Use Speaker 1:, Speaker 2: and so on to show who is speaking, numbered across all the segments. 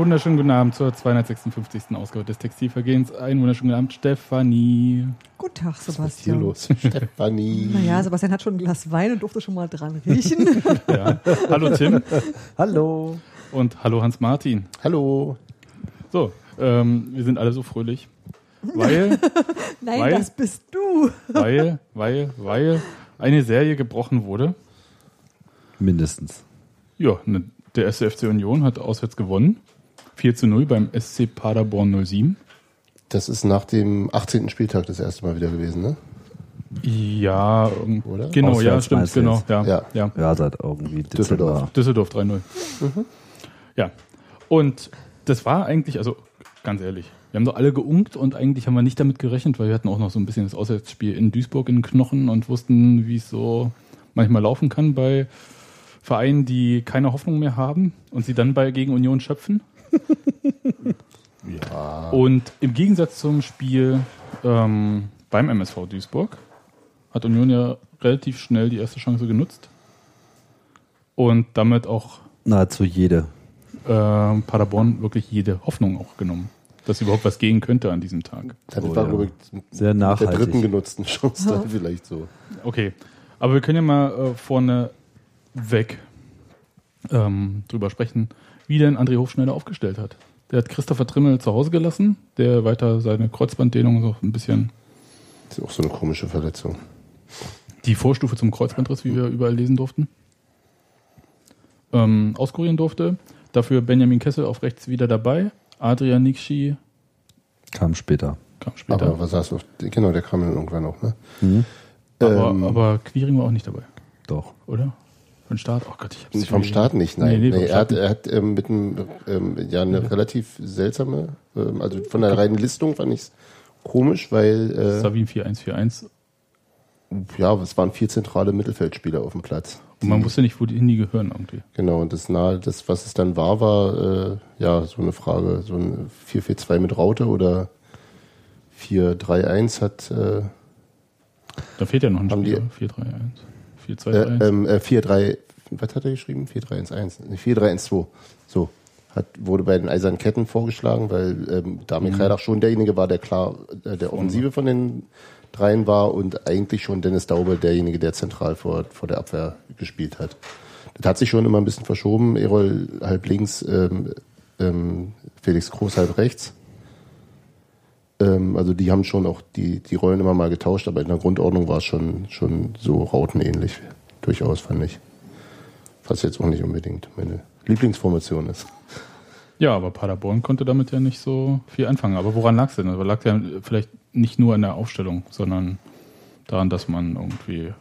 Speaker 1: Wunderschönen guten Abend zur 256. Ausgabe des Textilvergehens. Einen wunderschönen guten Abend, Stefanie.
Speaker 2: Guten Tag,
Speaker 3: Was ist hier
Speaker 2: Sebastian.
Speaker 3: los? Stefanie.
Speaker 2: Naja, Sebastian hat schon ein Glas Wein und durfte schon mal dran riechen.
Speaker 1: Ja. Hallo Tim
Speaker 4: Hallo.
Speaker 1: und hallo Hans-Martin.
Speaker 3: Hallo.
Speaker 1: So, ähm, wir sind alle so fröhlich, weil,
Speaker 2: Nein,
Speaker 1: Weil-
Speaker 2: das bist du.
Speaker 1: weil, weil, weil eine Serie gebrochen wurde.
Speaker 4: Mindestens.
Speaker 1: Ja, ne, der erste FC Union hat auswärts gewonnen. 4 zu 0 beim SC Paderborn 07.
Speaker 3: Das ist nach dem 18. Spieltag das erste Mal wieder gewesen, ne?
Speaker 1: Ja,
Speaker 3: Oder?
Speaker 1: genau, ja,
Speaker 4: Auswärts
Speaker 1: stimmt,
Speaker 4: meinst du
Speaker 1: genau. Ja, ja.
Speaker 3: Ja.
Speaker 4: Ja, seit irgendwie
Speaker 3: Düsseldorf.
Speaker 1: Düsseldorf 3-0. Ja. Und das war eigentlich, also ganz ehrlich, wir haben doch alle geunkt und eigentlich haben wir nicht damit gerechnet, weil wir hatten auch noch so ein bisschen das Auswärtsspiel in Duisburg in den Knochen und wussten, wie es so manchmal laufen kann bei Vereinen, die keine Hoffnung mehr haben und sie dann bei gegen Union schöpfen.
Speaker 3: Ja.
Speaker 1: Und im Gegensatz zum Spiel ähm, beim MSV Duisburg hat Union ja relativ schnell die erste Chance genutzt und damit auch
Speaker 4: Nahezu jede.
Speaker 1: äh, Paderborn wirklich jede Hoffnung auch genommen, dass überhaupt was gehen könnte an diesem Tag.
Speaker 3: Damit
Speaker 4: Oh,
Speaker 3: war,
Speaker 4: ja. Sehr
Speaker 3: mit der
Speaker 4: nachhaltig.
Speaker 3: dritten genutzten Chance dann vielleicht so.
Speaker 1: Okay, aber wir können ja mal äh, vorne weg ähm, drüber sprechen, wie denn André Hofschneider aufgestellt hat. Der hat Christopher Trimmel zu Hause gelassen, der weiter seine Kreuzbanddehnung so ein bisschen
Speaker 3: Das ist auch so eine komische Verletzung.
Speaker 1: die Vorstufe zum Kreuzbandriss, wie wir überall lesen durften, ähm, auskurieren durfte. Dafür Benjamin Kessel auf rechts wieder dabei. Adrian Nixi
Speaker 4: Kam später.
Speaker 1: kam später.
Speaker 3: Aber was du? Genau, der kam dann irgendwann auch, ne?
Speaker 4: Mhm.
Speaker 1: Aber,
Speaker 3: Ähm,
Speaker 1: aber Quiring war auch nicht dabei,
Speaker 4: Doch.
Speaker 1: oder? Von Start? Oh Gott, ich hab's
Speaker 3: Vom Start nicht, nein.
Speaker 1: Nee,
Speaker 3: Nee,
Speaker 1: nee,
Speaker 3: er hat, er hat ähm, mit einem, ähm, ja, eine relativ seltsame, ähm, also von der reinen Listung fand ich es komisch, weil äh,
Speaker 1: Savin 4141.
Speaker 3: ja, es waren vier zentrale Mittelfeldspieler auf dem Platz.
Speaker 1: Und man wusste nicht, wo die hin die gehören irgendwie.
Speaker 3: Genau, und das nahe, das, was es dann war, war äh, ja so eine Frage, so ein 4-4-2 mit Raute oder 4-3-1 hat äh,
Speaker 1: Da fehlt ja noch ein
Speaker 3: Haben die-
Speaker 1: Spieler. 431. 4-2-3-1.
Speaker 3: äh, ähm, äh, 4-3, was hat er geschrieben? 4-3-1-1, nee, 4-3-1-2. So. Hat, wurde bei den Eisernen Ketten vorgeschlagen, weil ähm, Damir Kreidach schon derjenige war, der klar äh, der Offensive von den dreien war und eigentlich schon Dennis Daube derjenige, der zentral vor, vor der Abwehr gespielt hat. Das hat sich schon immer ein bisschen verschoben. Erol halb links, ähm, ähm, Felix Groß halb rechts. Ähm, also die haben schon auch die, die Rollen immer mal getauscht, aber in der Grundordnung war es schon, schon so rautenähnlich. Durchaus, fand ich. Was jetzt auch nicht unbedingt meine Lieblingsformation ist.
Speaker 1: Ja, aber Paderborn konnte damit ja nicht so viel anfangen. Aber woran lag es denn? Also lag ja vielleicht nicht nur an der Aufstellung, sondern daran, dass man irgendwie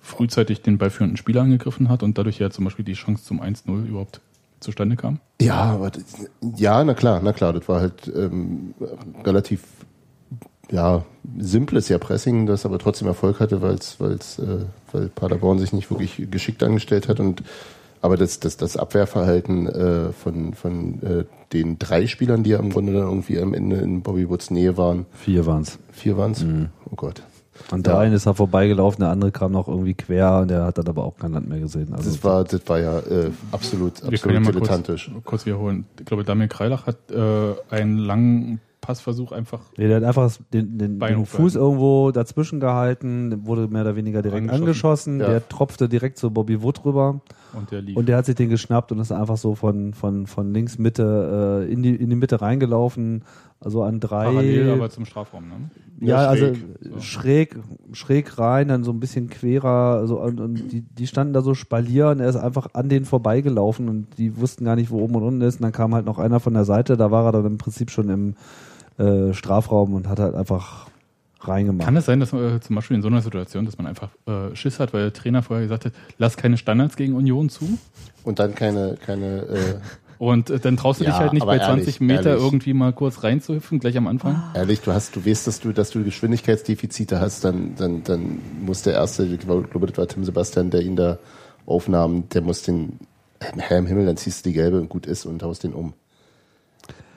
Speaker 1: frühzeitig den ballführenden Spieler angegriffen hat und dadurch ja zum Beispiel die Chance zum 1-0 überhaupt zustande kam.
Speaker 3: Ja, aber ja, na klar, na klar, das war halt ähm, relativ ja, simples ja Pressing, das aber trotzdem Erfolg hatte, weil's, weil's, äh, weil Paderborn sich nicht wirklich geschickt angestellt hat und aber das, das, das Abwehrverhalten äh, von, von äh, den drei Spielern, die ja im Grunde dann irgendwie am Ende in Bobby Woods Nähe waren,
Speaker 4: Vier waren's.
Speaker 3: vier waren's. Oh Gott.
Speaker 4: Und der
Speaker 3: Ja.
Speaker 4: eine ist da vorbeigelaufen, der andere kam noch irgendwie quer und der hat dann aber auch kein Land mehr gesehen. Also
Speaker 3: Das war, das war ja äh, absolut,
Speaker 1: Wir können ja
Speaker 3: absolut
Speaker 1: mal kurz,
Speaker 3: dilettantisch.
Speaker 1: kurz wiederholen. Ich glaube, Damir Kreilach hat äh, einen langen Passversuch einfach
Speaker 4: Nee, der hat einfach den, den, den. Fuß irgendwo dazwischen gehalten, wurde mehr oder weniger direkt
Speaker 1: Angeschossen.
Speaker 4: angeschossen,
Speaker 3: Ja.
Speaker 4: der tropfte direkt zu Bobby Wood rüber
Speaker 1: und der lief.
Speaker 4: und der hat sich den geschnappt und ist einfach so von, von, von links Mitte äh, in, die, in die Mitte reingelaufen, also an drei.
Speaker 1: Parallel aber zum Strafraum, ne?
Speaker 4: ja,
Speaker 3: Ja,
Speaker 4: also
Speaker 3: schräg.
Speaker 1: So.
Speaker 4: schräg, schräg rein, dann so ein bisschen querer, so und, und die, die standen da so Spalier und er ist einfach an denen vorbeigelaufen und die wussten gar nicht, wo oben und unten ist. Und dann kam halt noch einer von der Seite, da war er dann im Prinzip schon im äh, Strafraum und hat halt einfach reingemacht.
Speaker 1: Kann es sein, dass man äh, zum Beispiel in so einer Situation, dass man einfach äh, Schiss hat, weil der Trainer vorher gesagt hat, lass keine Standards gegen Union zu?
Speaker 3: Und dann keine, keine äh,
Speaker 1: Und äh, dann traust du dich
Speaker 3: Ja,
Speaker 1: halt nicht bei 20
Speaker 3: ehrlich,
Speaker 1: Meter
Speaker 3: ehrlich.
Speaker 1: irgendwie mal kurz reinzuhüpfen, gleich am Anfang.
Speaker 3: Ehrlich, du hast, du weißt, dass du, dass du Geschwindigkeitsdefizite hast, dann, dann, dann muss der erste, ich glaube, das war Tim Sebastian, der ihn da aufnahm, der muss den Herr im Himmel, dann ziehst du die gelbe und gut ist und haust den um.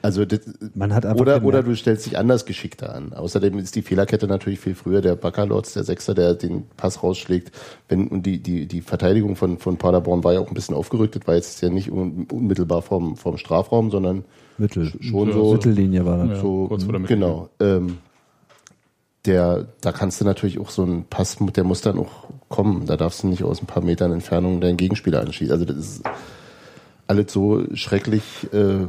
Speaker 3: Also das,
Speaker 4: Man hat einfach
Speaker 3: oder, oder du stellst dich anders geschickter an. Außerdem ist die Fehlerkette natürlich viel früher. Der Baccalords, der Sechster, der den Pass rausschlägt. Wenn, und die, die, die Verteidigung von, von Paderborn war ja auch ein bisschen aufgerückt. Das war jetzt ja nicht un, unmittelbar vorm, vorm Strafraum, sondern
Speaker 4: Mittel.
Speaker 3: schon
Speaker 1: Ja,
Speaker 3: so.
Speaker 4: Mittellinie war das.
Speaker 1: Ja,
Speaker 3: so
Speaker 1: kurz vor der Mittellinie.
Speaker 3: genau. Ähm, der, da kannst du natürlich auch so einen Pass, der muss dann auch kommen. Da darfst du nicht aus ein paar Metern Entfernung deinen Gegenspieler anschießen. Also das ist alles so schrecklich, äh,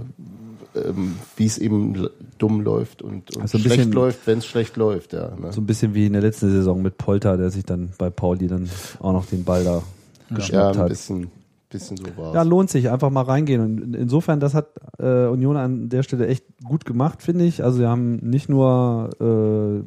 Speaker 3: ähm, wie es eben dumm läuft und, und
Speaker 4: Also
Speaker 3: schlecht
Speaker 4: bisschen-
Speaker 3: läuft, wenn es schlecht läuft. Ja, ne?
Speaker 4: So ein bisschen wie in der letzten Saison mit Polter, der sich dann bei Pauli dann auch noch den Ball da
Speaker 3: ja,
Speaker 4: geschnappt
Speaker 3: ein
Speaker 4: hat.
Speaker 3: bisschen, bisschen so war
Speaker 4: Ja, lohnt sich, einfach mal reingehen. Und in- insofern, das hat äh, Union an der Stelle echt gut gemacht, finde ich. Also sie haben nicht nur äh,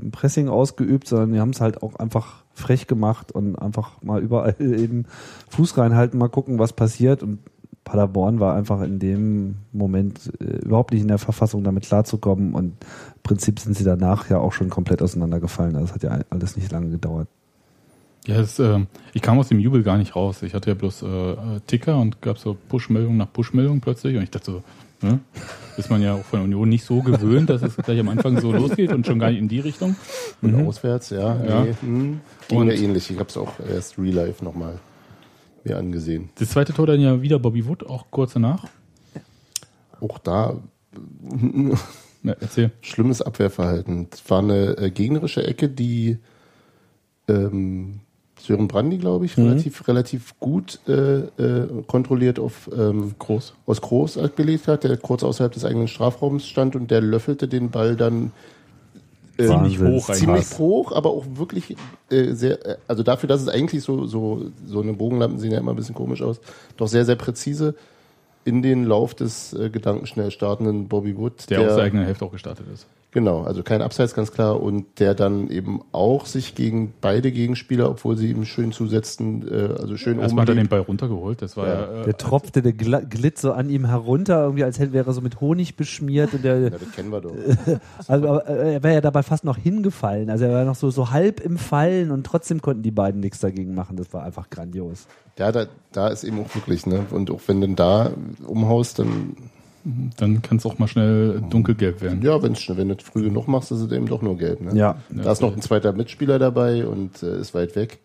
Speaker 4: ein Pressing ausgeübt, sondern die haben es halt auch einfach frech gemacht und einfach mal überall eben Fuß reinhalten, mal gucken, was passiert. Und Paderborn war einfach in dem Moment äh, überhaupt nicht in der Verfassung, damit klarzukommen. Und im Prinzip sind sie danach ja auch schon komplett auseinandergefallen. Also es hat ja alles nicht lange gedauert.
Speaker 1: Ja, das, ähm, ich kam aus dem Jubel gar nicht raus. Ich hatte ja bloß äh, äh, Ticker und gab so Push-Meldung nach Push-Meldung plötzlich und ich dachte so, ne? ist man ja auch von Union nicht so gewöhnt, dass es gleich am Anfang so losgeht und schon gar nicht in die Richtung.
Speaker 3: Und auswärts, ja.
Speaker 1: Ja.
Speaker 3: Nee, hm, ging
Speaker 1: Und-
Speaker 3: mir ähnlich. Ich habe es auch erst real life nochmal mir angesehen.
Speaker 1: Das zweite Tor dann ja wieder Bobby Wood, auch kurz danach.
Speaker 3: Auch da
Speaker 1: Ja, erzähl.
Speaker 3: schlimmes Abwehrverhalten. Es war eine äh, gegnerische Ecke, die ähm, Sören Brandy, glaube ich, relativ, relativ gut äh, äh, kontrolliert auf ähm,
Speaker 1: Groß.
Speaker 3: aus Groß abgelegt hat, der kurz außerhalb des eigenen Strafraums stand und der löffelte den Ball dann
Speaker 1: Ziemlich
Speaker 4: Wahnsinn.
Speaker 1: hoch rein.
Speaker 3: ziemlich
Speaker 4: Pass.
Speaker 3: hoch, aber auch wirklich äh, sehr, äh, also dafür, dass es eigentlich so, so, so eine Bogenlampen sehen ja immer ein bisschen komisch aus, doch sehr, sehr präzise in den Lauf des äh, gedankenschnell startenden Bobby Wood.
Speaker 1: Der, aus der eigenen Hälfte auch gestartet ist.
Speaker 3: Genau, also kein Abseits, ganz klar. Und der dann eben auch sich gegen beide Gegenspieler, obwohl sie ihm schön zusetzten, äh, also schön
Speaker 1: Erstmal hat er den. Ball runtergeholt. Das war
Speaker 3: Ja.
Speaker 1: ja, äh,
Speaker 4: Der tropfte, der gla- glitt so an ihm herunter, irgendwie als hätte wäre er so mit Honig beschmiert und der,
Speaker 3: Ja, das kennen wir doch.
Speaker 4: also aber, äh, er wäre ja dabei fast noch hingefallen. Also er war noch so, so halb im Fallen und trotzdem konnten die beiden nichts dagegen machen. Das war einfach grandios.
Speaker 3: Ja, da, da ist eben auch wirklich, ne? Und auch wenn du da umhaust, dann,
Speaker 1: dann kann es auch mal schnell dunkelgelb werden.
Speaker 3: ja, wenn's, wenn du es früh genug machst, ist es eben doch nur gelb, ne?
Speaker 4: Ja.
Speaker 3: Da ist noch ein zweiter Mitspieler dabei und äh, ist weit weg.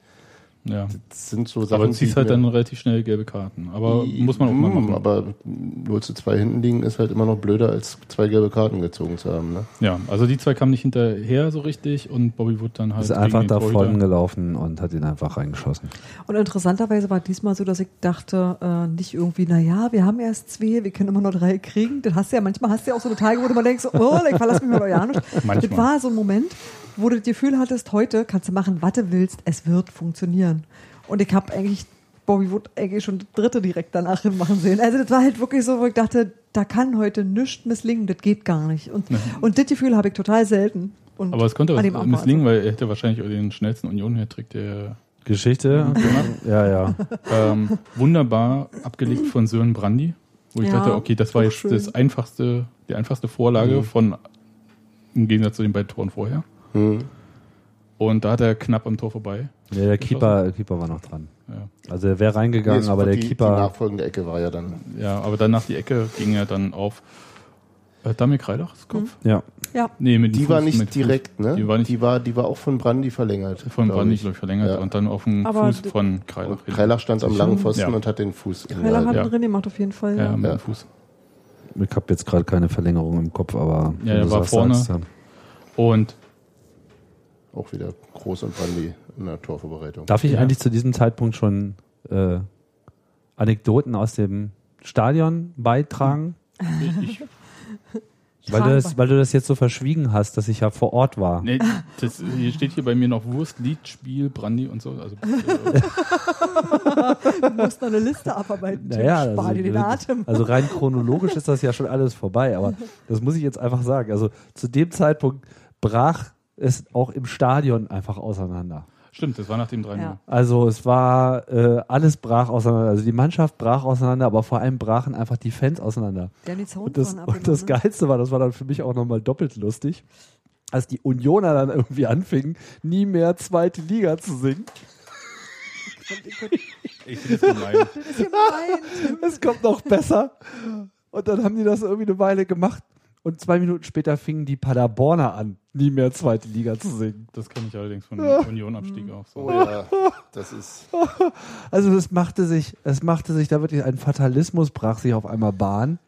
Speaker 1: Ja.
Speaker 3: Das sind so Sachen,
Speaker 1: Aber du ziehst halt dann relativ schnell gelbe Karten. Aber muss man auch mal
Speaker 3: Mm,
Speaker 1: machen.
Speaker 3: Aber 0 zu 2 hinten liegen ist halt immer noch blöder, als zwei gelbe Karten gezogen zu haben, ne?
Speaker 1: Ja, also die zwei kamen nicht hinterher so richtig und Bobby Wood dann halt.
Speaker 4: Ist einfach
Speaker 1: Torhüter.
Speaker 4: davon gelaufen und hat ihn einfach reingeschossen.
Speaker 2: Und interessanterweise war diesmal so, dass ich dachte, äh, nicht irgendwie, na ja, wir haben erst zwei, wir können immer nur drei kriegen. Das hast du ja, manchmal hast du ja auch so eine Tage, wo du mal denkst, oh, ich verlass mich mal ja nicht.
Speaker 1: Manchmal.
Speaker 2: Das war so ein Moment, wo du das Gefühl hattest, heute kannst du machen, was du willst, es wird funktionieren. Und ich habe eigentlich Bobby Wood eigentlich schon das dritte direkt danach hin machen sehen. Also das war halt wirklich so, wo ich dachte, da kann heute nichts misslingen, das geht gar nicht. Und, und das Gefühl habe ich total selten. Und
Speaker 1: Aber es konnte was misslingen, weil er hätte wahrscheinlich den schnellsten Union-Hattrick der
Speaker 4: Geschichte? ja, ja.
Speaker 1: ähm, wunderbar abgelegt von Sören Brandy, wo ich
Speaker 2: Ja,
Speaker 1: dachte, okay, das war jetzt
Speaker 2: schön.
Speaker 1: das einfachste, die einfachste Vorlage
Speaker 3: Mhm.
Speaker 1: von im Gegensatz zu den beiden Toren vorher.
Speaker 3: Hm.
Speaker 1: Und da hat er knapp am Tor vorbei.
Speaker 4: ja der Keeper, Keeper war noch dran.
Speaker 1: Ja,
Speaker 4: Also er wäre reingegangen,
Speaker 3: Nee,
Speaker 4: aber der
Speaker 3: die, Die
Speaker 4: Keeper.
Speaker 3: nachfolgende Ecke war ja dann.
Speaker 1: ja aber dann nach die Ecke ging er dann auf äh, Damir Kreidachs Kopf.
Speaker 4: Ja.
Speaker 2: Ja,
Speaker 1: Nee, mit
Speaker 3: Die
Speaker 1: Fuß,
Speaker 3: war
Speaker 1: mit
Speaker 3: nicht
Speaker 1: Fuß.
Speaker 3: direkt, ne?
Speaker 1: Die war nicht
Speaker 3: die war, die war auch von Brandy verlängert.
Speaker 1: von
Speaker 3: glaub
Speaker 1: Brandy,
Speaker 3: ich.
Speaker 1: glaube ich, verlängert
Speaker 3: Ja.
Speaker 1: und dann auf dem
Speaker 2: Aber
Speaker 1: Fuß von Kreidach. hinten.
Speaker 3: Kreilach stand am langen Pfosten
Speaker 1: Ja.
Speaker 3: und hat den Fuß
Speaker 2: Keiler hat
Speaker 1: ja.
Speaker 2: drin gemacht auf jeden Fall.
Speaker 1: Ja,
Speaker 2: Ja.
Speaker 1: mit
Speaker 3: Ja.
Speaker 1: dem Fuß.
Speaker 4: Ich habe jetzt gerade keine Verlängerung im Kopf, aber.
Speaker 1: Ja, er
Speaker 4: du
Speaker 1: war vorne.
Speaker 4: sagst.
Speaker 1: Und
Speaker 3: Auch wieder Groß und Brandy in der Torvorbereitung.
Speaker 4: Darf ich
Speaker 1: Ja.
Speaker 4: eigentlich zu diesem Zeitpunkt schon äh, Anekdoten aus dem Stadion beitragen?
Speaker 1: ich,
Speaker 4: Weil du, das, weil du das jetzt so verschwiegen hast, dass ich ja vor Ort war.
Speaker 1: nee, das, hier steht hier bei mir noch Wurst, Lied, Spiel, Brandy und so. Also, äh,
Speaker 2: Du musst noch eine Liste abarbeiten.
Speaker 4: Naja,
Speaker 2: Spar
Speaker 4: also,
Speaker 2: dir den Atem.
Speaker 4: also rein chronologisch ist das ja schon alles vorbei, aber das muss ich jetzt einfach sagen. Also zu dem Zeitpunkt brach es auch im Stadion einfach auseinander.
Speaker 1: stimmt, das war nach dem 3-0.
Speaker 2: Ja.
Speaker 4: Also es war äh, alles brach auseinander. Also die Mannschaft brach auseinander, aber vor allem brachen einfach die Fans auseinander.
Speaker 2: Der die
Speaker 4: Und das, und das? Geilste war, das war dann für mich auch nochmal doppelt lustig, als die Unioner dann irgendwie anfingen, nie mehr zweite Liga zu singen.
Speaker 1: Ich finde das gemein.
Speaker 2: Das ist gemein.
Speaker 4: Es kommt noch besser. Und dann haben die das irgendwie eine Weile gemacht. und zwei Minuten später fingen die Paderborner an, nie mehr zweite Liga zu singen.
Speaker 1: Das kenne ich allerdings von Union-Abstieg auch so.
Speaker 3: Oh ja, das ist.
Speaker 4: Also es machte sich, es machte sich da wirklich ein Fatalismus brach sich auf einmal Bahn.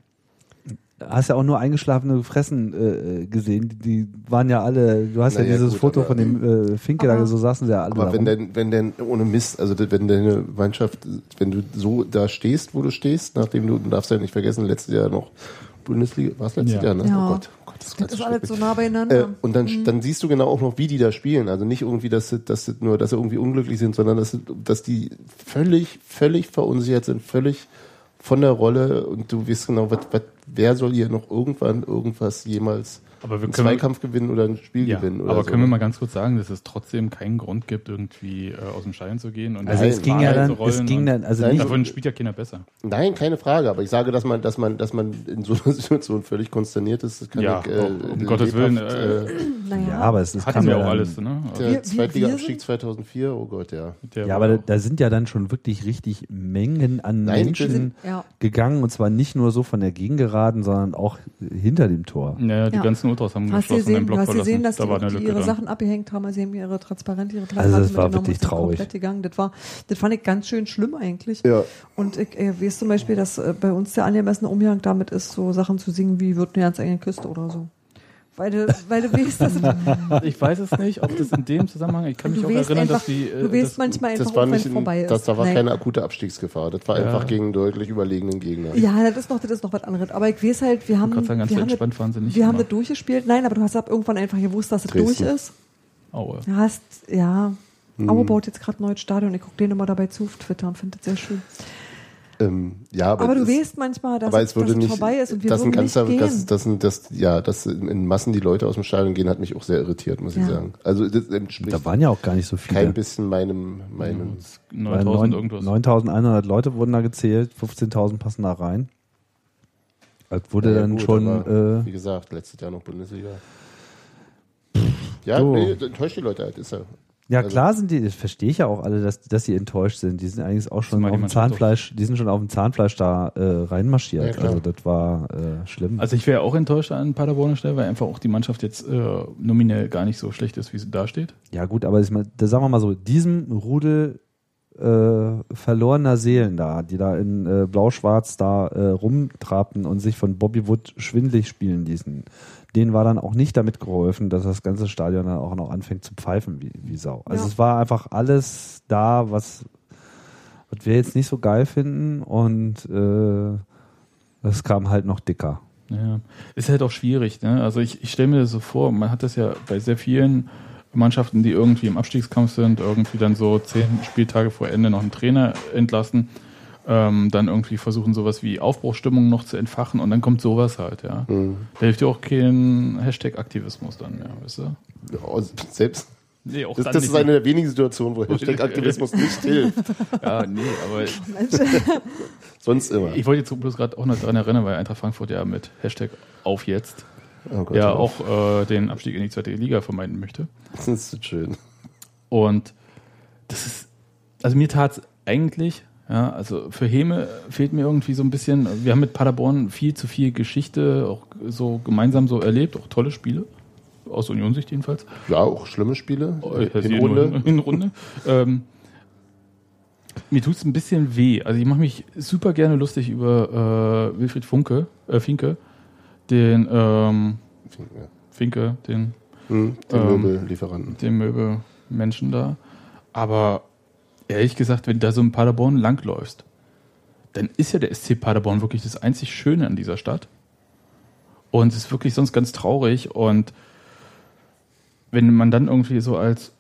Speaker 4: Du hast ja auch nur eingeschlafene Fressen äh, gesehen. Die, die waren ja alle, du hast ja
Speaker 3: Naja,
Speaker 4: dieses
Speaker 3: gut,
Speaker 4: Foto
Speaker 3: aber-
Speaker 4: von dem äh, Finke, da so saßen sie ja alle
Speaker 3: Aber wenn denn, wenn denn ohne Mist, also wenn deine Mannschaft, wenn du so da stehst, wo du stehst, nachdem du, du darfst ja nicht vergessen, letztes Jahr noch Bundesliga, war es letztes
Speaker 1: Ja.
Speaker 3: Jahr, ne?
Speaker 2: Ja.
Speaker 3: Oh Gott, oh Gott, das ist
Speaker 2: Das
Speaker 3: ganz
Speaker 2: ist alles so nah beieinander.
Speaker 3: Äh, und dann, dann siehst du genau auch noch, wie die da spielen. Also nicht irgendwie, dass sie, dass sie nur, dass sie irgendwie unglücklich sind, sondern dass, dass die völlig, völlig verunsichert sind, völlig von der Rolle und du weißt genau, was, was, wer soll hier noch irgendwann irgendwas jemals
Speaker 1: Aber wir
Speaker 3: einen
Speaker 1: können-
Speaker 3: Zweikampf gewinnen oder ein Spiel
Speaker 1: Ja,
Speaker 3: gewinnen. Oder
Speaker 1: aber
Speaker 3: so.
Speaker 1: können wir mal ganz kurz sagen, dass es trotzdem keinen Grund gibt, irgendwie äh, aus dem Stadion zu gehen und
Speaker 4: also
Speaker 3: Nein,
Speaker 4: es ging ja dann,
Speaker 1: zu
Speaker 4: es
Speaker 1: rollen
Speaker 4: ging dann, also
Speaker 3: Nein,
Speaker 4: nicht,
Speaker 1: Davon spielt ja keiner besser.
Speaker 3: Nein, keine Frage, aber ich sage, dass man, dass man, dass man in so einer Situation völlig konsterniert ist, das kann
Speaker 1: Ja,
Speaker 3: ich, äh,
Speaker 1: um Gottes Willen,
Speaker 3: lebhaft,
Speaker 1: äh,
Speaker 2: naja.
Speaker 4: ja, aber es ist
Speaker 1: Hatten
Speaker 4: kam
Speaker 1: wir
Speaker 4: ja
Speaker 1: auch alles, ne?
Speaker 3: Der
Speaker 2: Wir- wir-
Speaker 3: Zweitliga-Abstieg
Speaker 2: wir
Speaker 3: 2004, oh Gott, ja.
Speaker 4: Ja, aber da, da sind ja dann schon wirklich richtig Mengen an
Speaker 3: Nein,
Speaker 4: Menschen
Speaker 3: sind-
Speaker 2: ja.
Speaker 4: gegangen und zwar nicht nur so von der Gegengeraden, sondern auch hinter dem Tor.
Speaker 1: ja, die
Speaker 2: Ja.
Speaker 1: ganzen Ultras haben
Speaker 2: Hast du
Speaker 1: geschlossen den
Speaker 2: gesehen,
Speaker 1: Block
Speaker 2: hast du
Speaker 1: verlassen.
Speaker 2: gesehen, dass
Speaker 1: da
Speaker 2: die,
Speaker 1: war
Speaker 2: auch
Speaker 1: eine
Speaker 2: die
Speaker 1: Lücke
Speaker 2: ihre
Speaker 1: drin.
Speaker 2: Sachen abgehängt haben, also sie haben ihre Transparente, ihre
Speaker 4: Also das
Speaker 2: Plakate
Speaker 4: war
Speaker 2: mitgenommen
Speaker 4: wirklich
Speaker 2: und sind
Speaker 4: traurig.
Speaker 2: komplett gegangen. Das war, das fand ich ganz schön schlimm eigentlich.
Speaker 3: Ja.
Speaker 2: Und ich äh, weiß zum Beispiel, dass äh, bei uns der angemessene Umgang damit ist, so Sachen zu singen wie wird eine ganz eigene Küste oder so. Weil du, weil du weißt, dass
Speaker 1: Ich weiß es nicht, ob das in dem Zusammenhang, ich kann mich auch erinnern,
Speaker 2: einfach,
Speaker 1: dass die. äh,
Speaker 2: du weißt
Speaker 1: das-
Speaker 2: manchmal einfach,
Speaker 3: Das war nicht, in,
Speaker 2: vorbei ist.
Speaker 3: das, da war
Speaker 2: Nein.
Speaker 3: keine akute Abstiegsgefahr. Das war
Speaker 1: Ja.
Speaker 3: einfach gegen deutlich überlegenen Gegner.
Speaker 2: Ja, das ist noch, das ist noch was anderes. Aber ich weiß halt, wir haben,
Speaker 1: Gott sei Dank, ganz
Speaker 2: wir haben,
Speaker 1: entspannt
Speaker 2: das,
Speaker 1: waren sie nicht
Speaker 2: wir haben
Speaker 1: immer.
Speaker 2: das durchgespielt. Nein, aber du hast ab irgendwann einfach gewusst, dass es
Speaker 3: Dresden.
Speaker 2: durch ist.
Speaker 1: Aue.
Speaker 2: Du hast, ja,
Speaker 3: Hm.
Speaker 2: Aue baut jetzt gerade ein neues Stadion. Ich gucke den immer dabei zu auf Twitter und finde das sehr schön.
Speaker 3: Ähm, ja, aber,
Speaker 2: Aber du
Speaker 3: es-
Speaker 2: weißt manchmal, dass, es,
Speaker 3: es würde
Speaker 2: dass es
Speaker 3: nicht,
Speaker 2: vorbei ist und wir
Speaker 3: dass ein
Speaker 2: würden
Speaker 3: ganzer,
Speaker 2: nicht gehen.
Speaker 3: dass, dass, ein- dass, ja, dass in Massen die Leute aus dem Stadion gehen, hat mich auch sehr irritiert, muss ich
Speaker 2: Ja.
Speaker 3: sagen. Also das entspricht
Speaker 4: Da waren ja auch gar nicht so viele.
Speaker 3: kein bisschen meinem, meinem,
Speaker 1: 9000 irgendwas.
Speaker 4: 9100 Leute wurden da gezählt, 15.000 passen da rein. Das wurde
Speaker 3: Ja,
Speaker 4: dann
Speaker 3: gut,
Speaker 4: schon,
Speaker 3: aber,
Speaker 4: äh,
Speaker 3: wie gesagt, letztes Jahr noch Bundesliga. Ja,
Speaker 4: So.
Speaker 3: nee, enttäuscht die Leute halt, ist ja.
Speaker 4: Ja
Speaker 3: also-
Speaker 4: klar sind die, das verstehe ich ja auch alle, dass, dass sie enttäuscht sind. Die sind eigentlich auch schon auf dem
Speaker 1: Mannschaft
Speaker 4: Zahnfleisch, die sind schon auf dem Zahnfleisch da äh,
Speaker 3: Ja,
Speaker 4: reinmarschiert.
Speaker 3: klar.
Speaker 4: also das war äh, schlimm.
Speaker 1: Also ich wäre auch enttäuscht an Paderborner Stelle, weil einfach auch die Mannschaft jetzt äh, nominell gar nicht so schlecht ist, wie sie da steht.
Speaker 4: Ja gut, aber ich mein, da sagen wir mal so, diesem Rudel äh, verlorener Seelen da, die da in äh, Blau-Schwarz da äh, rumtrabten und sich von Bobby Wood schwindlig spielen ließen, denen war dann auch nicht damit geholfen, dass das ganze Stadion dann auch noch anfängt zu pfeifen wie, wie Sau. Also
Speaker 2: Ja.
Speaker 4: es war einfach alles da, was, was wir jetzt nicht so geil finden und äh, es kam halt noch dicker.
Speaker 1: Ja, ist halt auch schwierig. Ne? Also ich, ich stelle mir das so vor, man hat das ja bei sehr vielen Mannschaften, die irgendwie im Abstiegskampf sind, irgendwie dann so zehn Spieltage vor Ende noch einen Trainer entlassen, ähm, dann irgendwie versuchen sowas wie Aufbruchstimmung noch zu entfachen und dann kommt sowas halt, ja.
Speaker 3: Hm.
Speaker 1: Da hilft ja auch kein Hashtag-Aktivismus dann mehr, weißt du?
Speaker 3: Ja, also selbst.
Speaker 1: Nee, auch
Speaker 3: Das,
Speaker 1: dann
Speaker 3: das ist eine der wenigen Situationen, wo Hashtag-Aktivismus nicht hilft.
Speaker 1: Ja, nee, aber.
Speaker 3: Sonst immer.
Speaker 1: ich wollte jetzt bloß gerade auch noch daran erinnern, weil Eintracht Frankfurt ja mit Hashtag auf jetzt
Speaker 3: Oh Gott,
Speaker 1: ja auch äh, den Abstieg in die zweite Liga vermeiden möchte.
Speaker 3: Das ist so schön.
Speaker 1: Und das ist, also mir tat es eigentlich, ja, also für Heme fehlt mir irgendwie so ein bisschen, wir haben mit Paderborn viel zu viel Geschichte auch so gemeinsam so erlebt, auch tolle Spiele, aus Unionssicht jedenfalls.
Speaker 3: Ja, auch schlimme Spiele.
Speaker 1: Äh,
Speaker 3: in
Speaker 1: in
Speaker 3: Runde.
Speaker 1: Runde. In Runde. ähm, mir tut es ein bisschen weh. Also ich mache mich super gerne lustig über äh, Wilfried Funke, äh, Finke, den ähm,
Speaker 3: Ja.
Speaker 1: Finke, den
Speaker 3: Hm, den
Speaker 1: Ähm,
Speaker 3: Möbellieferanten.
Speaker 1: dem Möbelmenschen da. Aber ehrlich gesagt, wenn du da so in Paderborn langläufst, dann ist ja der SC Paderborn wirklich das einzig Schöne an dieser Stadt. Und es ist wirklich sonst ganz traurig. Und wenn man dann irgendwie so als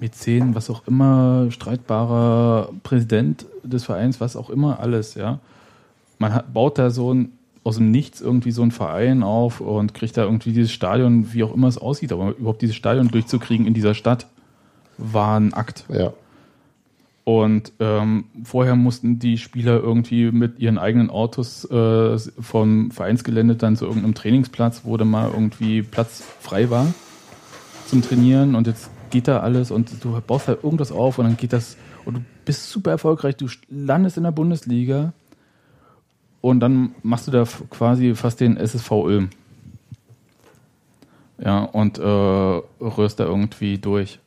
Speaker 1: Mäzen, was auch immer, streitbarer Präsident des Vereins, was auch immer, alles, ja, man hat, baut da so ein aus dem Nichts irgendwie so einen Verein auf und kriegt da irgendwie dieses Stadion, wie auch immer es aussieht, aber überhaupt dieses Stadion durchzukriegen in dieser Stadt, war ein Akt.
Speaker 3: Ja.
Speaker 1: Und ähm, vorher mussten die Spieler irgendwie mit ihren eigenen Autos äh, vom Vereinsgelände dann zu irgendeinem Trainingsplatz, wo dann mal irgendwie Platz frei war zum Trainieren und jetzt geht da alles und du baust halt irgendwas auf und dann geht das und du bist super erfolgreich, du landest in der Bundesliga und dann machst du da quasi fast den SSV Ulm. Ja, und äh, rührst da irgendwie durch.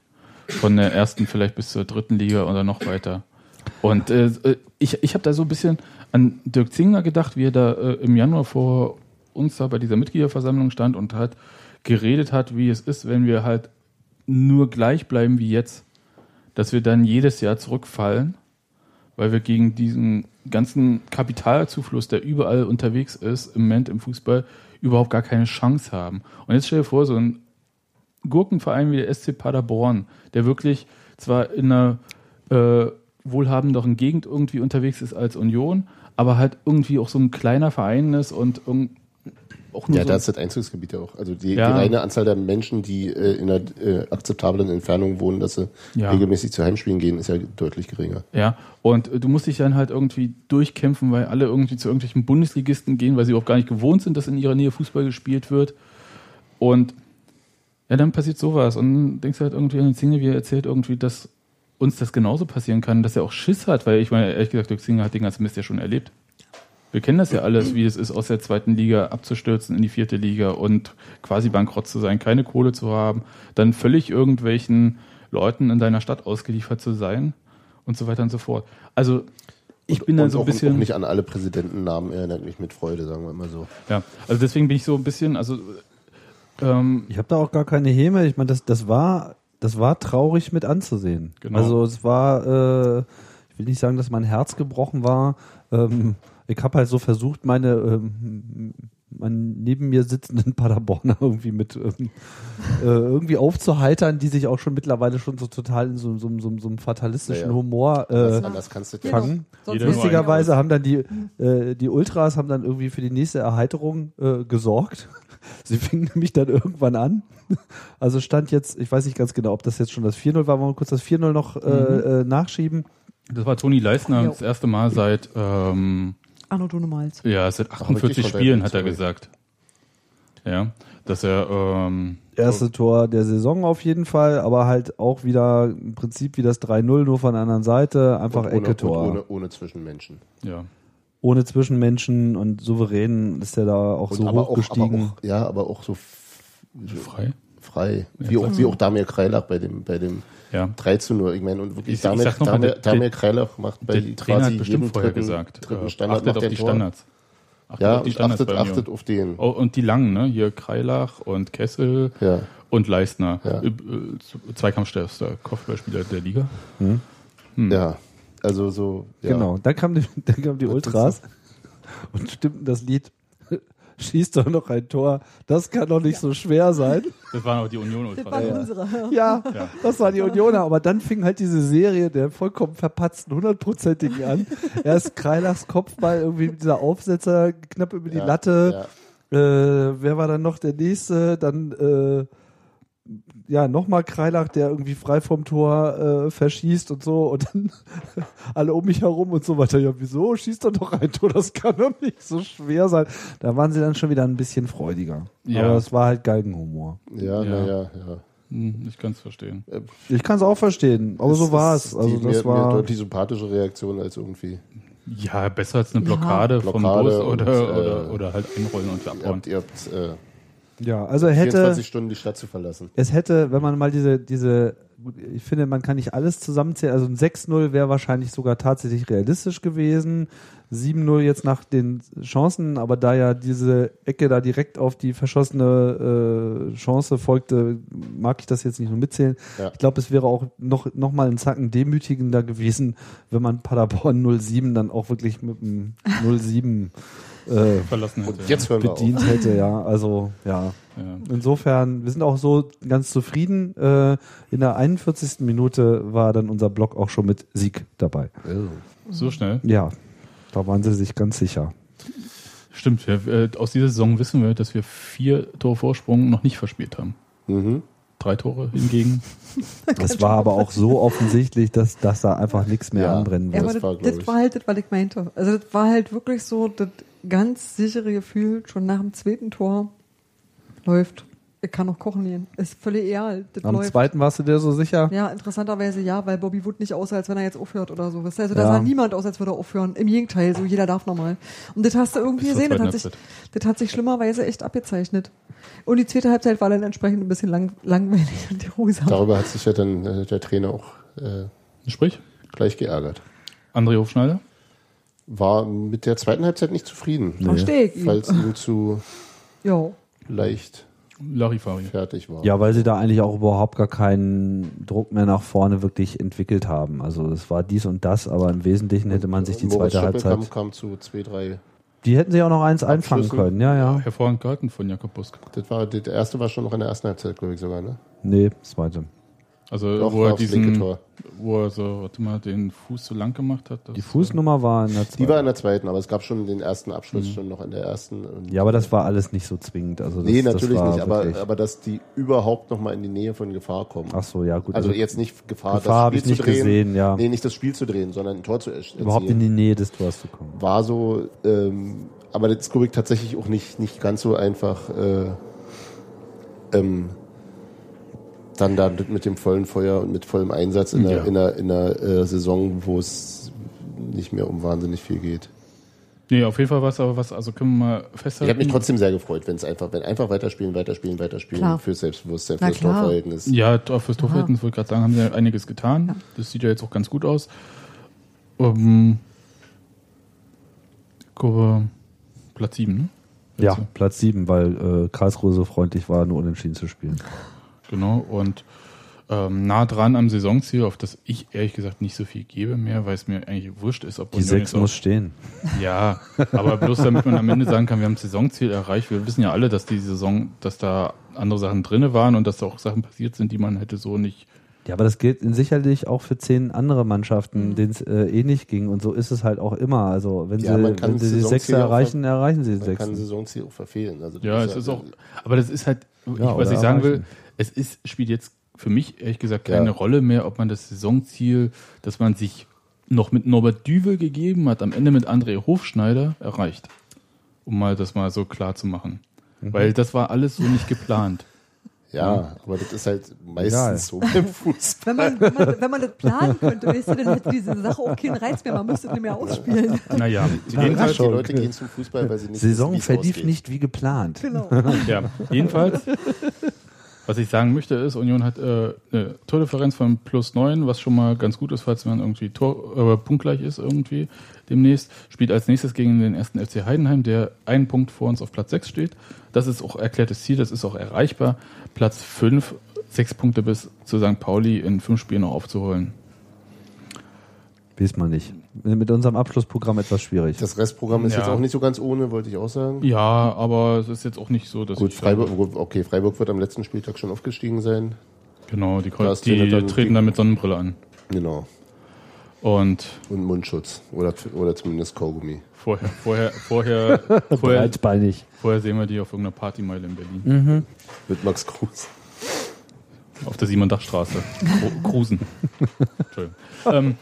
Speaker 1: Von der ersten vielleicht bis zur dritten Liga oder noch weiter. Und äh, ich, ich habe da so ein bisschen an Dirk Zingler gedacht, wie er da äh, im Januar vor uns da bei dieser Mitgliederversammlung stand und halt geredet hat, wie es ist, wenn wir halt nur gleich bleiben wie jetzt. Dass wir dann jedes Jahr zurückfallen, weil wir gegen diesen ganzen Kapitalzufluss, der überall unterwegs ist, im Moment im Fußball, überhaupt gar keine Chance haben. Und jetzt stell dir vor, so ein Gurkenverein wie der SC Paderborn, der wirklich zwar in einer äh, wohlhabenderen Gegend irgendwie unterwegs ist als Union, aber halt irgendwie auch so ein kleiner Verein ist und irgend- auch nur
Speaker 3: Ja,
Speaker 1: so
Speaker 3: da ist das Einzugsgebiet ja auch. Also die,
Speaker 1: Ja.
Speaker 3: die reine Anzahl der Menschen, die äh, in einer äh, akzeptablen Entfernung wohnen, dass sie
Speaker 1: Ja.
Speaker 3: regelmäßig zu Heimspielen gehen, ist ja deutlich geringer.
Speaker 1: Ja, und äh, du musst dich dann halt irgendwie durchkämpfen, weil alle irgendwie zu irgendwelchen Bundesligisten gehen, weil sie überhaupt gar nicht gewohnt sind, dass in ihrer Nähe Fußball gespielt wird. Und ja, dann passiert sowas. Und dann denkst du halt irgendwie an den Single, wie er erzählt irgendwie, dass uns das genauso passieren kann, dass er auch Schiss hat, weil ich meine, ehrlich gesagt, Dirk Singer hat den ganzen Mist ja schon erlebt. Wir kennen das ja alles, wie es ist, aus der zweiten Liga abzustürzen in die vierte Liga und quasi bankrott zu sein, keine Kohle zu haben, dann völlig irgendwelchen Leuten in deiner Stadt ausgeliefert zu sein und so weiter und so fort. Also ich bin
Speaker 3: und,
Speaker 1: da
Speaker 3: und
Speaker 1: so ein bisschen.
Speaker 3: auch nicht an alle Präsidentennamen erinnert mich mit Freude, sagen wir mal so.
Speaker 1: ja, also deswegen bin ich so ein bisschen, also ähm,
Speaker 4: Ich habe da auch gar keine Häme. Ich meine, das, das war, das war traurig mit anzusehen.
Speaker 1: Genau.
Speaker 4: Also es war, äh, ich will nicht sagen, dass mein Herz gebrochen war. Ähm, ich habe halt so versucht, meine ähm, meinen neben mir sitzenden Paderborner irgendwie mit ähm, äh, irgendwie aufzuheitern, die sich auch schon mittlerweile schon so total in so, so, so, so einem fatalistischen
Speaker 3: Ja, ja.
Speaker 4: Humor äh,
Speaker 3: kannst du
Speaker 2: Genau.
Speaker 4: fangen.
Speaker 1: Nur
Speaker 4: Lustigerweise haben dann die, äh, die Ultras haben dann irgendwie für die nächste Erheiterung äh, gesorgt. Sie fingen nämlich dann irgendwann an. Also stand jetzt, ich weiß nicht ganz genau, ob das jetzt schon das 4-0 war, wollen wir kurz das 4-0 noch äh, äh, nachschieben.
Speaker 1: das war Toni Leisner
Speaker 2: Jo.
Speaker 1: das erste Mal seit ähm,
Speaker 2: Arno Dunemals.
Speaker 1: ja seit
Speaker 3: richtig
Speaker 1: 48
Speaker 3: von
Speaker 1: Spielen hat er gesagt. Ja, dass er ähm,
Speaker 4: Erste Tor der Saison auf jeden Fall, aber halt auch wieder im Prinzip wie das 3-0, nur von der anderen Seite, einfach Ecke-Tor.
Speaker 3: ohne, ohne Zwischenmenschen.
Speaker 1: ja
Speaker 4: Ohne Zwischenmenschen und souverän ist er da auch
Speaker 3: Und
Speaker 4: so
Speaker 3: aber auch,
Speaker 4: hochgestiegen.
Speaker 3: aber auch, ja, aber auch so f-
Speaker 1: frei.
Speaker 3: frei. Wie, auch, wie auch Damir Kreilach bei dem, bei dem
Speaker 1: Ja.
Speaker 3: 3 zu 0. Ich meine, und wirklich
Speaker 1: Ich- ich
Speaker 3: Damir,
Speaker 1: mal,
Speaker 3: Damir,
Speaker 1: der-
Speaker 3: Damir Kreilach macht bei
Speaker 1: Der Trainer
Speaker 3: quasi
Speaker 1: hat bestimmt
Speaker 3: jedem
Speaker 1: vorher
Speaker 3: dritten,
Speaker 1: gesagt,
Speaker 3: dritten
Speaker 1: äh,
Speaker 3: Standard
Speaker 1: achtet
Speaker 3: macht
Speaker 1: auf die
Speaker 3: Tor.
Speaker 1: Standards. Achtet
Speaker 3: Ja,
Speaker 1: auf die Standards
Speaker 3: achtet, achtet auf den.
Speaker 1: Oh, und die langen, ne? Hier Kreilach und Kessel
Speaker 3: Ja.
Speaker 1: und Leistner.
Speaker 3: Ja.
Speaker 1: Äh, äh, Zweikampfstärkster Kopfballspieler der Liga.
Speaker 3: Ja, also so. Ja.
Speaker 4: Genau, dann kam die, dann kam die Ultras und stimmten das Lied Schießt doch noch ein Tor, das kann doch nicht so schwer sein.
Speaker 1: Das waren aber die Union
Speaker 2: Das
Speaker 1: Ultras.
Speaker 2: waren
Speaker 1: Ja.
Speaker 2: unsere.
Speaker 4: Ja,
Speaker 1: Ja.
Speaker 4: das war die Unioner, aber dann fing halt diese Serie der vollkommen verpatzten hundertprozentigen an. Erst Kreilachs Kopfball, irgendwie mit dieser Aufsetzer knapp über die
Speaker 3: Ja,
Speaker 4: Latte.
Speaker 3: Ja.
Speaker 4: Äh, wer war dann noch der nächste? Dann äh, ja nochmal Kreilach, der irgendwie frei vom Tor äh, verschießt und so und dann alle um mich herum und so weiter. Ja, wieso? Schießt doch noch ein Tor, das kann doch nicht so schwer sein. Da waren sie dann schon wieder ein bisschen freudiger.
Speaker 1: Ja.
Speaker 4: Aber es war halt Galgenhumor.
Speaker 3: Ja,
Speaker 1: Ja.
Speaker 3: naja, ja.
Speaker 1: Hm, Ich kann es verstehen.
Speaker 4: Ich kann es auch verstehen, aber so war es. Also
Speaker 3: die,
Speaker 4: das
Speaker 3: mir, mir
Speaker 4: war
Speaker 3: deutlich sympathische Reaktion als irgendwie.
Speaker 1: Ja, besser als eine
Speaker 2: Ja.
Speaker 1: Blockade, vom
Speaker 3: Blockade
Speaker 1: Bus
Speaker 3: und,
Speaker 1: oder,
Speaker 3: äh,
Speaker 1: oder, oder halt einrollen und
Speaker 3: Ihr
Speaker 1: abhauen.
Speaker 3: habt, ihr habt äh,
Speaker 4: ja, also hätte
Speaker 3: 24 Stunden die Stadt zu verlassen.
Speaker 4: es hätte, wenn man mal diese, diese, ich finde, man kann nicht alles zusammenzählen. Also ein 6-0 wäre wahrscheinlich sogar tatsächlich realistisch gewesen. 7-0 jetzt nach den Chancen, aber da ja diese Ecke da direkt auf die verschossene äh, Chance folgte, mag ich das jetzt nicht nur mitzählen.
Speaker 3: Ja.
Speaker 4: Ich glaube, es wäre auch noch, noch mal einen Zacken demütigender gewesen, wenn man Paderborn 07 dann auch wirklich mit dem 07 äh,
Speaker 1: Verlassen hätte.
Speaker 3: Und jetzt hören wir auf.
Speaker 4: bedient hätte, ja. Also, ja.
Speaker 1: Ja.
Speaker 4: Insofern, wir sind auch so ganz zufrieden. Äh, in der 41. Minute war dann unser Blog auch schon mit Sieg dabei.
Speaker 1: So schnell.
Speaker 4: Ja, da waren sie sich ganz sicher.
Speaker 1: Stimmt, wir, äh, aus dieser Saison wissen wir, dass wir vier Tore Vorsprung noch nicht verspielt haben.
Speaker 3: Mhm.
Speaker 1: Drei Tore hingegen.
Speaker 4: Das war aber auch so offensichtlich, dass, dass da einfach nichts mehr
Speaker 3: Ja.
Speaker 4: anbrennen
Speaker 2: Ja,
Speaker 4: wird.
Speaker 2: aber
Speaker 3: Das
Speaker 2: das,
Speaker 3: war,
Speaker 2: das, war halt das, was ich meinte. Also das war halt wirklich so das ganz sichere Gefühl, schon nach dem zweiten Tor läuft. Ich kann noch kochen gehen. Ist völlig egal. Das
Speaker 4: Am
Speaker 2: läuft.
Speaker 4: zweiten warst du dir so sicher?
Speaker 2: Ja, interessanterweise ja, weil Bobby Wood nicht aussah, als wenn er jetzt aufhört oder so. Weißt du, Also da
Speaker 4: Ja.
Speaker 2: sah niemand aus, als würde er aufhören. Im Gegenteil, so jeder darf nochmal. Und das hast du irgendwie gesehen. Das hat, sich, das hat sich schlimmerweise echt abgezeichnet. Und die zweite Halbzeit war dann entsprechend ein bisschen lang, langweilig und ruhig.
Speaker 3: Darüber hat sich ja dann äh, der Trainer auch äh,
Speaker 1: Sprich,
Speaker 3: gleich geärgert.
Speaker 1: André Hofschneider.
Speaker 3: War mit der zweiten Halbzeit nicht zufrieden,
Speaker 2: Verstehe ich
Speaker 3: es ihm zu
Speaker 2: Ja.
Speaker 3: leicht
Speaker 1: Larifari.
Speaker 3: fertig war.
Speaker 4: Ja, weil sie da eigentlich auch überhaupt gar keinen Druck mehr nach vorne wirklich entwickelt haben. Also es war dies und das, aber im Wesentlichen hätte man sich die
Speaker 3: Moritz
Speaker 4: zweite Halbzeit.
Speaker 3: kam zu 2, 3.
Speaker 4: Die hätten sie auch noch eins einfangen können, ja, ja.
Speaker 1: Hervorragend gehalten von Jakob Busk.
Speaker 3: Das war, der erste war schon noch in der ersten Halbzeit, glaube ich sogar, ne?
Speaker 4: Nee, zweite.
Speaker 1: Also
Speaker 3: Doch,
Speaker 1: wo er diesen, wo er so, warte mal, den Fuß so lang gemacht hat. das-
Speaker 4: Die Fußnummer war in der zweiten.
Speaker 3: Die war in der zweiten, aber es gab schon den ersten Abschluss schon noch in der ersten. Und
Speaker 4: ja, aber das war alles nicht so zwingend. Also das,
Speaker 3: nee, natürlich
Speaker 4: das war
Speaker 3: nicht, aber, aber dass die überhaupt noch mal in die Nähe von Gefahr kommen.
Speaker 4: Ach so, ja gut.
Speaker 3: also jetzt nicht Gefahr,
Speaker 4: Gefahr
Speaker 3: das
Speaker 4: ich nicht
Speaker 3: zu drehen.
Speaker 4: gesehen, ja.
Speaker 3: Nee, nicht das Spiel zu drehen, sondern ein Tor zu erzielen.
Speaker 4: überhaupt in die Nähe des Tors zu kommen.
Speaker 3: war so, ähm, aber das ich, tatsächlich auch nicht, nicht ganz so einfach, äh, ähm, dann da mit dem vollen Feuer und mit vollem Einsatz in
Speaker 1: Ja.
Speaker 3: der, in der, in der äh, Saison, wo es nicht mehr um wahnsinnig viel geht.
Speaker 1: Nee, auf jeden Fall war es aber was, also können wir mal festhalten.
Speaker 3: Ich habe mich trotzdem sehr gefreut, wenn es einfach, wenn einfach weiterspielen, weiterspielen, weiterspielen
Speaker 2: Klar.
Speaker 3: für Selbstbewusstsein,
Speaker 2: Na
Speaker 3: für das
Speaker 2: klar.
Speaker 3: Torverhältnis.
Speaker 1: Ja, fürs Torverhältnis wollte ich gerade sagen, haben sie ja einiges getan. Das sieht ja jetzt auch ganz gut aus. Ähm, ich glaube, Platz 7, ne?
Speaker 4: Ja, Platz sieben, weil äh, Karlsruhe so freundlich war, nur unentschieden zu spielen.
Speaker 1: Genau, und ähm, nah dran am Saisonziel, auf das ich ehrlich gesagt nicht so viel gebe mehr, weil es mir eigentlich wurscht ist, ob
Speaker 4: Die
Speaker 1: Union
Speaker 4: sechs muss stehen.
Speaker 1: Ja, aber bloß damit man am Ende sagen kann, wir haben das Saisonziel erreicht. Wir wissen ja alle, dass die Saison, dass da andere Sachen drinne waren und dass da auch Sachen passiert sind, die man hätte so nicht.
Speaker 4: Ja, aber das gilt sicherlich auch für zehn andere
Speaker 2: Mhm.
Speaker 4: Mannschaften, denen es äh, ähnlich ging. Und so ist es halt auch immer. Also wenn
Speaker 3: Ja,
Speaker 4: sie,
Speaker 3: man kann
Speaker 4: wenn sie die
Speaker 3: Saisonziele
Speaker 4: Sechse
Speaker 3: auch
Speaker 4: erreichen, erreichen sie die
Speaker 3: Man kann. Saisonziel auch verfehlen. Also
Speaker 1: Ja,
Speaker 3: ist
Speaker 1: es ist
Speaker 3: ja-
Speaker 1: auch. Aber das ist halt, ich,
Speaker 4: Ja,
Speaker 1: was
Speaker 4: oder
Speaker 1: ich sagen will,
Speaker 4: erreichen.
Speaker 1: Es ist, spielt jetzt für mich ehrlich gesagt keine
Speaker 3: Ja.
Speaker 1: Rolle mehr, ob man das Saisonziel, das man sich noch mit Norbert Düvel gegeben hat, am Ende mit André Hofschneider erreicht. Um mal das mal so klar zu machen.
Speaker 4: Mhm.
Speaker 1: Weil das war alles so nicht geplant.
Speaker 3: Ja, aber das ist halt meistens
Speaker 4: Egal.
Speaker 3: so beim Fußball.
Speaker 2: Wenn man, wenn, man, wenn man das planen könnte, weißt du, dann hätte diese Sache auch keinen Reiz mehr. Man müsste es nicht mehr ausspielen.
Speaker 1: Naja,
Speaker 3: Die,
Speaker 1: jedenfalls,
Speaker 3: die Leute gehen zum Fußball, weil sie nicht
Speaker 4: Saison
Speaker 3: wissen,
Speaker 4: verlief
Speaker 3: ausgeht.
Speaker 4: nicht wie geplant.
Speaker 2: Genau.
Speaker 1: Ja, jedenfalls, was ich sagen möchte, ist, Union hat äh, eine Tordifferenz von plus 9, was schon mal ganz gut ist, falls man irgendwie Tor, äh, punktgleich ist irgendwie demnächst. Spielt als nächstes gegen den ersten FC Heidenheim, der einen Punkt vor uns auf Platz 6 steht. Das ist auch erklärtes Ziel, das ist auch erreichbar. Platz 5, sechs Punkte bis zu St. Pauli in fünf Spielen noch aufzuholen.
Speaker 4: Weiß man nicht. Mit unserem Abschlussprogramm etwas schwierig.
Speaker 3: Das Restprogramm ist
Speaker 1: Ja.
Speaker 3: jetzt auch nicht so ganz ohne, wollte ich auch sagen.
Speaker 1: Ja, aber es ist jetzt auch nicht so, dass
Speaker 3: Gut,
Speaker 1: ich
Speaker 3: Freiburg, okay, Freiburg wird am letzten Spieltag schon aufgestiegen sein.
Speaker 1: Genau, die,
Speaker 3: Da
Speaker 1: Kreuz,
Speaker 3: die dann-
Speaker 1: treten dann mit Sonnenbrille an.
Speaker 3: Genau.
Speaker 1: Und
Speaker 3: Und Mundschutz. Oder, oder zumindest Kaugummi.
Speaker 1: vorher, vorher, vorher, vorher, vorher sehen wir die auf irgendeiner Partymeile in Berlin.
Speaker 3: Mit Max Kruse.
Speaker 1: Auf der Simon-Dach-Straße. Grusen. Entschuldigung. Ähm,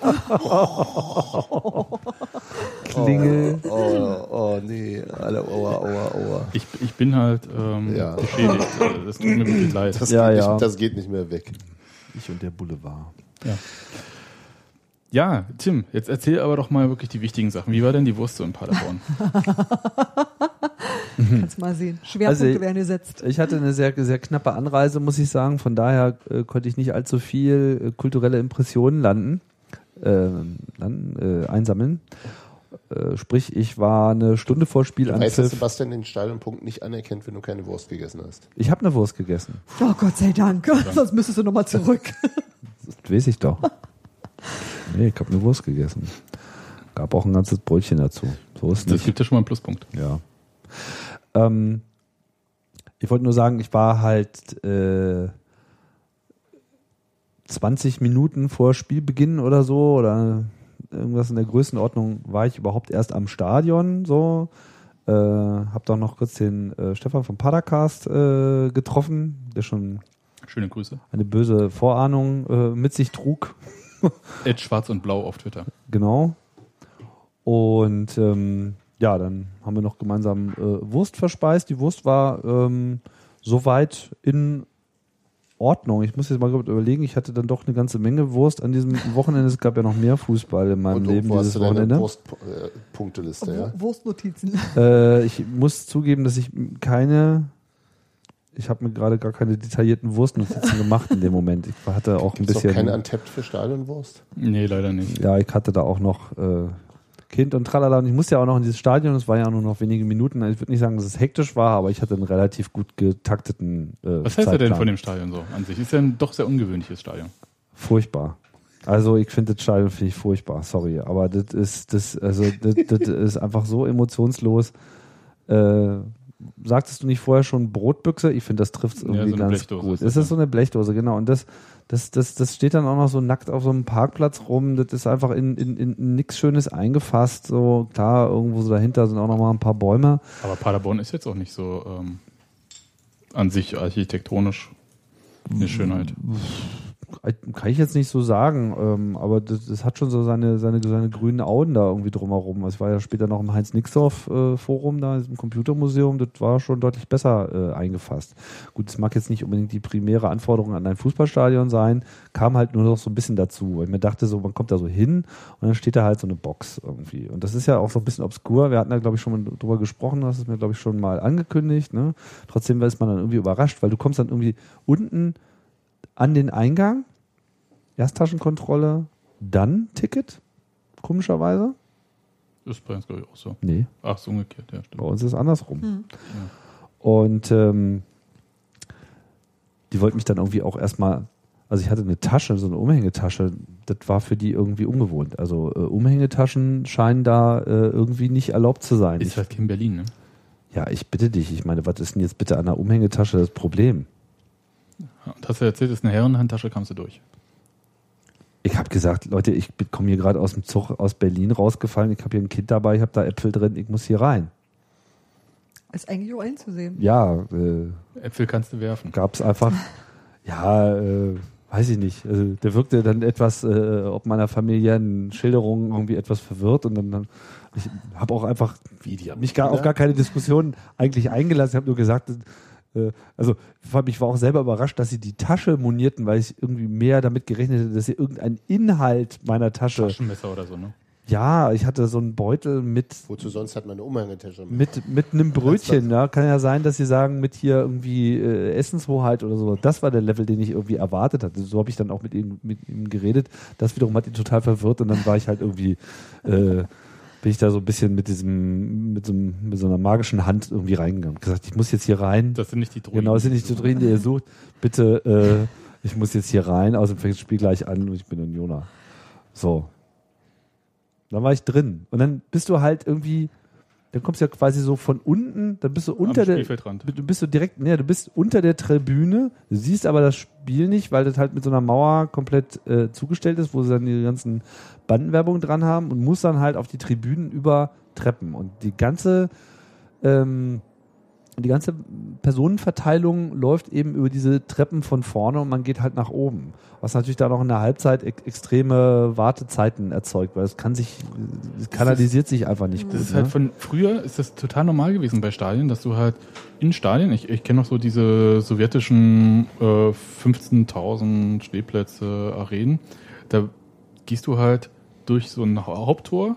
Speaker 4: Klingel.
Speaker 3: Oh, oh, nee. Alle, aua, aua, aua.
Speaker 1: ich, ich bin halt ähm,
Speaker 3: Ja.
Speaker 1: beschädigt. Äh, Das tut mir wirklich leid.
Speaker 3: Das,
Speaker 4: Ja,
Speaker 3: geht
Speaker 4: ja.
Speaker 3: Nicht, das geht nicht mehr weg.
Speaker 4: Ich und der Boulevard.
Speaker 1: Ja, Tim, jetzt erzähl aber doch mal wirklich die wichtigen Sachen. Wie war denn die Wurst so in Paderborn?
Speaker 2: Kannst mal sehen. Schwerpunkte
Speaker 4: Also,
Speaker 2: werden gesetzt.
Speaker 4: Ich hatte eine sehr, sehr knappe Anreise, muss ich sagen. Von daher äh, konnte ich nicht allzu viel äh, kulturelle Impressionen landen, äh, landen äh, einsammeln. Äh, sprich, ich war eine Stunde vor Spiel
Speaker 3: Du
Speaker 4: an
Speaker 3: weißt, dass. Sebastian den Stadionpunkt nicht anerkennt, wenn du keine Wurst gegessen hast.
Speaker 4: Ich habe eine Wurst gegessen.
Speaker 2: Oh Gott sei Dank. Sonst müsstest du nochmal zurück.
Speaker 4: Das weiß ich doch. Nee, ich habe eine Wurst gegessen. Gab auch ein ganzes Brötchen dazu. So ist
Speaker 1: Das
Speaker 4: nicht.
Speaker 1: gibt ja schon mal einen Pluspunkt.
Speaker 4: Ja. Ähm, ich wollte nur sagen, ich war halt äh, 20 Minuten vor Spielbeginn oder so oder irgendwas in der Größenordnung war ich überhaupt erst am Stadion so. Äh, hab dann noch kurz den äh, Stefan vom Padercast äh, getroffen, der schon
Speaker 1: Schöne Grüße.
Speaker 4: eine böse Vorahnung äh, mit sich trug.
Speaker 1: Ed Schwarz und Blau auf Twitter.
Speaker 4: Genau. Und ähm, ja, dann haben wir noch gemeinsam äh, Wurst verspeist. Die Wurst war ähm, soweit in Ordnung. Ich muss jetzt mal gerade überlegen, ich hatte dann doch eine ganze Menge Wurst an diesem Wochenende. Es gab ja noch mehr Fußball in meinem
Speaker 3: Und
Speaker 4: Leben
Speaker 3: irgendwo hast
Speaker 4: dieses
Speaker 3: du deine
Speaker 4: Wochenende.
Speaker 3: Wurstpunkteliste, ja?
Speaker 2: Wu- Wurstnotizen.
Speaker 4: Äh, ich muss zugeben, dass ich keine, ich habe mir gerade gar keine detaillierten Wurstnotizen gemacht in dem Moment. Ich hatte auch ein
Speaker 3: Ist doch
Speaker 4: bisschen,
Speaker 3: keine Anteppt für Stadionwurst?
Speaker 1: Nee, leider nicht.
Speaker 4: ja, ich hatte da auch noch äh, Kind und tralala und ich musste ja auch noch in dieses Stadion, es war ja nur noch wenige Minuten. Ich würde nicht sagen, dass es hektisch war, aber ich hatte einen relativ gut getakteten äh,
Speaker 1: Was hältst du denn von dem Stadion so an sich? Ist ja ein doch sehr ungewöhnliches Stadion.
Speaker 4: Furchtbar. Also ich finde das Stadion finde ich furchtbar, sorry, aber das ist das also das, das ist einfach so emotionslos. Äh, sagtest du nicht vorher schon Brotbüchse? Ich finde, das trifft es
Speaker 1: Ja,
Speaker 4: irgendwie
Speaker 1: so eine
Speaker 4: ganz
Speaker 1: Blechdose
Speaker 4: gut.
Speaker 1: ist das,
Speaker 4: ist so eine Blechdose, genau. Und das, das, das, das steht dann auch noch so nackt auf so einem Parkplatz rum. Das ist einfach in, in, in nichts Schönes eingefasst. So klar, irgendwo so dahinter sind auch noch mal ein paar Bäume.
Speaker 1: Aber Paderborn ist jetzt auch nicht so ähm, an sich architektonisch eine Schönheit.
Speaker 4: Kann ich jetzt nicht so sagen, ähm, aber das, das hat schon so seine, seine, seine grünen Auen da irgendwie drumherum. Ich war ja später noch im Heinz-Nixdorf-Forum da, im Computermuseum, das war schon deutlich besser äh, eingefasst. Gut, es mag jetzt nicht unbedingt die primäre Anforderung an ein Fußballstadion sein, kam halt nur noch so ein bisschen dazu. Weil ich mir dachte so, man kommt da so hin und dann steht da halt so eine Box irgendwie. Und das ist ja auch so ein bisschen obskur. Wir hatten da, glaube ich, schon mal drüber gesprochen, das ist mir, glaube ich, schon mal angekündigt. Ne? Trotzdem ist man dann irgendwie überrascht, weil du kommst dann irgendwie unten an den Eingang, Ersttaschenkontrolle, dann Ticket, komischerweise.
Speaker 1: Ist bei uns, glaube ich, auch so.
Speaker 4: Nee,
Speaker 1: Ach, so umgekehrt, ja,
Speaker 4: bei
Speaker 1: stimmt.
Speaker 4: uns ist es andersrum. Und ähm, die wollten mich dann irgendwie auch erstmal, also ich hatte eine Tasche, so eine Umhängetasche, das war für die irgendwie ungewohnt. Also äh, Umhängetaschen scheinen da äh, irgendwie nicht erlaubt zu sein.
Speaker 1: Ist halt in Berlin, ne?
Speaker 4: ja, ich bitte dich, ich meine, was ist denn jetzt bitte an der Umhängetasche das Problem?
Speaker 1: Und hast du erzählt, ist eine Herrenhandtasche, kamst du durch.
Speaker 4: Ich habe gesagt, Leute, ich komme hier gerade aus dem Zug aus Berlin rausgefallen, ich habe hier ein Kind dabei, ich habe da Äpfel drin, ich muss hier rein.
Speaker 2: Ist eigentlich auch einzusehen.
Speaker 4: Ja, äh,
Speaker 1: Äpfel kannst du werfen.
Speaker 4: gab es einfach, ja, äh, weiß ich nicht. Also, der wirkte dann etwas, äh, ob meiner familiären Schilderung irgendwie etwas verwirrt und dann, dann ich habe auch einfach
Speaker 3: Wie, die haben
Speaker 4: mich gar auf gar keine Diskussion eigentlich eingelassen. Ich habe nur gesagt, äh, also vor allem, ich war auch selber überrascht, dass sie die Tasche monierten, weil ich irgendwie mehr damit gerechnet hätte, dass sie irgendeinen Inhalt meiner Tasche.
Speaker 1: Taschenmesser oder so, ne?
Speaker 4: Ja, ich hatte so einen Beutel mit
Speaker 3: Wozu sonst hat man eine Umhängetasche?
Speaker 4: mit, mit einem Brötchen, ja. Kann ja sein, dass sie sagen, mit hier irgendwie äh, Essenshoheit oder so. Das war der Level, den ich irgendwie erwartet hatte. So habe ich dann auch mit ihm, mit ihm geredet. Das wiederum hat ihn total verwirrt und dann war ich halt irgendwie, äh, bin ich da so ein bisschen mit diesem, mit so, mit so einer magischen Hand irgendwie reingegangen. Gesagt, ich muss jetzt hier rein.
Speaker 1: Das sind nicht die Drohnen.
Speaker 4: Genau, es sind nicht die Drohnen, die ihr sucht. Bitte, äh, ich muss jetzt hier rein, außerdem fängt das Spiel gleich an und ich bin Unioner. So. Dann war ich drin. Und dann bist du halt irgendwie, dann kommst du ja quasi so von unten, dann bist du unter der, du bist du direkt, nee, du bist unter der Tribüne, du siehst aber das Spiel nicht, weil das halt mit so einer Mauer komplett äh, zugestellt ist, wo sie dann die ganzen Bandenwerbung dran haben und musst dann halt auf die Tribünen über Treppen. Und die ganze, ähm, die ganze Personenverteilung läuft eben über diese Treppen von vorne und man geht halt nach oben. Was natürlich dann auch in der Halbzeit ex extreme Wartezeiten erzeugt, weil es kann sich, es kanalisiert sich einfach nicht
Speaker 1: Das
Speaker 4: gut.
Speaker 1: ist halt
Speaker 4: ne?
Speaker 1: von früher ist das total normal gewesen bei Stadien, dass du halt in Stadien, ich, ich kenne noch so diese sowjetischen äh, 15.000 Stehplätze Arenen, da gehst du halt durch so ein Hau- Haupttor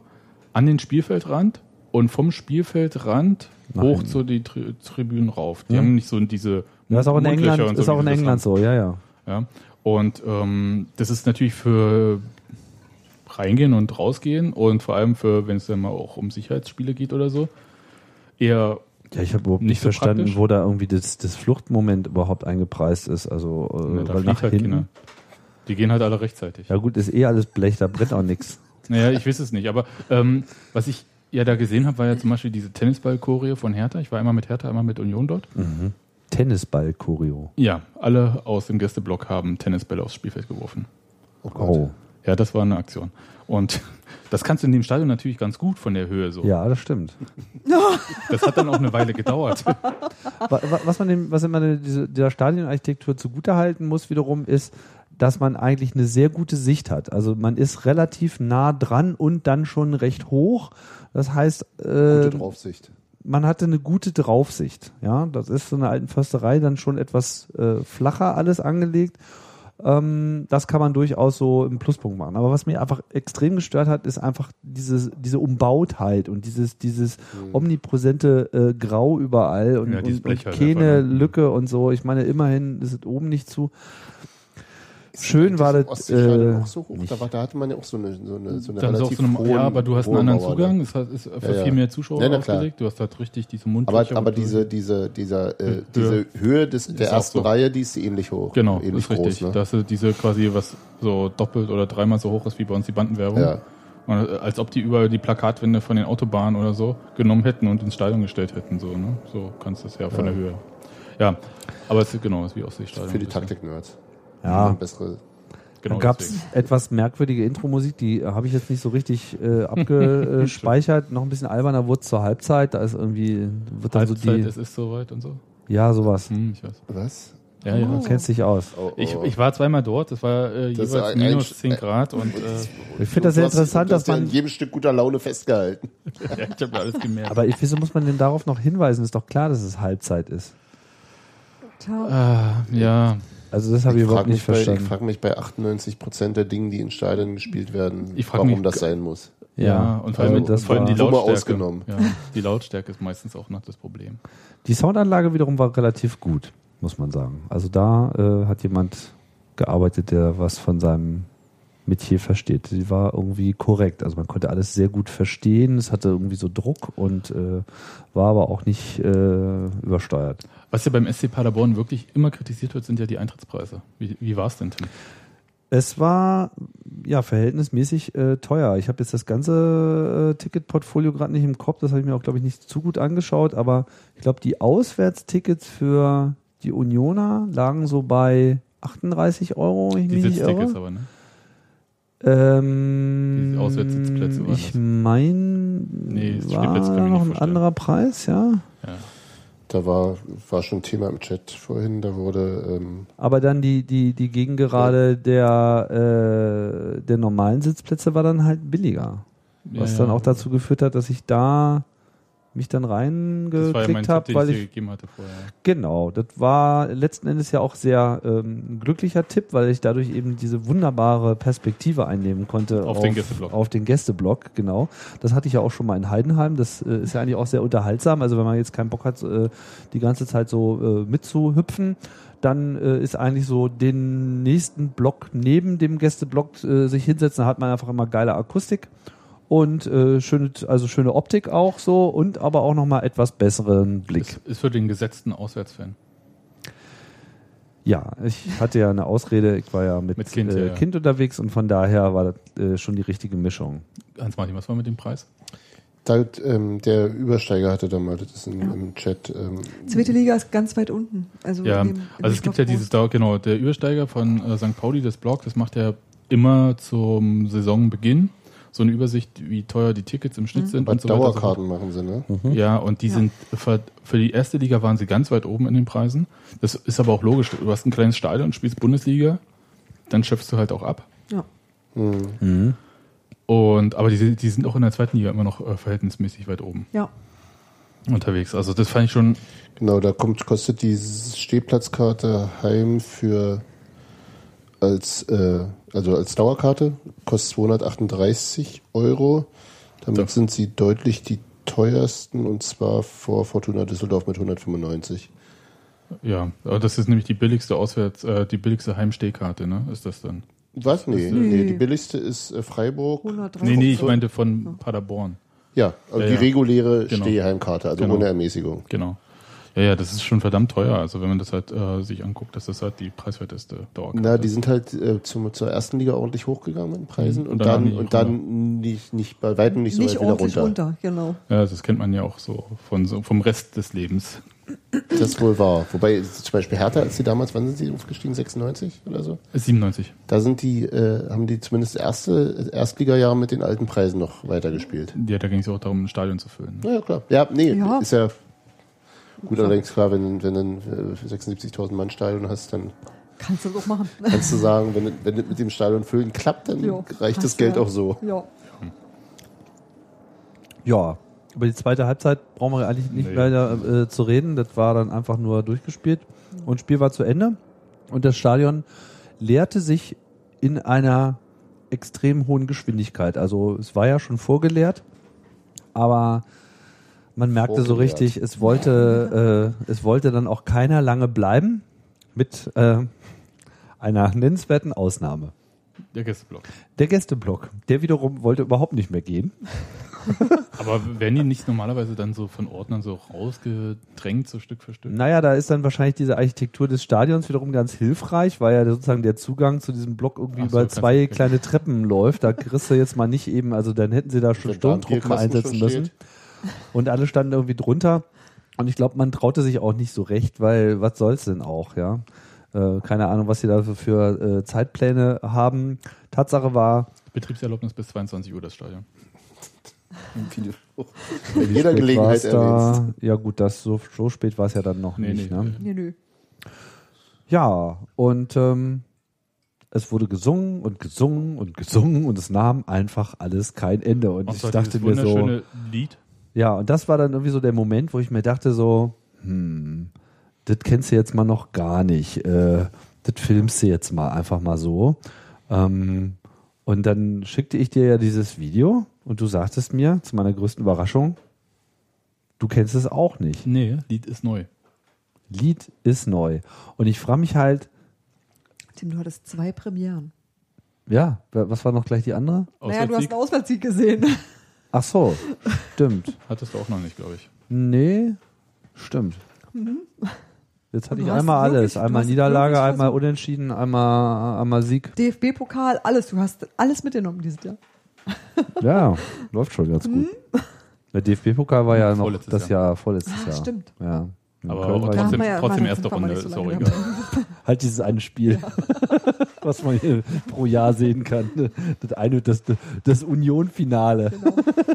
Speaker 1: an den Spielfeldrand und vom Spielfeldrand
Speaker 4: Nach
Speaker 1: hoch zu die Tri Tribünen rauf. Die
Speaker 4: Ja.
Speaker 1: haben nicht so diese
Speaker 4: Ja, ist auch in
Speaker 1: Mundlöcher
Speaker 4: England,
Speaker 1: und so,
Speaker 4: ist auch in
Speaker 1: das
Speaker 4: England so, ja, ja.
Speaker 1: ja. Und ähm, das ist natürlich für reingehen und rausgehen und vor allem für, wenn es dann mal auch um Sicherheitsspiele geht oder so, eher
Speaker 4: Ja, ich habe überhaupt
Speaker 1: Nicht
Speaker 4: nicht
Speaker 1: so
Speaker 4: verstanden,
Speaker 1: praktisch?
Speaker 4: wo da irgendwie das, das Fluchtmoment überhaupt eingepreist ist. Also, äh,
Speaker 1: fliegt
Speaker 4: nach
Speaker 1: halt
Speaker 4: hinten.
Speaker 1: keiner. Die gehen halt alle rechtzeitig.
Speaker 4: Ja gut, ist eh alles Blech, da brennt auch nichts.
Speaker 1: Naja, ich weiß es nicht. Aber ähm, was ich ja da gesehen habe, war ja zum Beispiel diese Tennisball-Choreo von Hertha. Ich war einmal mit Hertha, einmal mit Union dort.
Speaker 4: Tennisball-Choreo.
Speaker 1: Ja, alle aus dem Gästeblock haben Tennisbälle aufs Spielfeld geworfen.
Speaker 3: Oh Gott.
Speaker 4: Oh.
Speaker 1: Ja, das war eine Aktion. Und das kannst du in dem Stadion natürlich ganz gut von der Höhe so.
Speaker 4: Ja, das stimmt.
Speaker 1: Das hat dann auch eine Weile gedauert.
Speaker 4: Wa- wa- Was man dem, was immer diese, der Stadionarchitektur zugutehalten muss, wiederum, ist, dass man eigentlich eine sehr gute Sicht hat. Also man ist relativ nah dran und dann schon recht hoch. Das heißt, äh,
Speaker 3: Gute Draufsicht.
Speaker 4: man hatte eine gute Draufsicht. Ja, das ist so eine alten Försterei dann schon etwas äh, flacher alles angelegt. Ähm, das kann man durchaus so im Pluspunkt machen. Aber was mich einfach extrem gestört hat, ist einfach diese, diese Umbautheit und dieses, dieses omnipräsente äh, Grau überall und,
Speaker 1: Ja, dieses
Speaker 4: und, und
Speaker 1: halt
Speaker 4: keine
Speaker 1: einfach, ne?
Speaker 4: Lücke und so. Ich meine, immerhin ist es oben nicht zu. Schön war
Speaker 3: das.
Speaker 4: das. Äh,
Speaker 3: auch so hoch. Da, war, da hatte man ja auch so eine, so eine, so eine
Speaker 1: Dann
Speaker 3: relativ
Speaker 1: so eine,
Speaker 3: hohen-
Speaker 1: ja, aber du hast einen anderen
Speaker 3: Mauer,
Speaker 1: Zugang. Es hat- ist für
Speaker 3: Ja, ja.
Speaker 1: viel mehr Zuschauer
Speaker 3: Ja,
Speaker 1: ausgelegt. Du hast halt richtig diese
Speaker 3: Aber,
Speaker 1: Mundlöcher.
Speaker 3: aber
Speaker 1: du-
Speaker 3: diese, diese, dieser, äh,
Speaker 1: Höhe.
Speaker 3: diese Höhe des, der ersten
Speaker 1: so.
Speaker 3: Reihe, die ist ähnlich hoch.
Speaker 1: Genau,
Speaker 3: ähnlich
Speaker 1: ist richtig.
Speaker 3: groß. Ne?
Speaker 1: Dass du diese quasi, was so doppelt oder dreimal so hoch ist wie bei uns die Bandenwerbung.
Speaker 3: Ja.
Speaker 1: Und, äh, als ob die über die Plakatwände von den Autobahnen oder so genommen hätten und ins Stadion gestellt hätten. So, ne? so kannst du es ja von der Höhe. Ja, aber es ist genau, es ist wie Ostseestadion.
Speaker 3: Für die. Taktik-Nerds.
Speaker 4: Ja.
Speaker 3: Bessere.
Speaker 1: Genau,
Speaker 4: Dann gab es etwas merkwürdige Intro-Musik, die habe ich jetzt nicht so richtig äh, abgespeichert. Noch ein bisschen alberner wurde zur Halbzeit. Da ist irgendwie, wird dann so
Speaker 1: Halbzeit,
Speaker 4: die.
Speaker 1: es ist soweit und so.
Speaker 4: Ja, sowas.
Speaker 1: Hm, ich weiß.
Speaker 3: Was?
Speaker 1: Ja, ja.
Speaker 4: Du kennst dich aus.
Speaker 3: Oh, oh.
Speaker 1: Ich, ich war zweimal dort, das war äh,
Speaker 3: Das
Speaker 1: jeweils minus
Speaker 3: ein-
Speaker 1: 10 Grad und äh,
Speaker 4: Ich finde das sehr interessant,
Speaker 3: du hast
Speaker 4: dass
Speaker 3: ja in
Speaker 4: man.
Speaker 3: jedem Stück guter Laune festgehalten.
Speaker 1: ja, ich habe alles gemerkt.
Speaker 4: Aber ich, wieso muss man denn darauf noch hinweisen? Ist doch klar, dass es Halbzeit ist.
Speaker 2: Tja.
Speaker 1: Ah, ja,
Speaker 4: Also das habe ich,
Speaker 3: Ich
Speaker 4: überhaupt
Speaker 3: frage
Speaker 4: nicht
Speaker 3: bei- ich
Speaker 4: verstanden.
Speaker 3: frag mich bei 98 Prozent der Dingen, die in Stadien gespielt werden, warum
Speaker 1: mich-
Speaker 3: das sein muss.
Speaker 1: ja, und vor allem,
Speaker 4: also das
Speaker 1: vor allem die Lautstärke.
Speaker 3: ausgenommen.
Speaker 1: Ja, die Lautstärke ist meistens auch noch das Problem.
Speaker 4: Die Soundanlage wiederum war relativ gut, muss man sagen. Also da äh, hat jemand gearbeitet, der was von seinem Metier versteht. Sie war irgendwie korrekt. Also man konnte alles sehr gut verstehen. Es hatte irgendwie so Druck und äh, war aber auch nicht äh, übersteuert.
Speaker 1: Was ja beim SC Paderborn wirklich immer kritisiert wird, sind ja die Eintrittspreise. Wie, wie war es denn, Tim?
Speaker 4: Es war ja verhältnismäßig äh, teuer. Ich habe jetzt das ganze äh, Ticketportfolio gerade nicht im Kopf. Das habe ich mir auch, glaube ich, nicht zu gut angeschaut. Aber ich glaube, die Auswärtstickets für die Unioner lagen so bei 38 Euro. Ich
Speaker 1: Die Sitztickets aber, ne?
Speaker 4: Ähm,
Speaker 1: Die Auswärtssitzplätze waren
Speaker 4: ich meine,
Speaker 1: Nee,
Speaker 4: war noch ein anderer Preis, ja.
Speaker 1: Ja.
Speaker 3: Da war, war schon Thema im Chat vorhin, da wurde, ähm,
Speaker 4: Aber dann die, die, die Gegengerade der, äh, der normalen Sitzplätze war dann halt billiger. Was
Speaker 1: Ja,
Speaker 4: dann
Speaker 1: ja.
Speaker 4: auch dazu geführt hat, dass ich da mich dann
Speaker 1: ja
Speaker 4: reingeklickt habe, weil
Speaker 1: ich
Speaker 4: ich genau, das war letzten Endes ja auch sehr ähm, ein glücklicher Tipp, weil ich dadurch eben diese wunderbare Perspektive einnehmen konnte
Speaker 1: Auf den Gästeblock.
Speaker 4: Auf den Gästeblock, genau. Das hatte ich ja auch schon mal in Heidenheim. Das äh, ist ja eigentlich auch sehr unterhaltsam. Also wenn man jetzt keinen Bock hat, äh, die ganze Zeit so äh, mitzuhüpfen, dann äh, ist eigentlich so den nächsten Block neben dem Gästeblock äh, sich hinsetzen, da hat man einfach immer geile Akustik und äh, schöne, also schöne Optik auch so und aber auch nochmal etwas besseren Blick.
Speaker 1: Ist, ist für den gesetzten Auswärtsfan.
Speaker 4: Ja, ich hatte ja eine Ausrede, ich war ja mit,
Speaker 1: Mit Kind,
Speaker 4: äh,
Speaker 1: ja, ja.
Speaker 4: kind unterwegs und von daher war das äh, schon die richtige Mischung.
Speaker 1: Hans-Martin, was war mit dem Preis?
Speaker 3: da, ähm, der Übersteiger hatte da mal, das ist in, im Chat, ähm,
Speaker 2: Zweite Liga ist ganz weit unten. Also,
Speaker 1: Ja,
Speaker 2: in dem- in
Speaker 1: also es gibt ja dieses, Dauer- genau, der Übersteiger von äh, St. Pauli, das Blog, das macht ja immer zum Saisonbeginn so eine Übersicht, wie teuer die Tickets im Schnitt sind
Speaker 3: bei
Speaker 1: und so weiter. und.
Speaker 3: Dauerkarten machen sie, ne?
Speaker 1: Ja, und die
Speaker 2: Ja.
Speaker 1: sind für, für die erste Liga waren sie ganz weit oben in den Preisen. Das ist aber auch logisch. Du hast ein kleines Stadion, spielst Bundesliga, dann schöpfst du halt auch ab.
Speaker 2: Ja.
Speaker 3: Hm.
Speaker 1: Und aber die, die sind auch in der zweiten Liga immer noch äh, verhältnismäßig weit oben
Speaker 2: ja.
Speaker 1: unterwegs. Also das fand ich schon.
Speaker 3: Genau, da kommt, kostet die Stehplatzkarte heim für als, äh, also als Dauerkarte, kostet 238 Euro. Damit
Speaker 1: Ja.
Speaker 3: sind sie deutlich die teuersten und zwar vor Fortuna Düsseldorf mit 195.
Speaker 1: Ja, aber das ist nämlich die billigste Auswärts, äh, die billigste Heimstehkarte, ne? Ist das dann?
Speaker 3: Was? Nee,
Speaker 2: Nee.
Speaker 3: nee, die billigste ist äh, Freiburg.
Speaker 2: 130.
Speaker 1: Nee, nee, ich meinte von Paderborn.
Speaker 3: Ja, also
Speaker 1: Ja,
Speaker 3: die
Speaker 1: ja.
Speaker 3: reguläre
Speaker 1: Genau.
Speaker 3: Stehheimkarte, also
Speaker 1: Genau.
Speaker 3: ohne Ermäßigung.
Speaker 1: Genau. Ja, ja, das ist schon verdammt teuer. Also wenn man das halt äh, sich anguckt, das ist halt die preiswerteste Dauerkarte.
Speaker 3: Na, die sind halt äh, zum, zur ersten Liga ordentlich hochgegangen in Preisen
Speaker 1: Mhm.
Speaker 3: und,
Speaker 1: Und
Speaker 3: dann
Speaker 1: nicht
Speaker 3: und dann nicht, nicht bei weitem nicht so
Speaker 2: Nicht
Speaker 3: weit wieder
Speaker 2: ordentlich
Speaker 3: runter.
Speaker 2: runter. genau.
Speaker 1: ja, das kennt man ja auch so, von, so vom Rest des Lebens.
Speaker 3: Das ist wohl wahr. Wobei zum Beispiel Hertha, als sie damals, wann sind sie aufgestiegen? 96 oder so?
Speaker 1: 97.
Speaker 3: Da sind die, äh, haben die zumindest erste Erstligajahre mit den alten Preisen noch weitergespielt.
Speaker 1: Ja, da ging es auch darum, ein Stadion zu füllen.
Speaker 3: Na ja, klar. Ja, nee,
Speaker 2: Ja.
Speaker 3: ist ja gut, allerdings klar, wenn, wenn du ein äh, 76.000 Mann Stadion hast, dann
Speaker 2: Kannst du das auch machen.
Speaker 3: kannst du sagen, wenn, wenn das mit dem Stadion füllen klappt, dann
Speaker 2: Jo,
Speaker 3: reicht das Geld
Speaker 2: ja.
Speaker 3: auch so.
Speaker 2: Ja.
Speaker 4: Ja, Über die zweite Halbzeit brauchen wir eigentlich nicht
Speaker 1: Nee.
Speaker 4: mehr äh, zu reden. Das war dann einfach nur durchgespielt. Und das Spiel war zu Ende. Und das Stadion leerte sich in einer extrem hohen Geschwindigkeit. Also es war ja schon vorgeleert, aber man merkte so richtig, es wollte, äh, es wollte dann auch keiner lange bleiben, mit äh, einer nennenswerten Ausnahme.
Speaker 1: Der Gästeblock.
Speaker 4: Der Gästeblock, der wiederum wollte überhaupt nicht mehr gehen.
Speaker 1: Aber werden die nicht normalerweise dann so von Ordnern so rausgedrängt, so Stück für Stück?
Speaker 4: Naja, da ist dann wahrscheinlich diese Architektur des Stadions wiederum ganz hilfreich, weil ja sozusagen der Zugang zu diesem Block irgendwie
Speaker 1: so,
Speaker 4: über zwei kleine Treppen läuft. Da kriegst du jetzt mal nicht eben, also dann hätten sie da schon Sturmtruppen einsetzen müssen.
Speaker 3: steht.
Speaker 4: Und alle standen irgendwie drunter. Und ich glaube, man traute sich auch nicht so recht, weil was soll's denn auch, ja? Äh, keine Ahnung, was sie da für äh, Zeitpläne haben. Tatsache war,
Speaker 1: Betriebserlaubnis bis 22 Uhr das Stadion.
Speaker 3: Bei jeder Gelegenheit erwähnst.
Speaker 4: ja gut, das so, so spät war es ja dann noch
Speaker 1: Nee,
Speaker 4: nicht.
Speaker 1: nee.
Speaker 4: Ne?
Speaker 2: Nö, nö.
Speaker 4: Ja, und ähm, es wurde gesungen und gesungen und gesungen und es nahm einfach alles kein Ende. Und ich
Speaker 1: Außer
Speaker 4: dachte mir so,
Speaker 1: Lied.
Speaker 4: Ja, und das war dann irgendwie so der Moment, wo ich mir dachte so, hm, das kennst du jetzt mal noch gar nicht. Äh, das filmst du jetzt mal einfach mal so. Ähm, und dann schickte ich dir ja dieses Video und du sagtest mir, zu meiner größten Überraschung, du kennst es auch nicht.
Speaker 1: Nee, Lied ist neu.
Speaker 4: Lied ist neu. Und ich frage mich halt,
Speaker 2: Tim, du hattest zwei Premieren.
Speaker 4: ja, was war noch gleich die andere?
Speaker 2: Naja, du hast einen Auswärtssieg gesehen.
Speaker 4: Ach so, stimmt.
Speaker 1: hattest du auch noch nicht, glaube ich.
Speaker 4: Nee, stimmt. Jetzt hatte ich einmal
Speaker 2: wirklich-
Speaker 4: alles. Einmal Niederlage, einmal. Unentschieden, einmal, einmal Sieg.
Speaker 2: DFB-Pokal, alles. Du hast alles mitgenommen dieses Jahr.
Speaker 4: Ja, läuft schon ganz gut. Der DFB-Pokal war ja noch
Speaker 1: Vorletztes
Speaker 4: das Jahr, vorletztes
Speaker 2: Ah,
Speaker 4: Jahr.
Speaker 2: stimmt.
Speaker 4: Ja.
Speaker 1: Aber
Speaker 4: war
Speaker 1: trotzdem-
Speaker 4: ja-
Speaker 2: ja-
Speaker 1: trotzdem erste Runde,
Speaker 2: so
Speaker 1: ist auch.
Speaker 4: halt dieses eine Spiel, was man hier pro Jahr sehen kann. Das eine, das, das Union-Finale.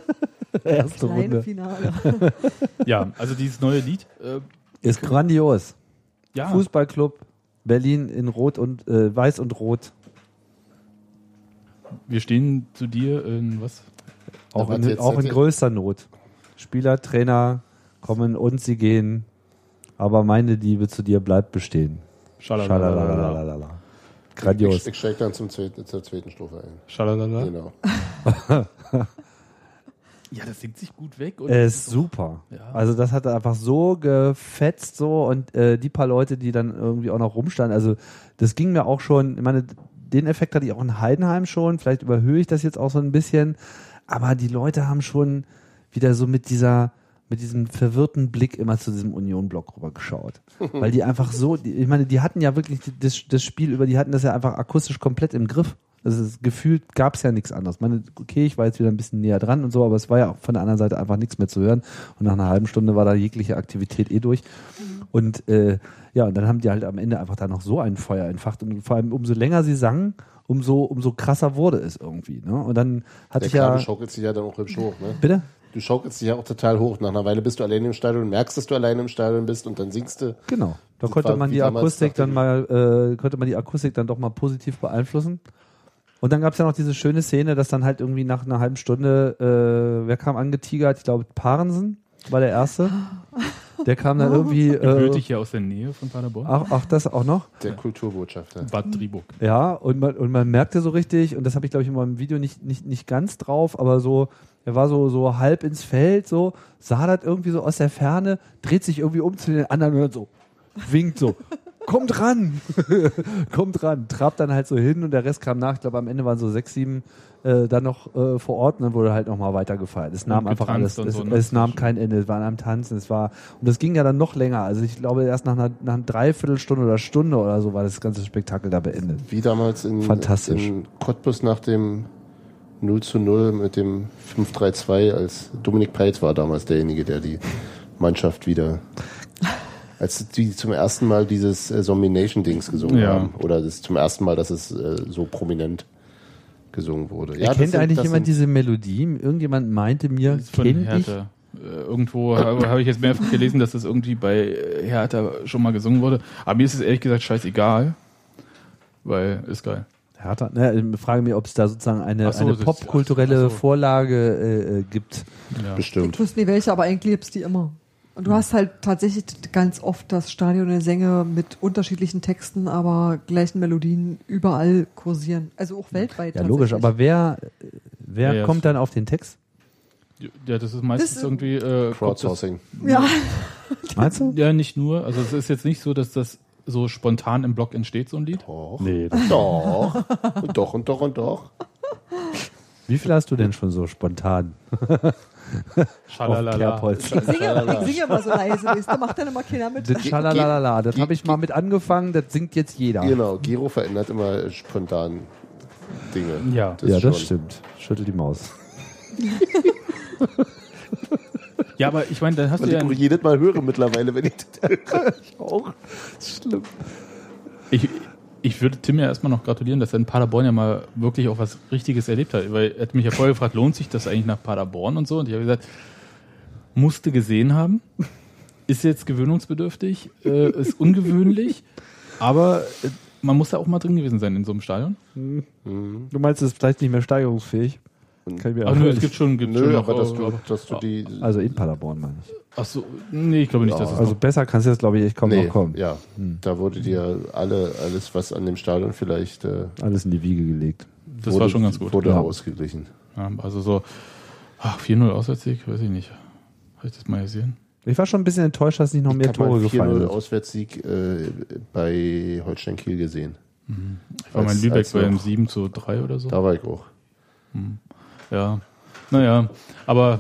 Speaker 4: Erste
Speaker 2: Kleine
Speaker 4: Runde.
Speaker 2: Finale.
Speaker 1: Ja, also dieses neue Lied. Äh,
Speaker 4: Ist grandios.
Speaker 1: ja,
Speaker 4: Fußballclub Berlin in Rot und äh, Weiß und Rot.
Speaker 1: wir stehen zu dir in was?
Speaker 4: Auch, in,
Speaker 3: jetzt
Speaker 4: auch in größter Not. Spieler, Trainer kommen und sie gehen, aber meine Liebe zu dir bleibt bestehen.
Speaker 1: Schalalalala.
Speaker 4: Grandios.
Speaker 3: Ich, ich steige dann zum zweiten, zur zweiten Strophe ein.
Speaker 1: Schalalala.
Speaker 3: Genau.
Speaker 1: Ja, das singt sich gut weg. Und
Speaker 4: Er ist super.
Speaker 1: Ja.
Speaker 4: Also das hat einfach so gefetzt so und äh, die paar Leute, die dann irgendwie auch noch rumstanden, also das ging mir auch schon, ich meine, den Effekt hatte ich auch in Heidenheim schon, vielleicht überhöhe ich das jetzt auch so ein bisschen, aber die Leute haben schon wieder so mit dieser mit diesem verwirrten Blick immer zu diesem Union-Block rübergeschaut. Weil die einfach so, die, ich meine, die hatten ja wirklich das, das Spiel über, die hatten das ja einfach akustisch komplett im Griff. Also es, gefühlt gab es ja nichts anderes. Ich meine, okay, ich war jetzt wieder ein bisschen näher dran und so, aber es war ja auch von der anderen Seite einfach nichts mehr zu hören. Und nach einer halben Stunde war da jegliche Aktivität eh durch. Und äh, ja, und dann haben die halt am Ende einfach da noch so ein Feuer entfacht. Und vor allem, umso länger sie sangen, umso, umso krasser wurde es irgendwie. Ne? Und dann hatte
Speaker 3: Der
Speaker 4: ich ja.
Speaker 3: Kabel schaukelt sich ja dann auch hübsch hoch. Ne?
Speaker 4: Bitte?
Speaker 3: Du schaukelst dich ja auch total hoch. Nach einer Weile bist du alleine im Stadion, merkst, dass du alleine im Stadion bist und dann singst du.
Speaker 4: Genau. Da konnte man die Akustik dann mal, äh, konnte man die Akustik dann doch mal positiv beeinflussen. Und dann gab es ja noch diese schöne Szene, dass dann halt irgendwie nach einer halben Stunde, äh, wer kam angetigert? Ich glaube, Parensen war der Erste. Der kam dann irgendwie. Äh,
Speaker 1: Gebürtig hier aus der Nähe von Paderborn.
Speaker 4: ach, ach, das auch noch?
Speaker 3: Der Kulturbotschafter.
Speaker 1: Bad Driburg.
Speaker 4: Ja, und man, und man merkte so richtig, und das habe ich glaube ich in meinem Video nicht, nicht, nicht ganz drauf, aber so, er war so, so halb ins Feld, so, sah das irgendwie so aus der Ferne, dreht sich irgendwie um zu den anderen und so, winkt so, kommt ran, kommt ran, trabt dann halt so hin und der Rest kam nach. Ich glaube, am Ende waren so sechs, sieben äh, dann noch äh, vor Ort und dann wurde halt nochmal weiter gefeiert. Es nahm einfach alles, es,
Speaker 1: so, ne?
Speaker 4: es nahm kein Ende, es war am Tanzen, es war, und das ging ja dann noch länger. Also ich glaube, erst nach einer, nach einer Dreiviertelstunde oder Stunde oder so war das ganze Spektakel da beendet.
Speaker 3: Wie damals in,
Speaker 4: Fantastisch.
Speaker 3: in Cottbus nach dem 0 zu 0 mit dem 5-3-2, als Dominik Peitz war damals derjenige, der die Mannschaft wieder, als die zum ersten Mal dieses äh, Zombie-Nation-Dings gesungen
Speaker 1: Ja.
Speaker 3: haben. Oder das zum ersten Mal, dass es äh, so prominent gesungen wurde. das
Speaker 4: Erkennt
Speaker 3: sind-
Speaker 4: eigentlich jemand
Speaker 3: sind-
Speaker 4: diese Melodie? Irgendjemand meinte mir,
Speaker 1: Das ist von
Speaker 4: kenn ich.
Speaker 1: Hertha. Äh, Irgendwo habe hab ich jetzt mehrfach gelesen, dass das irgendwie bei äh, Hertha schon mal gesungen wurde. Aber mir ist es ehrlich gesagt scheißegal. Weil ist geil.
Speaker 4: Hertha, ne, ich frage mich, ob es da sozusagen eine,
Speaker 1: so,
Speaker 4: eine popkulturelle
Speaker 1: so.
Speaker 4: Vorlage äh, äh, gibt.
Speaker 1: Ja.
Speaker 3: Bestimmt.
Speaker 2: Ich wusste nie welche, aber eigentlich gibt's die immer. Und du hast halt tatsächlich ganz oft das Stadion der Sänger mit unterschiedlichen Texten, aber gleichen Melodien überall kursieren. Also auch weltweit.
Speaker 4: Ja, logisch, aber wer, wer
Speaker 1: Ja,
Speaker 4: kommt dann auf den Text?
Speaker 1: Ja, das ist meistens
Speaker 2: Das-
Speaker 1: irgendwie. Äh,
Speaker 3: Crowdsourcing.
Speaker 2: Ja,
Speaker 4: Meinst du?
Speaker 1: Ja, nicht nur. Also, es ist jetzt nicht so, dass das so spontan im Blog entsteht, so ein Lied.
Speaker 3: Doch.
Speaker 4: Nee.
Speaker 3: Doch. Und doch und doch und doch.
Speaker 4: Wie viel hast du denn schon so spontan?
Speaker 1: Schalalala.
Speaker 2: Ich singe, ich singe immer so leise. weißt du, macht dann immer keiner mit.
Speaker 4: Das Schalalalala, das habe ich mal mit angefangen, das singt jetzt jeder.
Speaker 3: Genau, Gero verändert immer spontan Dinge.
Speaker 1: Ja.
Speaker 4: ja, das stimmt. Schüttel die Maus.
Speaker 1: Ja, aber ich meine, dann hast
Speaker 3: Was
Speaker 1: du
Speaker 3: ich
Speaker 1: ja.
Speaker 3: auch jedes Mal höre mittlerweile, wenn ich das höre. Ich auch. Schlimm.
Speaker 1: Ich, ich würde Tim ja erstmal noch gratulieren, dass er in Paderborn ja mal wirklich auch was Richtiges erlebt hat. Weil er hat mich ja vorher gefragt, lohnt sich das eigentlich nach Paderborn und so? Und ich habe gesagt, musste gesehen haben. Ist jetzt gewöhnungsbedürftig, äh, ist ungewöhnlich, aber äh, man muss da auch mal drin gewesen sein in so einem Stadion.
Speaker 4: Du meinst, es ist vielleicht nicht mehr steigerungsfähig? Kann ich mir
Speaker 1: Ach
Speaker 4: auch
Speaker 1: nö, es gibt schon, gibt
Speaker 3: Nö,
Speaker 1: schon noch,
Speaker 3: aber dass du, dass du die.
Speaker 4: Also in Paderborn meine ich.
Speaker 1: Ach so, nee, ich glaube nicht, dass es
Speaker 4: Also besser kannst du jetzt, glaube ich, echt kaum
Speaker 3: nee,
Speaker 4: noch kommen.
Speaker 3: ja. Da wurde dir alle, alles, was an dem Stadion vielleicht. Äh,
Speaker 4: Alles in die Wiege gelegt.
Speaker 1: das
Speaker 3: wurde,
Speaker 1: war schon ganz gut.
Speaker 3: Wurde
Speaker 4: Ja.
Speaker 3: ausgeglichen.
Speaker 1: Ja, also so, ach, 4-0 Auswärtsieg, weiß ich nicht. Habe ich das mal gesehen?
Speaker 4: Ich war schon ein bisschen enttäuscht, dass nicht noch mehr
Speaker 3: ich habe
Speaker 4: Tore
Speaker 3: mal 4-0
Speaker 4: gefallen sind.
Speaker 3: Auswärtssieg äh, bei Holstein Kiel gesehen.
Speaker 1: Ich war mal in
Speaker 3: Als-
Speaker 1: Lübeck
Speaker 3: als
Speaker 1: beim
Speaker 3: noch-
Speaker 1: 7 zu 3 oder so.
Speaker 3: Da war ich auch.
Speaker 1: Ja, naja, aber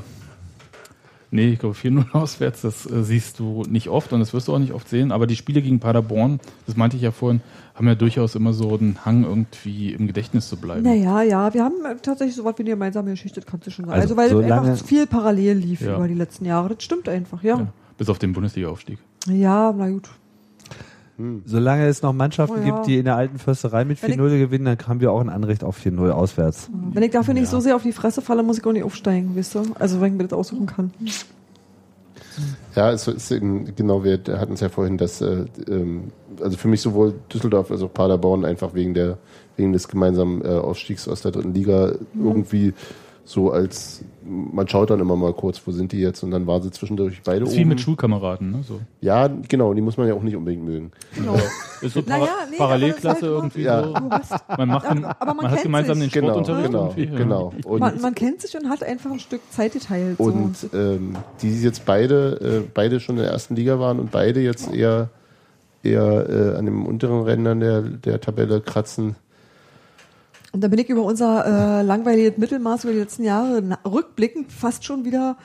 Speaker 1: nee, ich glaube 4-0 auswärts, das äh, siehst du nicht oft und das wirst du auch nicht oft sehen. Aber die Spiele gegen Paderborn, das meinte ich ja vorhin, haben ja durchaus immer so einen Hang, irgendwie im Gedächtnis zu bleiben.
Speaker 2: Naja, ja, wir haben äh, tatsächlich so was wie eine gemeinsame Geschichte, das kannst du schon sagen.
Speaker 4: Also,
Speaker 2: Also, weil
Speaker 4: solange-
Speaker 2: einfach viel parallel lief
Speaker 1: Ja.
Speaker 2: über die letzten Jahre. Das stimmt einfach, ja.
Speaker 1: Ja, bis auf den Bundesliga-Aufstieg.
Speaker 2: Ja, na gut.
Speaker 4: Solange es noch Mannschaften
Speaker 2: Oh ja.
Speaker 4: gibt, die in der alten Försterei mit
Speaker 2: Wenn ich-
Speaker 4: 4-0 gewinnen, dann haben wir auch ein Anrecht auf 4-0 auswärts.
Speaker 2: Wenn ich dafür nicht so sehr auf die Fresse falle, muss ich auch nicht aufsteigen, weißt du? Also wenn ich mir das aussuchen kann.
Speaker 3: Ja, es ist eben, genau, wir hatten es ja vorhin, dass äh, ähm, also für mich sowohl Düsseldorf als auch Paderborn einfach wegen der wegen des gemeinsamen äh, Aufstiegs aus der dritten Liga irgendwie so als man schaut dann immer mal kurz, wo sind die jetzt und dann waren sie zwischendurch beide
Speaker 1: Das ist
Speaker 3: oben.
Speaker 1: wie mit Schulkameraden, ne? So.
Speaker 3: ja, genau, die muss man ja auch nicht unbedingt mögen.
Speaker 2: Genau.
Speaker 1: Ist so
Speaker 2: Naja,
Speaker 1: Para
Speaker 2: nee,
Speaker 1: Parallelklasse
Speaker 2: halt
Speaker 1: irgendwie
Speaker 3: Ja.
Speaker 1: so. Man, macht den,
Speaker 2: aber man
Speaker 1: man, hat gemeinsam
Speaker 2: sich.
Speaker 1: den
Speaker 3: Genau,
Speaker 1: Sportunterricht.
Speaker 3: genau,
Speaker 1: irgendwie, ja.
Speaker 3: genau. Und,
Speaker 2: man, man kennt sich und hat einfach ein Stück Zeit geteilt.
Speaker 3: und
Speaker 2: so.
Speaker 3: ähm, die jetzt beide äh, beide schon in der ersten Liga waren und beide jetzt eher eher äh, an den unteren Rändern der der Tabelle kratzen.
Speaker 2: Und da bin ich über unser äh, langweiliges Mittelmaß über die letzten Jahre na, rückblickend fast schon wieder,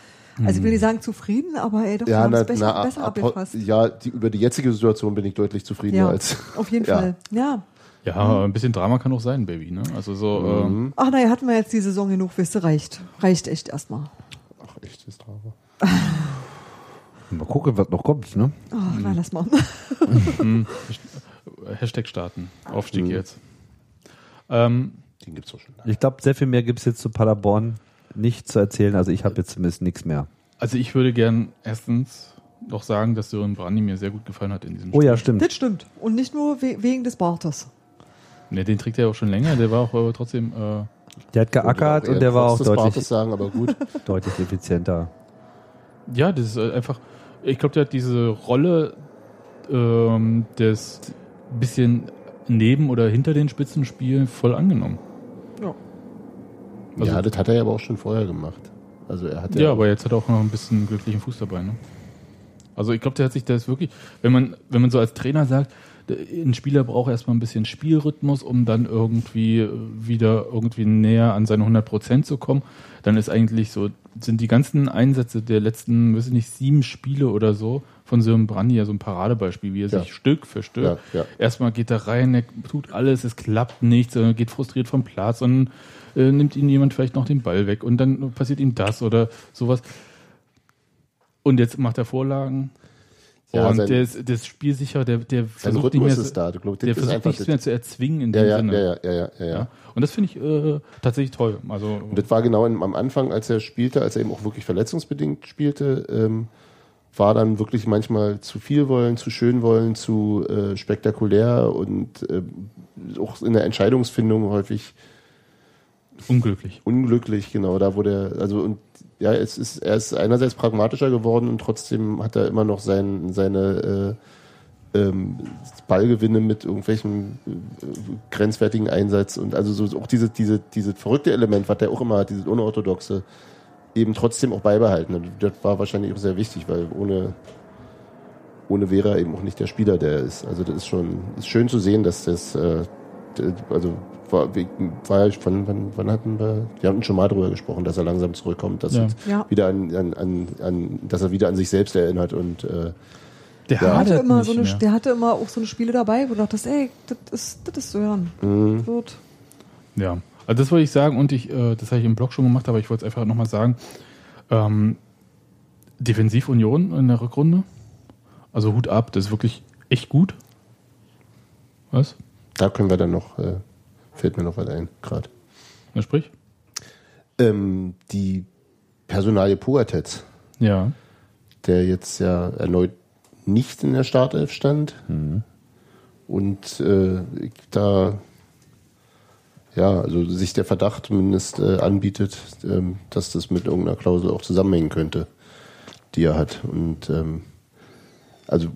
Speaker 2: also ich will nicht sagen zufrieden, aber ey, doch,
Speaker 3: Ja,
Speaker 2: haben
Speaker 3: na,
Speaker 2: es besser,
Speaker 3: na,
Speaker 2: besser
Speaker 3: ab,
Speaker 2: abgefasst.
Speaker 3: ja die, über die jetzige Situation bin ich deutlich zufriedener
Speaker 2: Ja,
Speaker 3: als.
Speaker 2: auf jeden
Speaker 3: Ja.
Speaker 2: Fall. Ja.
Speaker 1: Ja, aber ein bisschen Drama kann auch sein, Baby. Ne? Also so, ähm,
Speaker 2: Ach naja, hatten wir jetzt die Saison genug, wisst ihr, reicht. Reicht echt erstmal.
Speaker 3: Ach, echtes Drama.
Speaker 4: Mal gucken, was noch kommt, ne?
Speaker 2: Ach, na, lass mal.
Speaker 1: äh, Hashtag starten. Aufstieg jetzt. Ähm,
Speaker 3: Den gibt's doch schon lange.
Speaker 4: Ich glaube, sehr viel mehr gibt es jetzt zu Paderborn nicht zu erzählen. Also ich habe jetzt zumindest nichts mehr.
Speaker 1: also ich würde gern erstens noch sagen, dass Sören Brandi mir sehr gut gefallen hat in diesem
Speaker 4: Oh ja, stimmt.
Speaker 2: Das stimmt. Und nicht nur we wegen des Bartes.
Speaker 1: Ne, den trägt er auch schon länger, der war auch aber trotzdem, äh,
Speaker 4: Der hat geackert und der war auch deutlich,
Speaker 3: Bartes sagen, aber gut.
Speaker 4: deutlich effizienter.
Speaker 1: ja, das ist äh, einfach, ich glaube, der hat diese Rolle ähm, des bisschen neben oder hinter den Spitzenspielen voll angenommen. Also-
Speaker 3: ja, das hat er ja aber auch schon vorher gemacht. Also er hat ja,
Speaker 1: Ja, aber jetzt hat er auch noch ein bisschen glücklichen Fuß dabei. Ne? Also ich glaube, der hat sich das wirklich, wenn man, wenn man so als Trainer sagt, ein Spieler braucht erstmal ein bisschen Spielrhythmus, um dann irgendwie wieder irgendwie näher an seine 100 Prozent zu kommen, dann ist eigentlich so, sind die ganzen Einsätze der letzten, weiß ich nicht, sieben Spiele oder so von Sören Brandi ja so ein Paradebeispiel, wie er
Speaker 3: Ja.
Speaker 1: sich Stück für Stück,
Speaker 3: Ja, ja.
Speaker 1: erstmal geht er rein, er tut alles, es klappt nichts, er geht frustriert vom Platz und äh, nimmt ihm jemand vielleicht noch den Ball weg und dann passiert ihm das oder sowas. Und jetzt macht er Vorlagen.
Speaker 3: Ja,
Speaker 1: und
Speaker 3: sein-
Speaker 1: der ist, der ist spielsicher, der, der versucht nicht mehr,
Speaker 3: ist da. Glaub,
Speaker 1: der versucht nichts mehr zu erzwingen in
Speaker 3: Ja,
Speaker 1: dem
Speaker 3: ja,
Speaker 1: Sinne.
Speaker 3: ja, ja, ja, ja.
Speaker 1: Und das finde ich äh, tatsächlich toll. Also
Speaker 3: Und das war genau am Anfang, als er spielte, als er eben auch wirklich verletzungsbedingt spielte, ähm, war dann wirklich manchmal zu viel wollen, zu schön wollen, zu äh, spektakulär und äh, auch in der Entscheidungsfindung häufig
Speaker 1: Unglücklich.
Speaker 3: unglücklich, genau, da wo der, also und ja, es ist, er ist einerseits pragmatischer geworden und trotzdem hat er immer noch sein, seine äh, ähm, Ballgewinne mit irgendwelchen äh, grenzwertigen Einsatz und also so auch diese, diese, diese verrückte Element, was der auch immer hat, dieses unorthodoxe, eben trotzdem auch beibehalten. Das war wahrscheinlich auch sehr wichtig, weil ohne, ohne er eben auch nicht der Spieler, der er ist. Also das ist schon, ist schön zu sehen, dass das, äh, also war, war ja, wann, wann, wann hatten wir, wir hatten schon mal drüber gesprochen, dass er langsam zurückkommt, dass
Speaker 1: Ja.
Speaker 3: er
Speaker 2: Ja.
Speaker 3: wieder an, an, an, an, dass er wieder an sich selbst erinnert und äh,
Speaker 1: Der
Speaker 3: Ja.
Speaker 2: Der hatte, immer so eine,
Speaker 1: mehr.
Speaker 2: der hatte immer auch so eine Spiele dabei, wo du dachtest, ey, das ist, das ist Sören.
Speaker 3: Mhm.
Speaker 2: Wird.
Speaker 1: Ja, also das wollte ich sagen und ich, äh, das habe ich im Blog schon gemacht, aber ich wollte es einfach nochmal sagen. Ähm, Defensivunion in der Rückrunde. Also Hut ab, das ist wirklich echt gut. Was?
Speaker 3: Da können wir dann noch, äh, fällt mir noch was ein, gerade.
Speaker 1: Na sprich?
Speaker 3: Ähm, die Personalie Pogatetz,
Speaker 1: Ja.
Speaker 3: der jetzt ja erneut nicht in der Startelf stand und äh, da ja, also sich der Verdacht zumindest äh, anbietet, ähm, dass das mit irgendeiner Klausel auch zusammenhängen könnte, die er hat. Und ähm, also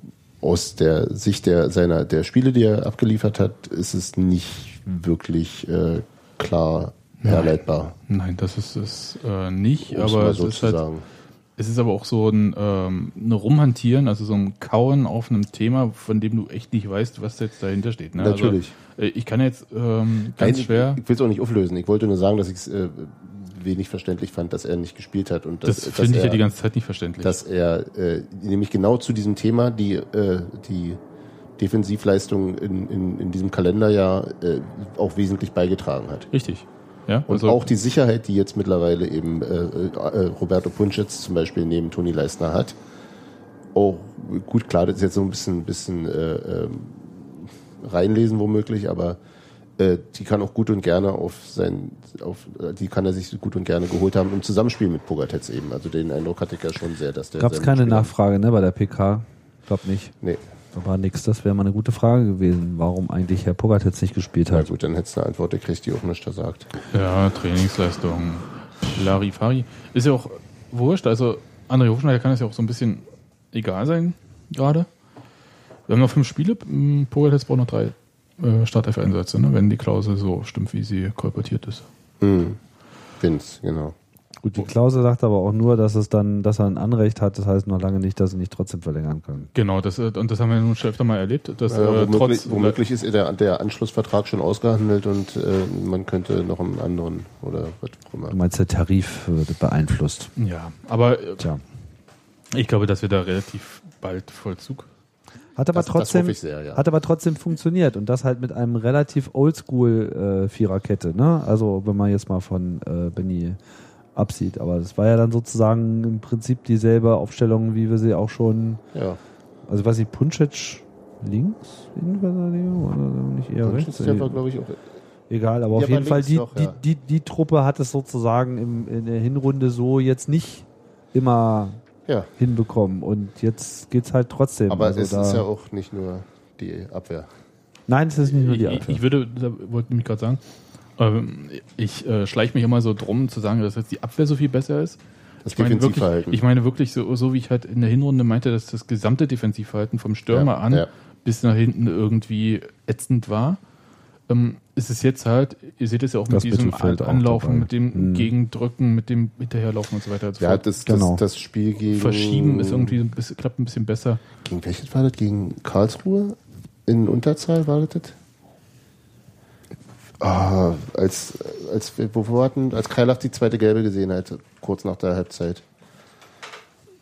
Speaker 3: aus der Sicht der seiner der Spiele, die er abgeliefert hat, ist es nicht wirklich äh, klar herleitbar,
Speaker 1: Nein, das ist es äh, nicht,
Speaker 3: um es
Speaker 1: aber
Speaker 3: mal
Speaker 1: es
Speaker 3: so
Speaker 1: ist halt, es ist aber auch so ein, ähm, ein Rumhantieren, also so ein Kauen auf einem Thema, von dem du echt nicht weißt, was jetzt dahinter steht. Ne?
Speaker 3: Natürlich.
Speaker 1: Also, äh, ich kann jetzt ähm, ganz
Speaker 3: Nein,
Speaker 1: schwer.
Speaker 3: Ich, ich will es auch nicht auflösen. Ich wollte nur sagen, dass ich es äh, wenig verständlich fand, dass er nicht gespielt hat und
Speaker 1: Das
Speaker 3: dass
Speaker 1: finde ich
Speaker 3: er,
Speaker 1: ja die ganze Zeit nicht verständlich.
Speaker 3: dass er äh, nämlich genau zu diesem Thema die äh, die Defensivleistung in, in, in diesem Kalenderjahr äh, auch wesentlich beigetragen hat.
Speaker 1: Richtig. Ja,
Speaker 3: Und
Speaker 1: also,
Speaker 3: auch die Sicherheit, die jetzt mittlerweile eben äh, äh, Roberto Punschitz zum Beispiel neben Toni Leistner hat. Auch gut, klar, das ist jetzt so ein bisschen, bisschen äh, ähm, reinlesen womöglich, aber äh, die kann auch gut und gerne auf sein, auf, äh, die kann er sich gut und gerne geholt haben im Zusammenspiel mit Pogatetz eben. Also den Eindruck hatte ich ja schon sehr, dass der.
Speaker 4: Gab es keine
Speaker 3: Spieler-
Speaker 4: Nachfrage ne, bei der PK? Glaub nicht.
Speaker 3: Nee.
Speaker 4: Da war nix. Das wäre mal eine gute Frage gewesen, warum eigentlich Herr Pogat jetzt nicht gespielt
Speaker 3: Na
Speaker 4: hat.
Speaker 3: gut, dann hättest du eine Antwort gekriegt, die auch nichts da sagt.
Speaker 1: ja, Trainingsleistung, Larifari. Ist ja auch wurscht, also André Hofschneider kann es ja auch so ein bisschen egal sein, gerade. Wir haben noch fünf Spiele, m, Pogatetz braucht noch drei äh, Startelf-Einsätze, ne, wenn die Klausel so stimmt, wie sie kolportiert ist.
Speaker 3: Hm. Vince, genau.
Speaker 4: Gut, die Klausel sagt aber auch nur, dass es dann, dass er ein Anrecht hat. Das heißt noch lange nicht, dass er nicht trotzdem verlängern kann.
Speaker 1: Genau, das, äh, und das haben wir nun schon öfter mal erlebt, dass
Speaker 3: Äh,
Speaker 1: äh,
Speaker 3: womöglich,
Speaker 1: trotz
Speaker 3: womöglich ist der, der Anschlussvertrag schon ausgehandelt und äh, man könnte noch einen anderen oder was auch immer.
Speaker 4: Du meinst, der Tarif wird beeinflusst.
Speaker 1: Ja, aber äh,
Speaker 4: Tja.
Speaker 1: ich glaube, dass wir da relativ bald Vollzug.
Speaker 4: Hat aber
Speaker 3: Das- das
Speaker 4: trotzdem,
Speaker 3: ich sehr, ja.
Speaker 4: hat aber trotzdem funktioniert und das halt mit einem relativ oldschool äh, Viererkette, ne? Also wenn man jetzt mal von äh, Benny absieht, aber das war ja dann sozusagen im Prinzip dieselbe Aufstellung, wie wir sie auch schon,
Speaker 3: Ja,
Speaker 4: also weiß ich, Puncic links Innenverteidigung oder nicht eher rechts?
Speaker 3: der war, glaube ich, auch.
Speaker 4: Egal, aber
Speaker 3: Ja,
Speaker 4: auf jeden Fall die,
Speaker 3: noch, ja.
Speaker 4: die, die, die Truppe hat es sozusagen im, in der Hinrunde so jetzt nicht immer
Speaker 3: Ja,
Speaker 4: hinbekommen und jetzt geht's halt trotzdem.
Speaker 3: aber
Speaker 4: Also
Speaker 3: es
Speaker 4: da-
Speaker 3: ist ja auch nicht nur die Abwehr.
Speaker 4: Nein, es ist nicht nur die
Speaker 1: Ich,
Speaker 4: Abwehr.
Speaker 1: ich würde, da wollte ich mich gerade sagen, ähm, ich äh, schleiche mich immer so drum zu sagen, dass jetzt die Abwehr so viel besser ist.
Speaker 3: Das
Speaker 1: Ich meine, wirklich,
Speaker 3: Defensivverhalten.
Speaker 1: ich meine wirklich so, so, wie ich halt in der Hinrunde meinte, dass das gesamte Defensivverhalten vom Stürmer
Speaker 3: Ja,
Speaker 1: an
Speaker 3: ja.
Speaker 1: bis nach hinten irgendwie ätzend war. Ähm, ist es jetzt halt, ihr seht es ja auch
Speaker 4: Das
Speaker 1: mit diesem
Speaker 4: Mittelfeld
Speaker 1: An
Speaker 4: auch
Speaker 1: Anlaufen, mit dem
Speaker 4: Mhm.
Speaker 1: Gegendrücken, mit dem Hinterherlaufen und so weiter und so
Speaker 3: ja, das,
Speaker 4: Genau.
Speaker 3: das, das Spiel gegen.
Speaker 1: Verschieben ist irgendwie ein bisschen, klappt ein bisschen besser.
Speaker 3: Gegen welches war das? Gegen Karlsruhe? In Unterzahl war das? das? Ah, als, als, wo wir hatten, als Kreilach die zweite Gelbe gesehen hat, kurz nach der Halbzeit.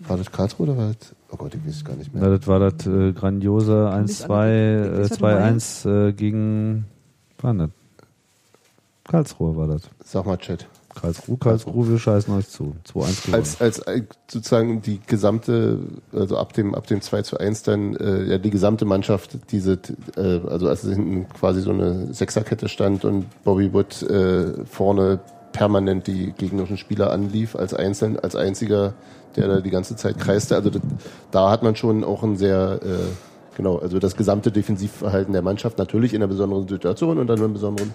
Speaker 3: War das Karlsruhe oder war das? Oh Gott, ich weiß es gar nicht mehr.
Speaker 4: Na, das war das äh, grandiose
Speaker 2: Nicht
Speaker 4: 1-2,
Speaker 2: alle-
Speaker 4: äh,
Speaker 2: ist das dabei?
Speaker 4: 2-1 äh, gegen war das? Karlsruhe war das.
Speaker 3: Sag mal, Chat.
Speaker 4: Karlsruhe, Karlsruhe, wir scheißen euch zu. 2-1 gewonnen.
Speaker 3: Als, als sozusagen die gesamte, also ab dem, ab dem 2 zu 1 dann, äh, ja, die gesamte Mannschaft, diese, äh, also als hinten quasi so eine Sechserkette stand und Bobby Wood äh, vorne permanent die gegnerischen Spieler anlief als einzeln, als einziger, der da die ganze Zeit kreiste. Also das, da hat man schon auch ein sehr äh, genau, also das gesamte Defensivverhalten der Mannschaft natürlich in einer besonderen Situation und dann in einem besonderen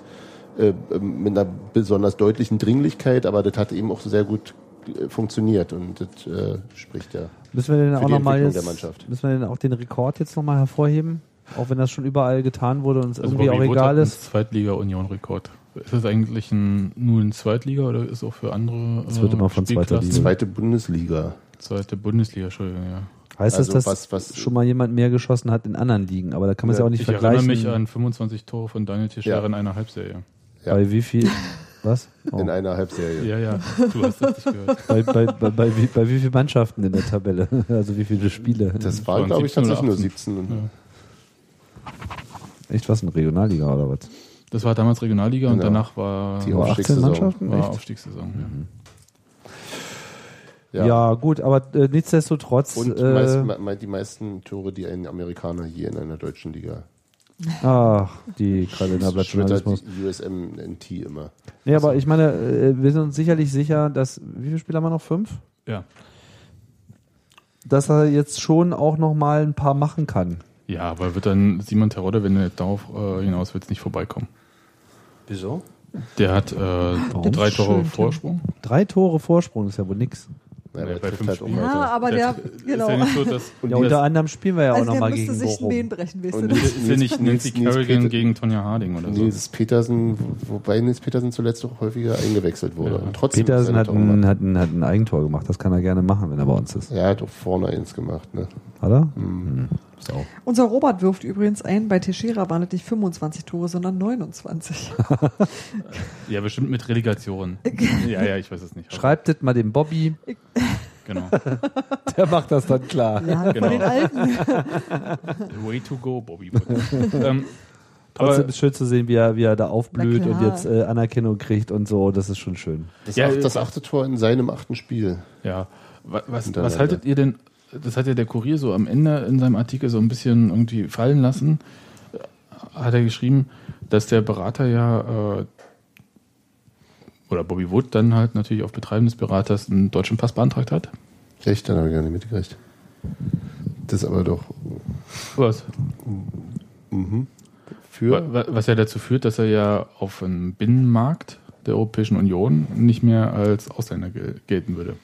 Speaker 3: äh, mit einer besonders deutlichen Dringlichkeit, aber das hat eben auch sehr gut äh, funktioniert und das äh, spricht ja.
Speaker 4: Müssen wir denn
Speaker 3: Für
Speaker 4: auch
Speaker 3: die
Speaker 4: nochmal
Speaker 3: Entwicklung
Speaker 4: jetzt,
Speaker 3: der Mannschaft.
Speaker 4: müssen wir denn auch den Rekord jetzt nochmal hervorheben? Auch wenn das schon überall getan wurde und es
Speaker 1: Also
Speaker 4: irgendwie auch
Speaker 1: Bobby Wood
Speaker 4: egal ist.
Speaker 1: Zweitliga-Union-Rekord. Ist das eigentlich ein, nur ein Zweitliga oder ist auch für andere
Speaker 4: Es wird immer von zweiter? Liga.
Speaker 3: Zweite Bundesliga.
Speaker 1: Zweite Bundesliga, Entschuldigung, ja.
Speaker 4: Heißt
Speaker 3: Also
Speaker 4: das, dass
Speaker 3: was- was-
Speaker 4: schon mal jemand mehr geschossen hat in anderen Ligen? Aber da kann man es
Speaker 3: Ja,
Speaker 4: ja auch nicht
Speaker 1: Ich
Speaker 4: vergleichen.
Speaker 1: erinnere mich an 25 Tore von Daniel Teixeira
Speaker 3: Ja.
Speaker 1: in einer Halbserie.
Speaker 3: Ja.
Speaker 4: Bei wie viel? Was? Oh.
Speaker 3: In einer Halbserie.
Speaker 1: Ja, ja, du hast richtig gehört.
Speaker 4: Bei, bei, bei, bei, wie, bei wie vielen Mannschaften in der Tabelle? Also wie viele Spiele?
Speaker 3: Das
Speaker 1: waren
Speaker 3: glaube ich,
Speaker 1: 17 oder
Speaker 3: tatsächlich nur
Speaker 1: 18.
Speaker 3: 17. Und
Speaker 1: Ja.
Speaker 4: Echt was? Eine Regionalliga oder was?
Speaker 1: Das war damals Regionalliga und
Speaker 3: Genau.
Speaker 1: danach war,
Speaker 3: Die
Speaker 4: Nur 18
Speaker 3: Aufstiegssaison.
Speaker 4: Mannschaften?
Speaker 1: war? Aufstiegssaison.
Speaker 3: Ja.
Speaker 4: Ja, gut, aber äh, nichtsdestotrotz.
Speaker 3: Und
Speaker 4: äh,
Speaker 3: meist, me- die meisten Tore, die ein Amerikaner hier in einer deutschen Liga.
Speaker 4: ach, die Kalender
Speaker 3: Schwittert
Speaker 4: Journalismus.
Speaker 3: die USMNT immer.
Speaker 4: Nee, aber ich meine, äh, wir sind uns sicherlich sicher, dass. Wie viele Spieler haben wir noch? Fünf?
Speaker 1: Ja.
Speaker 4: Dass er jetzt schon auch noch mal ein paar machen kann.
Speaker 1: ja, aber wird dann Simon Terodde, wenn du darauf äh, hinaus willst, nicht vorbeikommen?
Speaker 3: Wieso?
Speaker 1: Der hat äh, drei Tore. Vorsprung.
Speaker 4: Drei Tore Vorsprung ist ja wohl nix.
Speaker 3: Ja,
Speaker 1: bei
Speaker 3: trifft
Speaker 1: fünf
Speaker 3: halt
Speaker 1: Spielen.
Speaker 2: Ja,
Speaker 3: weiter.
Speaker 2: aber der, genau.
Speaker 1: Ist ja so, dass
Speaker 3: Und
Speaker 4: Ja, unter anderem spielen wir ja auch
Speaker 2: also
Speaker 4: noch
Speaker 2: der
Speaker 4: mal
Speaker 2: müsste
Speaker 4: gegen
Speaker 2: sich ein
Speaker 4: Bochum.
Speaker 2: Bein brechen, weißt du
Speaker 3: Und
Speaker 2: das?
Speaker 1: ist ja nicht Nancy Kerrigan gegen Tonja Harding oder so.
Speaker 3: Nils Petersen, wo- wobei Nils Petersen zuletzt auch häufiger eingewechselt wurde.
Speaker 1: Ja.
Speaker 3: Und trotzdem
Speaker 4: Petersen hat ein, hat, ein, hat ein Eigentor gemacht. Das kann er gerne machen, wenn er bei uns ist.
Speaker 3: Er hat auch vorne eins gemacht. Ne?
Speaker 4: Hat er? Hm. Sau.
Speaker 2: Unser Robert wirft übrigens ein, bei Teixeira waren es nicht 25 Tore, sondern 29.
Speaker 1: Ja, bestimmt mit Relegation. ja, ja, ich weiß es nicht.
Speaker 4: Schreibt das mal dem Bobby,
Speaker 1: Genau.
Speaker 4: der macht das dann klar.
Speaker 2: Ja,
Speaker 1: Genau.
Speaker 2: den Alten.
Speaker 1: Way to go, Bobby ähm,
Speaker 4: Trotzdem
Speaker 1: aber
Speaker 4: ist schön zu sehen, wie er, wie er da aufblüht und jetzt äh, Anerkennung kriegt und so. Das ist schon schön.
Speaker 3: Das,
Speaker 1: Ja,
Speaker 3: acht, das achte Tor in seinem achten Spiel.
Speaker 1: ja, wa- was,
Speaker 3: Hintereinander.
Speaker 1: was haltet ihr denn? Das hat ja der Kurier so am Ende in seinem Artikel so ein bisschen irgendwie fallen lassen. Hat er geschrieben, dass der Berater ja äh, oder Bobby Wood dann halt natürlich auf Betreiben des Beraters einen deutschen Pass beantragt hat.
Speaker 3: Echt, dann habe ich gar nicht mitgekriegt. Das ist aber doch
Speaker 1: Was?
Speaker 3: für.
Speaker 1: Wa- wa- Was ja dazu führt, dass er ja auf einem Binnenmarkt der Europäischen Union nicht mehr als Ausländer gel gelten würde.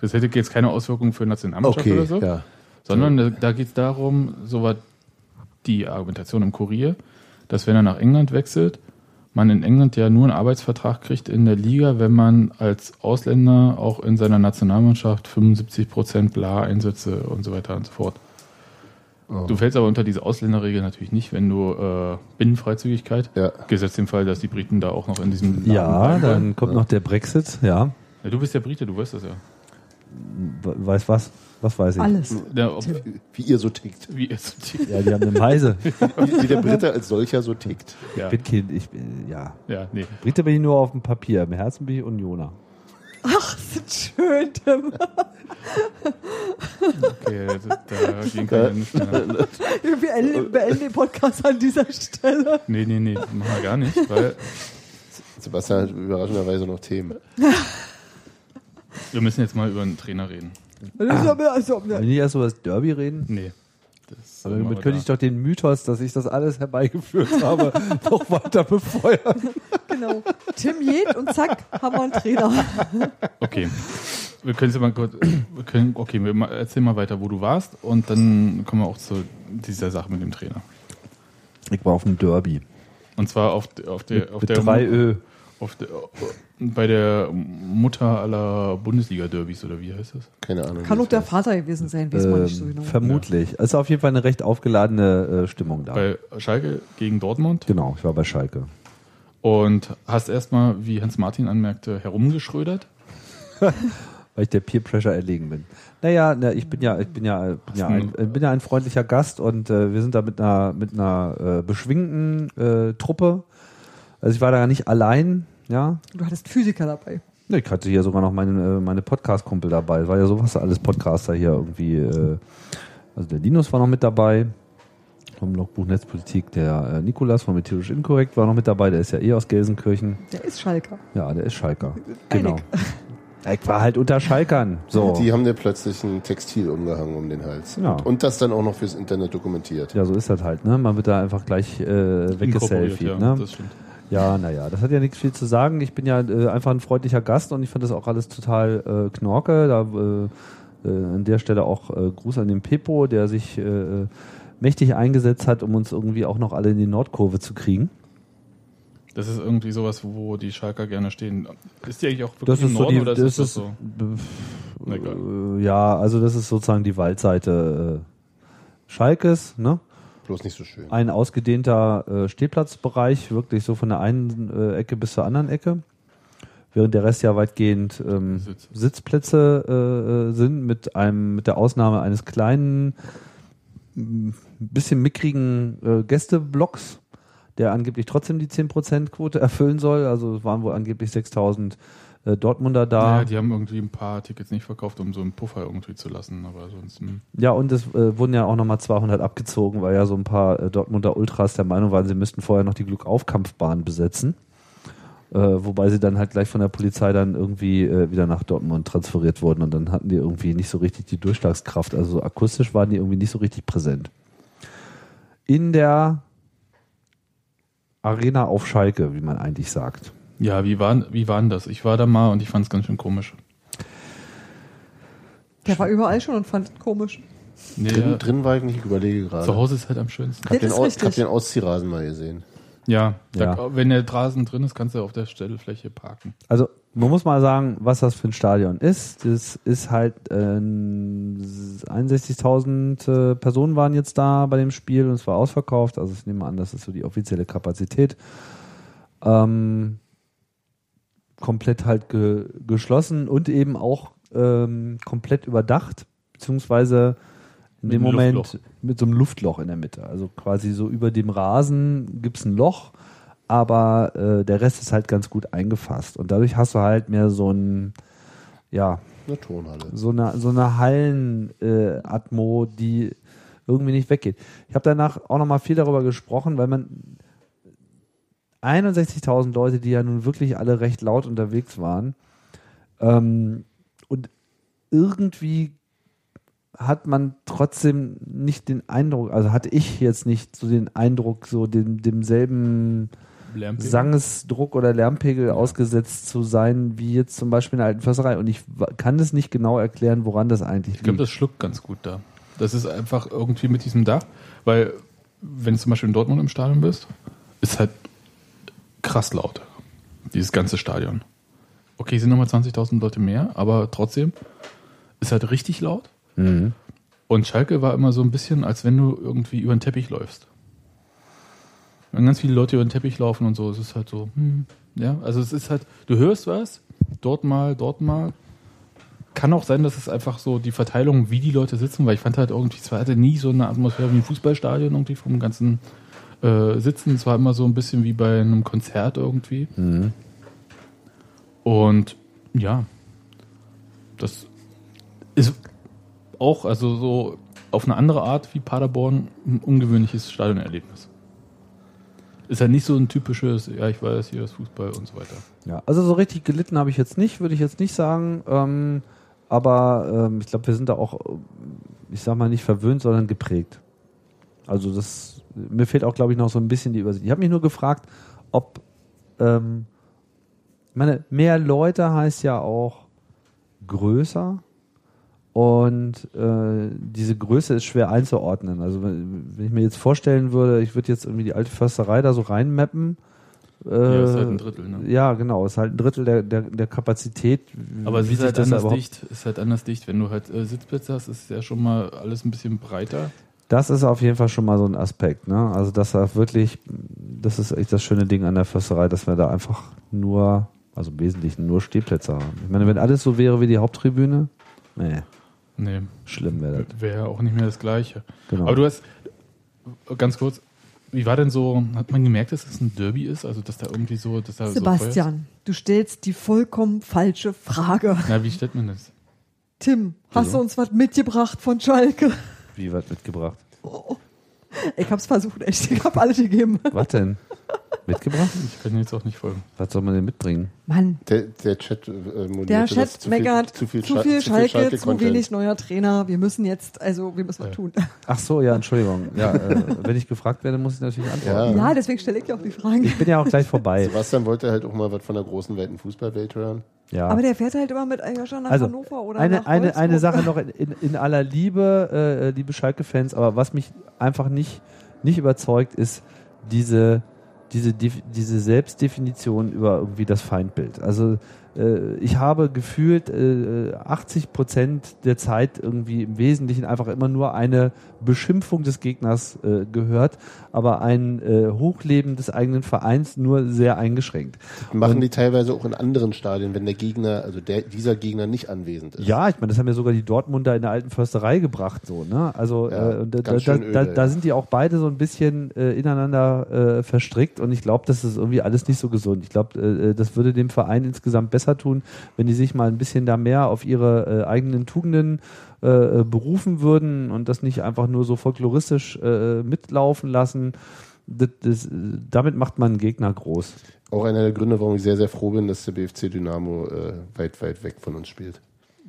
Speaker 1: Das hätte jetzt keine Auswirkungen für Nationalmannschaft
Speaker 3: Okay,
Speaker 1: oder so,
Speaker 3: ja.
Speaker 1: sondern da, da geht es darum, so war die Argumentation im Kurier, dass wenn er nach England wechselt, man in England ja nur einen Arbeitsvertrag kriegt in der Liga, wenn man als Ausländer auch in seiner Nationalmannschaft 75 Prozent bla Einsätze und so weiter und so fort.
Speaker 3: Oh.
Speaker 1: Du fällst aber unter diese Ausländerregel natürlich nicht, wenn du äh, Binnenfreizügigkeit,
Speaker 3: Ja.
Speaker 1: gesetzt dem Fall, dass die Briten da auch noch in diesem Laden
Speaker 4: Ja, dann kommt noch der Brexit. Ja,
Speaker 1: Ja, du bist ja Brite, du weißt das ja.
Speaker 4: We- weiß was? Was weiß ich?
Speaker 2: Alles.
Speaker 1: ja ob,
Speaker 3: Wie ihr so tickt.
Speaker 1: wie es
Speaker 4: Ja, die haben eine Meise.
Speaker 3: Wie, wie der Brite als solcher so tickt.
Speaker 1: ja,
Speaker 4: Ich bin Kind, ich bin, ja.
Speaker 1: ja, nee.
Speaker 4: Brite bin ich nur auf dem Papier. Im Herzen bin ich Unioner.
Speaker 2: Ach, ist schön, Tim.
Speaker 1: Okay, da, da gehen keine nicht mehr.
Speaker 2: Wir beenden, beenden den Podcast an dieser Stelle.
Speaker 1: Nee, nee, nee, machen wir gar nicht, weil
Speaker 3: Sebastian hat überraschenderweise noch Themen.
Speaker 1: wir müssen jetzt mal über einen Trainer reden.
Speaker 2: Also,
Speaker 4: Wollen wir nicht erst über das Derby reden?
Speaker 1: Nee. Das
Speaker 4: Aber damit könnte
Speaker 1: da.
Speaker 4: ich doch den Mythos, dass ich das alles herbeigeführt habe, noch weiter befeuern.
Speaker 2: genau. Tim geht und zack, haben wir einen Trainer.
Speaker 1: Okay. Wir können jetzt mal kurz. Wir können, okay, wir ma- erzähl mal weiter, wo du warst und dann kommen wir auch zu dieser Sache mit dem Trainer.
Speaker 4: Ich war auf dem Derby.
Speaker 1: Und zwar auf, auf der.
Speaker 4: Mit,
Speaker 1: auf
Speaker 4: mit
Speaker 1: der
Speaker 4: drei Ö.
Speaker 1: Auf der, bei der Mutter aller Bundesliga-Derbys, oder wie heißt das?
Speaker 3: Keine Ahnung.
Speaker 2: Kann auch der
Speaker 3: heißt.
Speaker 2: Vater gewesen sein, weiß man nicht so
Speaker 4: Ähm,
Speaker 2: genau.
Speaker 4: vermutlich. Es ist auf jeden Fall eine recht aufgeladene äh, Stimmung da.
Speaker 1: Bei Schalke gegen Dortmund.
Speaker 4: genau, ich war bei Schalke.
Speaker 1: Und hast erstmal, wie Hans Martin anmerkte, herumgeschrödert.
Speaker 4: weil ich der Peer Pressure erlegen bin. Naja, na, ich bin ja, ich bin ja, bin ja, ein, äh, bin ja ein freundlicher Gast und äh, wir sind da mit einer, mit einer äh, beschwingten äh, Truppe. Also ich war da ja nicht allein, ja.
Speaker 2: Du hattest Physiker dabei.
Speaker 4: Ne, Ich hatte hier sogar noch meine, äh, meine Podcast-Kumpel dabei. Es war ja sowas alles Podcaster hier irgendwie. Äh, also der Linus war noch mit dabei. vom Logbuch Netzpolitik. Der äh, Nikolas von Methodisch Inkorrekt war noch mit dabei, der ist ja eh aus Gelsenkirchen.
Speaker 2: Der ist Schalker.
Speaker 4: Ja, der ist Schalker.
Speaker 2: Einig.
Speaker 4: Genau. Ich war halt unter Schalkern. So.
Speaker 3: Die haben dir plötzlich ein Textil umgehangen um den Hals.
Speaker 4: Ja.
Speaker 3: Und, und das dann auch noch fürs Internet dokumentiert.
Speaker 4: Ja, so ist das halt, ne? Man wird da einfach gleich äh, weggeselfied,
Speaker 1: ja,
Speaker 4: ne?
Speaker 1: das stimmt.
Speaker 4: Ja, naja, das hat ja nichts viel zu sagen. Ich bin ja äh, einfach ein freundlicher Gast und ich finde das auch alles total äh, knorke. Da äh, äh, an der Stelle auch äh, Gruß an den Pepo, der sich äh, mächtig eingesetzt hat, um uns irgendwie auch noch alle in die Nordkurve zu kriegen.
Speaker 1: Das ist irgendwie sowas, wo die Schalker gerne stehen. Ist die eigentlich auch wirklich
Speaker 4: Das
Speaker 1: im
Speaker 4: so
Speaker 1: Norden
Speaker 4: die,
Speaker 1: oder
Speaker 4: das
Speaker 1: ist das so?
Speaker 4: Ja, also das ist sozusagen die Waldseite Schalkes, ne?
Speaker 3: Bloß nicht so schön.
Speaker 4: Ein ausgedehnter äh, Stehplatzbereich, wirklich so von der einen äh, Ecke bis zur anderen Ecke. Während der Rest ja weitgehend ähm,
Speaker 1: Sitz.
Speaker 4: Sitzplätze äh, äh, sind, mit einem, mit der Ausnahme eines kleinen, bisschen mickrigen äh, Gästeblocks, der angeblich trotzdem die 10%-Quote erfüllen soll. Also es waren wohl angeblich 6000 äh, Dortmunder da.
Speaker 1: Ja, die haben irgendwie ein paar Tickets nicht verkauft, um so einen Puffer irgendwie zu lassen, aber sonst. hm.
Speaker 4: Ja, und es äh, wurden ja auch nochmal 200 abgezogen, weil ja so ein paar äh, Dortmunder Ultras der Meinung waren, sie müssten vorher noch die Glückaufkampfbahn besetzen. Äh, wobei sie dann halt gleich von der Polizei dann irgendwie äh, wieder nach Dortmund transferiert wurden und dann hatten die irgendwie nicht so richtig die Durchschlagskraft. Also so akustisch waren die irgendwie nicht so richtig präsent. In der Arena auf Schalke, wie man eigentlich sagt.
Speaker 1: Ja, wie war, wie war denn das? Ich war da mal und ich fand es ganz schön komisch.
Speaker 2: Der war überall schon und fand es komisch.
Speaker 1: Nee,
Speaker 3: Drin,
Speaker 1: ja,
Speaker 3: drin war ich nicht, ich überlege gerade.
Speaker 1: zu Hause ist halt am schönsten.
Speaker 3: Hab
Speaker 2: Das
Speaker 3: den, hab den Ausziehrasen mal gesehen.
Speaker 1: Ja,
Speaker 4: Ja.
Speaker 1: Da, wenn der Rasen drin ist, kannst du auf der Stellfläche parken.
Speaker 4: Also man muss mal sagen, was das für ein Stadion ist. Das ist halt äh, 61.000 äh, Personen waren jetzt da bei dem Spiel und es war ausverkauft. Also ich nehme an, das ist so die offizielle Kapazität. Ähm, komplett halt ge geschlossen und eben auch ähm, komplett überdacht, beziehungsweise in
Speaker 1: Mit
Speaker 4: dem Moment
Speaker 1: Luftloch.
Speaker 4: mit so einem Luftloch in der Mitte. Also quasi so über dem Rasen gibt's ein Loch, aber äh, der Rest ist halt ganz gut eingefasst. Und dadurch hast du halt mehr so ein, ja,
Speaker 3: Eine Tonhalle.
Speaker 4: so eine, so eine Hallen-Atmo, äh, die irgendwie nicht weggeht. Ich habe danach auch nochmal viel darüber gesprochen, weil man 61.000 Leute, die ja nun wirklich alle recht laut unterwegs waren, ähm, und irgendwie hat man trotzdem nicht den Eindruck, also hatte ich jetzt nicht so den Eindruck, so dem, demselben
Speaker 1: Lärmpegel.
Speaker 4: Sangesdruck oder Lärmpegel ausgesetzt zu sein, wie jetzt zum Beispiel in der alten Försterei. Und ich kann es nicht genau erklären, woran das eigentlich
Speaker 1: Ich glaube,
Speaker 4: liegt.
Speaker 1: das schluckt ganz gut da. Das ist einfach irgendwie mit diesem Dach, weil wenn du zum Beispiel in Dortmund im Stadion bist, ist halt krass laut. Dieses ganze Stadion. Okay, sind nochmal 20.000 Leute mehr, aber trotzdem ist halt richtig laut.
Speaker 4: Mhm.
Speaker 1: Und Schalke war immer so ein bisschen, als wenn du irgendwie über den Teppich läufst. Wenn ganz viele Leute über den Teppich laufen und so, es ist halt so, hm, ja, also es ist halt, du hörst was, dort mal, dort mal. Kann auch sein, dass es einfach so die Verteilung, wie die Leute sitzen, weil ich fand halt irgendwie, es hatte nie so eine Atmosphäre wie ein Fußballstadion irgendwie vom ganzen äh, Sitzen. Es war immer so ein bisschen wie bei einem Konzert irgendwie.
Speaker 4: Mhm.
Speaker 1: Und ja, das ist auch, also so auf eine andere Art wie Paderborn, ein ungewöhnliches Stadionerlebnis. Ist halt nicht so ein typisches, ja, ich weiß, hier ist Fußball und so weiter.
Speaker 4: Ja, also so richtig gelitten habe ich jetzt nicht, würde ich jetzt nicht sagen. Ähm, aber ähm, ich glaube, wir sind da auch, ich sag mal, nicht verwöhnt, sondern geprägt. Also das, mir fehlt auch, glaube ich, noch so ein bisschen die Übersicht. Ich habe mich nur gefragt, ob, ähm, ich meine, mehr Leute heißt ja auch größer. Und äh, diese Größe ist schwer einzuordnen. Also wenn, wenn ich mir jetzt vorstellen würde, ich würde jetzt irgendwie die alte Försterei da so reinmappen. Äh,
Speaker 1: Ja, ist halt ein Drittel, ne?
Speaker 4: Ja, genau, ist halt ein Drittel der, der, der Kapazität.
Speaker 1: Aber es
Speaker 4: Wie
Speaker 1: ist halt
Speaker 4: das
Speaker 1: anders dicht. Ist halt anders dicht. Wenn du halt äh, Sitzplätze hast, ist ja schon mal alles ein bisschen breiter.
Speaker 4: Das ist auf jeden Fall schon mal so ein Aspekt. Ne? Also das da wirklich, das ist echt das schöne Ding an der Försterei, dass wir da einfach nur, also im Wesentlichen nur Stehplätze haben. Ich meine, wenn alles so wäre wie die Haupttribüne, nee,
Speaker 1: Nee,
Speaker 4: schlimm wäre das.
Speaker 1: wäre auch nicht mehr das Gleiche.
Speaker 4: Genau.
Speaker 1: Aber du hast, ganz kurz, wie war denn so, hat man gemerkt, dass es ein Derby ist? Also, dass da irgendwie so, dass da so
Speaker 2: Sebastian, du stellst die vollkommen falsche Frage.
Speaker 1: Na, wie stellt man das?
Speaker 2: Tim, hast du uns was mitgebracht von Schalke?
Speaker 4: Wie weit mitgebracht?
Speaker 2: Ich hab's versucht, echt. Ich hab alles gegeben.
Speaker 4: Was denn? Mitgebracht?
Speaker 1: Ich kann jetzt auch nicht folgen.
Speaker 4: Was soll man denn mitbringen?
Speaker 2: Mann,
Speaker 3: Der, der Chat äh,
Speaker 2: der Chat
Speaker 3: zu viel-
Speaker 2: meckert.
Speaker 3: zu viel,
Speaker 2: zu viel
Speaker 3: zu viel
Speaker 2: Schalke, zu
Speaker 3: Content.
Speaker 2: wenig neuer Trainer. Wir müssen jetzt, also, wir müssen was tun.
Speaker 4: Ach so, ja, Entschuldigung. Ja, äh, wenn ich gefragt werde, muss ich natürlich antworten.
Speaker 3: Ja.
Speaker 2: Ja, deswegen stelle ich dir auch die Fragen.
Speaker 4: Ich bin ja auch gleich vorbei.
Speaker 3: Sebastian wollte halt auch mal was von der großen weiten Fußballwelt hören.
Speaker 4: Ja.
Speaker 2: Aber der fährt halt immer mit Eigerstein nach
Speaker 4: also
Speaker 2: Hannover oder
Speaker 4: eine,
Speaker 2: nach
Speaker 4: eine, eine
Speaker 2: Wolfsburg.
Speaker 4: Sache noch in, in, in aller Liebe, äh, liebe Schalke-Fans, aber was mich einfach nicht, nicht überzeugt, ist diese, diese, diese Selbstdefinition über irgendwie das Feindbild. Also ich habe gefühlt äh, 80 Prozent der Zeit irgendwie im Wesentlichen einfach immer nur eine Beschimpfung des Gegners äh, gehört, aber ein äh, Hochleben des eigenen Vereins nur sehr eingeschränkt.
Speaker 3: Machen die teilweise auch in anderen Stadien, wenn der Gegner, also der, dieser Gegner nicht anwesend ist.
Speaker 4: Ja, ich meine, das haben ja sogar die Dortmunder in der alten Försterei gebracht, so, ne? Also
Speaker 3: Ja,
Speaker 4: äh, und da, da,
Speaker 3: öde,
Speaker 4: da,
Speaker 3: ja.
Speaker 4: da sind die auch beide so ein bisschen äh, ineinander äh, verstrickt und ich glaube, das ist irgendwie alles nicht so gesund. Ich glaube, äh, das würde dem Verein insgesamt besser tun, wenn die sich mal ein bisschen da mehr auf ihre äh, eigenen Tugenden äh, äh, berufen würden und das nicht einfach nur so folkloristisch äh, mitlaufen lassen. Das, das, äh, damit macht man einen Gegner groß.
Speaker 3: Auch einer der Gründe, warum ich sehr, sehr froh bin, dass der BFC Dynamo äh, weit, weit weg von uns spielt.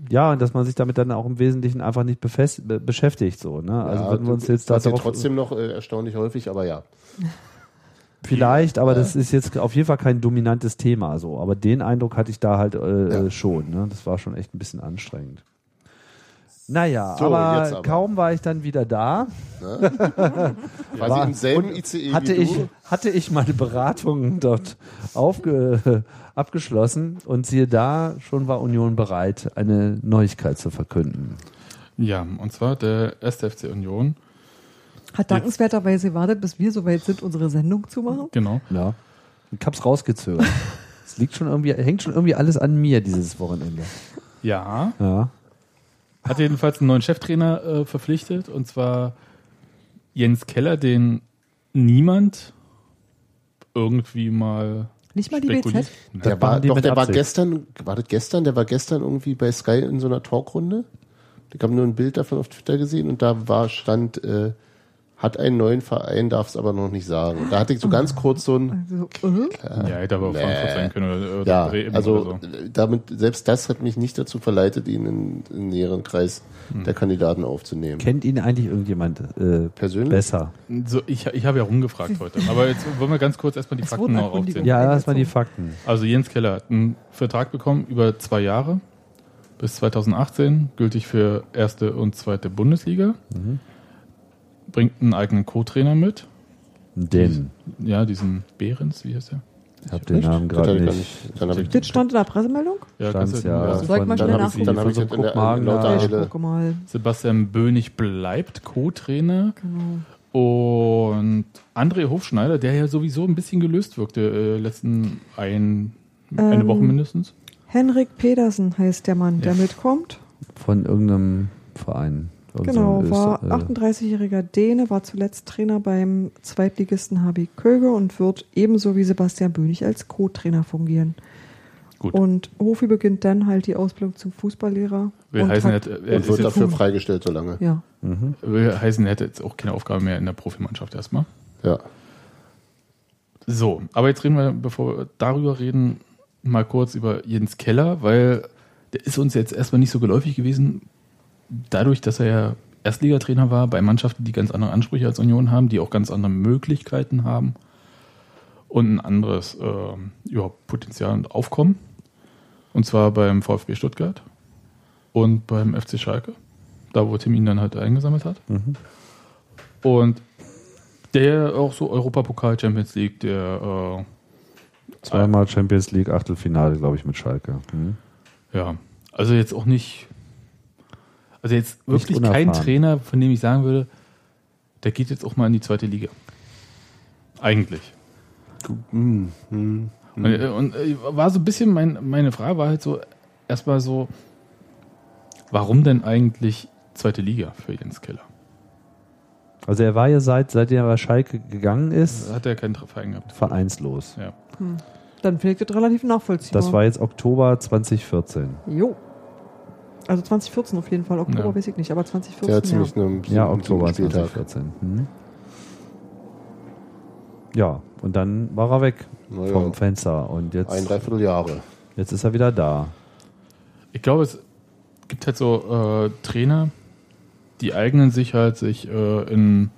Speaker 4: Ja, und dass man sich damit dann auch im Wesentlichen einfach nicht befest, be beschäftigt, so, ne? Also
Speaker 3: ja,
Speaker 4: wenn wir uns jetzt da darauf
Speaker 3: trotzdem noch äh, erstaunlich häufig, aber ja.
Speaker 4: Vielleicht, aber das ist jetzt auf jeden Fall kein dominantes Thema so. Aber den Eindruck hatte ich da halt äh,
Speaker 3: Ja.
Speaker 4: äh, schon. Ne? Das war schon echt ein bisschen anstrengend. Naja,
Speaker 3: So,
Speaker 4: aber,
Speaker 3: aber.
Speaker 4: kaum war ich dann wieder da,
Speaker 3: Quasi
Speaker 4: War-
Speaker 3: im selben ICE
Speaker 4: hatte
Speaker 3: wie
Speaker 4: ich,
Speaker 3: du.
Speaker 4: hatte ich meine Beratungen dort aufge, abgeschlossen und siehe da, schon war Union bereit, eine Neuigkeit zu verkünden.
Speaker 1: Ja, und zwar der 1. FC Union.
Speaker 2: Hat dankenswerterweise gewartet, bis wir soweit sind, unsere Sendung zu machen.
Speaker 1: Genau.
Speaker 4: Ja. Ich hab's rausgezögert. Es liegt schon irgendwie, hängt schon irgendwie alles an mir dieses Wochenende.
Speaker 1: Ja,
Speaker 4: Ja.
Speaker 1: hat jedenfalls einen neuen Cheftrainer äh, verpflichtet und zwar Jens Keller, den niemand irgendwie mal
Speaker 2: Nicht mal die. BZ?
Speaker 3: Der war, doch, der war gestern, war das gestern? Der war gestern irgendwie bei Sky in so einer Talkrunde. Ich habe nur ein Bild davon auf Twitter gesehen und da war, stand, äh, hat einen neuen Verein, darf es aber noch nicht sagen. Da hatte ich so ganz kurz so ein,
Speaker 2: Also, äh?
Speaker 1: Ja, hätte aber auch
Speaker 3: Nee.
Speaker 1: Frankfurt sein können oder, oder
Speaker 3: ja,
Speaker 1: Bremen
Speaker 3: also
Speaker 1: oder so.
Speaker 3: damit, selbst das hat mich nicht dazu verleitet, ihn in, in den näheren Kreis
Speaker 1: Hm.
Speaker 3: der Kandidaten aufzunehmen.
Speaker 4: Kennt ihn eigentlich irgendjemand äh,
Speaker 3: Persönlich?
Speaker 4: besser?
Speaker 1: So, ich ich habe ja rumgefragt heute. Aber jetzt wollen wir ganz kurz erstmal die
Speaker 2: Es
Speaker 1: Fakten noch aufzählen.
Speaker 4: Ja, erstmal die Fakten.
Speaker 1: Also Jens Keller hat einen Vertrag bekommen über zwei Jahre bis 2018, gültig für erste und zweite Bundesliga.
Speaker 4: Mhm.
Speaker 1: Bringt einen eigenen Co-Trainer mit.
Speaker 4: Den.
Speaker 1: Ja, diesen Behrens, wie heißt der?
Speaker 4: Ich habe den
Speaker 3: Echt?
Speaker 4: Namen
Speaker 3: Das
Speaker 4: gerade
Speaker 3: ich gar
Speaker 4: nicht.
Speaker 3: Dann habe ich,
Speaker 2: Das stand in der Pressemeldung?
Speaker 1: Ja,
Speaker 4: Stand's ja.
Speaker 1: du?
Speaker 2: Soll ich mal
Speaker 4: Dann
Speaker 2: schnell
Speaker 3: ich-
Speaker 2: nachgucken?
Speaker 3: dann habe ich
Speaker 4: Von
Speaker 3: jetzt
Speaker 4: so
Speaker 3: in der.
Speaker 2: Ich mal.
Speaker 1: Sebastian Bönig bleibt Co-Trainer.
Speaker 2: Genau.
Speaker 1: Und André Hofschneider, der ja sowieso ein bisschen gelöst wirkte, äh, letzten ein, eine
Speaker 2: Ähm,
Speaker 1: Woche mindestens.
Speaker 2: Henrik Pedersen heißt der Mann, der
Speaker 1: Ja.
Speaker 2: mitkommt.
Speaker 4: Von irgendeinem Verein.
Speaker 2: Genau, war
Speaker 4: Öster- äh,
Speaker 2: 38-jähriger Däne, war zuletzt Trainer beim Zweitligisten HB Köge und wird ebenso wie Sebastian Bönig als Co-Trainer fungieren.
Speaker 1: Gut.
Speaker 2: Und Hofi beginnt dann halt die Ausbildung zum Fußballlehrer.
Speaker 1: Will
Speaker 2: und
Speaker 1: heißen,
Speaker 2: hat,
Speaker 1: er, er,
Speaker 3: und wird
Speaker 1: jetzt,
Speaker 3: dafür freigestellt so lange.
Speaker 2: ja.
Speaker 1: will heißen, er hätte jetzt auch keine Aufgabe mehr in der Profimannschaft erstmal.
Speaker 3: Ja.
Speaker 1: So, aber jetzt reden wir, bevor wir darüber reden, mal kurz über Jens Keller, weil der ist uns jetzt erstmal nicht so geläufig gewesen, dadurch, dass er ja Erstligatrainer war bei Mannschaften, die ganz andere Ansprüche als Union haben, die auch ganz andere Möglichkeiten haben und ein anderes äh, ja, Potenzial und Aufkommen. Und zwar beim VfB Stuttgart und beim FC Schalke, da wo Tim ihn dann halt eingesammelt hat. Und der auch so Europapokal, Champions League, der äh,
Speaker 4: Zweimal Champions League Achtelfinale, glaube ich, mit Schalke. Hm?
Speaker 1: Ja, also jetzt auch nicht. Also jetzt wirklich kein Trainer, von dem ich sagen würde, der geht jetzt auch mal in die zweite Liga. Eigentlich.
Speaker 3: Hm, hm.
Speaker 1: Und, äh, und äh, war so ein bisschen, mein, meine Frage war halt so, erstmal so, warum denn eigentlich zweite Liga für Jens Keller?
Speaker 4: Also er war ja seit, seitdem er bei Schalke gegangen ist,
Speaker 1: hat er keinen Verein gehabt.
Speaker 4: vereinslos.
Speaker 1: Ja.
Speaker 2: Dann finde ich das relativ nachvollziehbar.
Speaker 4: Das war jetzt Oktober 2014.
Speaker 2: Jo. Also 2014 auf jeden Fall. Oktober
Speaker 1: Ja.
Speaker 2: weiß ich nicht, aber 2014.
Speaker 3: Der hat
Speaker 2: ja.
Speaker 3: ziemlich einen
Speaker 4: Ja,
Speaker 3: einen
Speaker 4: Oktober
Speaker 3: Spieltag.
Speaker 4: 2014. Hm? Ja, und dann war er weg
Speaker 3: Naja.
Speaker 4: vom Fenster. Und jetzt,
Speaker 3: Ein Dreivierteljahre.
Speaker 4: jetzt ist er wieder da.
Speaker 1: Ich glaube, es gibt halt so äh, Trainer, die eignen sich halt, sich äh, in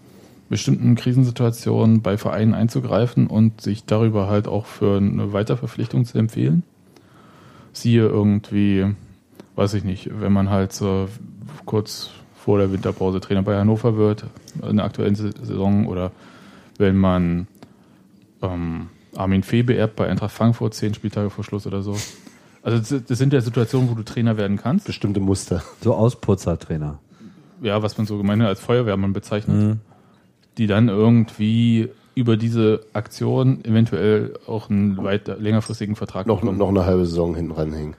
Speaker 1: bestimmten Krisensituationen bei Vereinen einzugreifen und sich darüber halt auch für eine Weiterverpflichtung zu empfehlen. Siehe irgendwie, weiß ich nicht, wenn man halt so kurz vor der Winterpause Trainer bei Hannover wird, in der aktuellen Saison, oder wenn man ähm, Armin Fee beerbt bei Eintracht Frankfurt, zehn Spieltage vor Schluss oder so. Also das- sind ja Situationen, wo du Trainer werden kannst.
Speaker 3: Bestimmte Muster.
Speaker 4: So Ausputzertrainer.
Speaker 1: ja, was man so gemeinhin als Feuerwehrmann bezeichnet, die dann irgendwie über diese Aktion eventuell auch einen weiter, längerfristigen Vertrag
Speaker 3: Noch,
Speaker 1: bekommen.
Speaker 3: noch eine halbe Saison hinten ranhängen.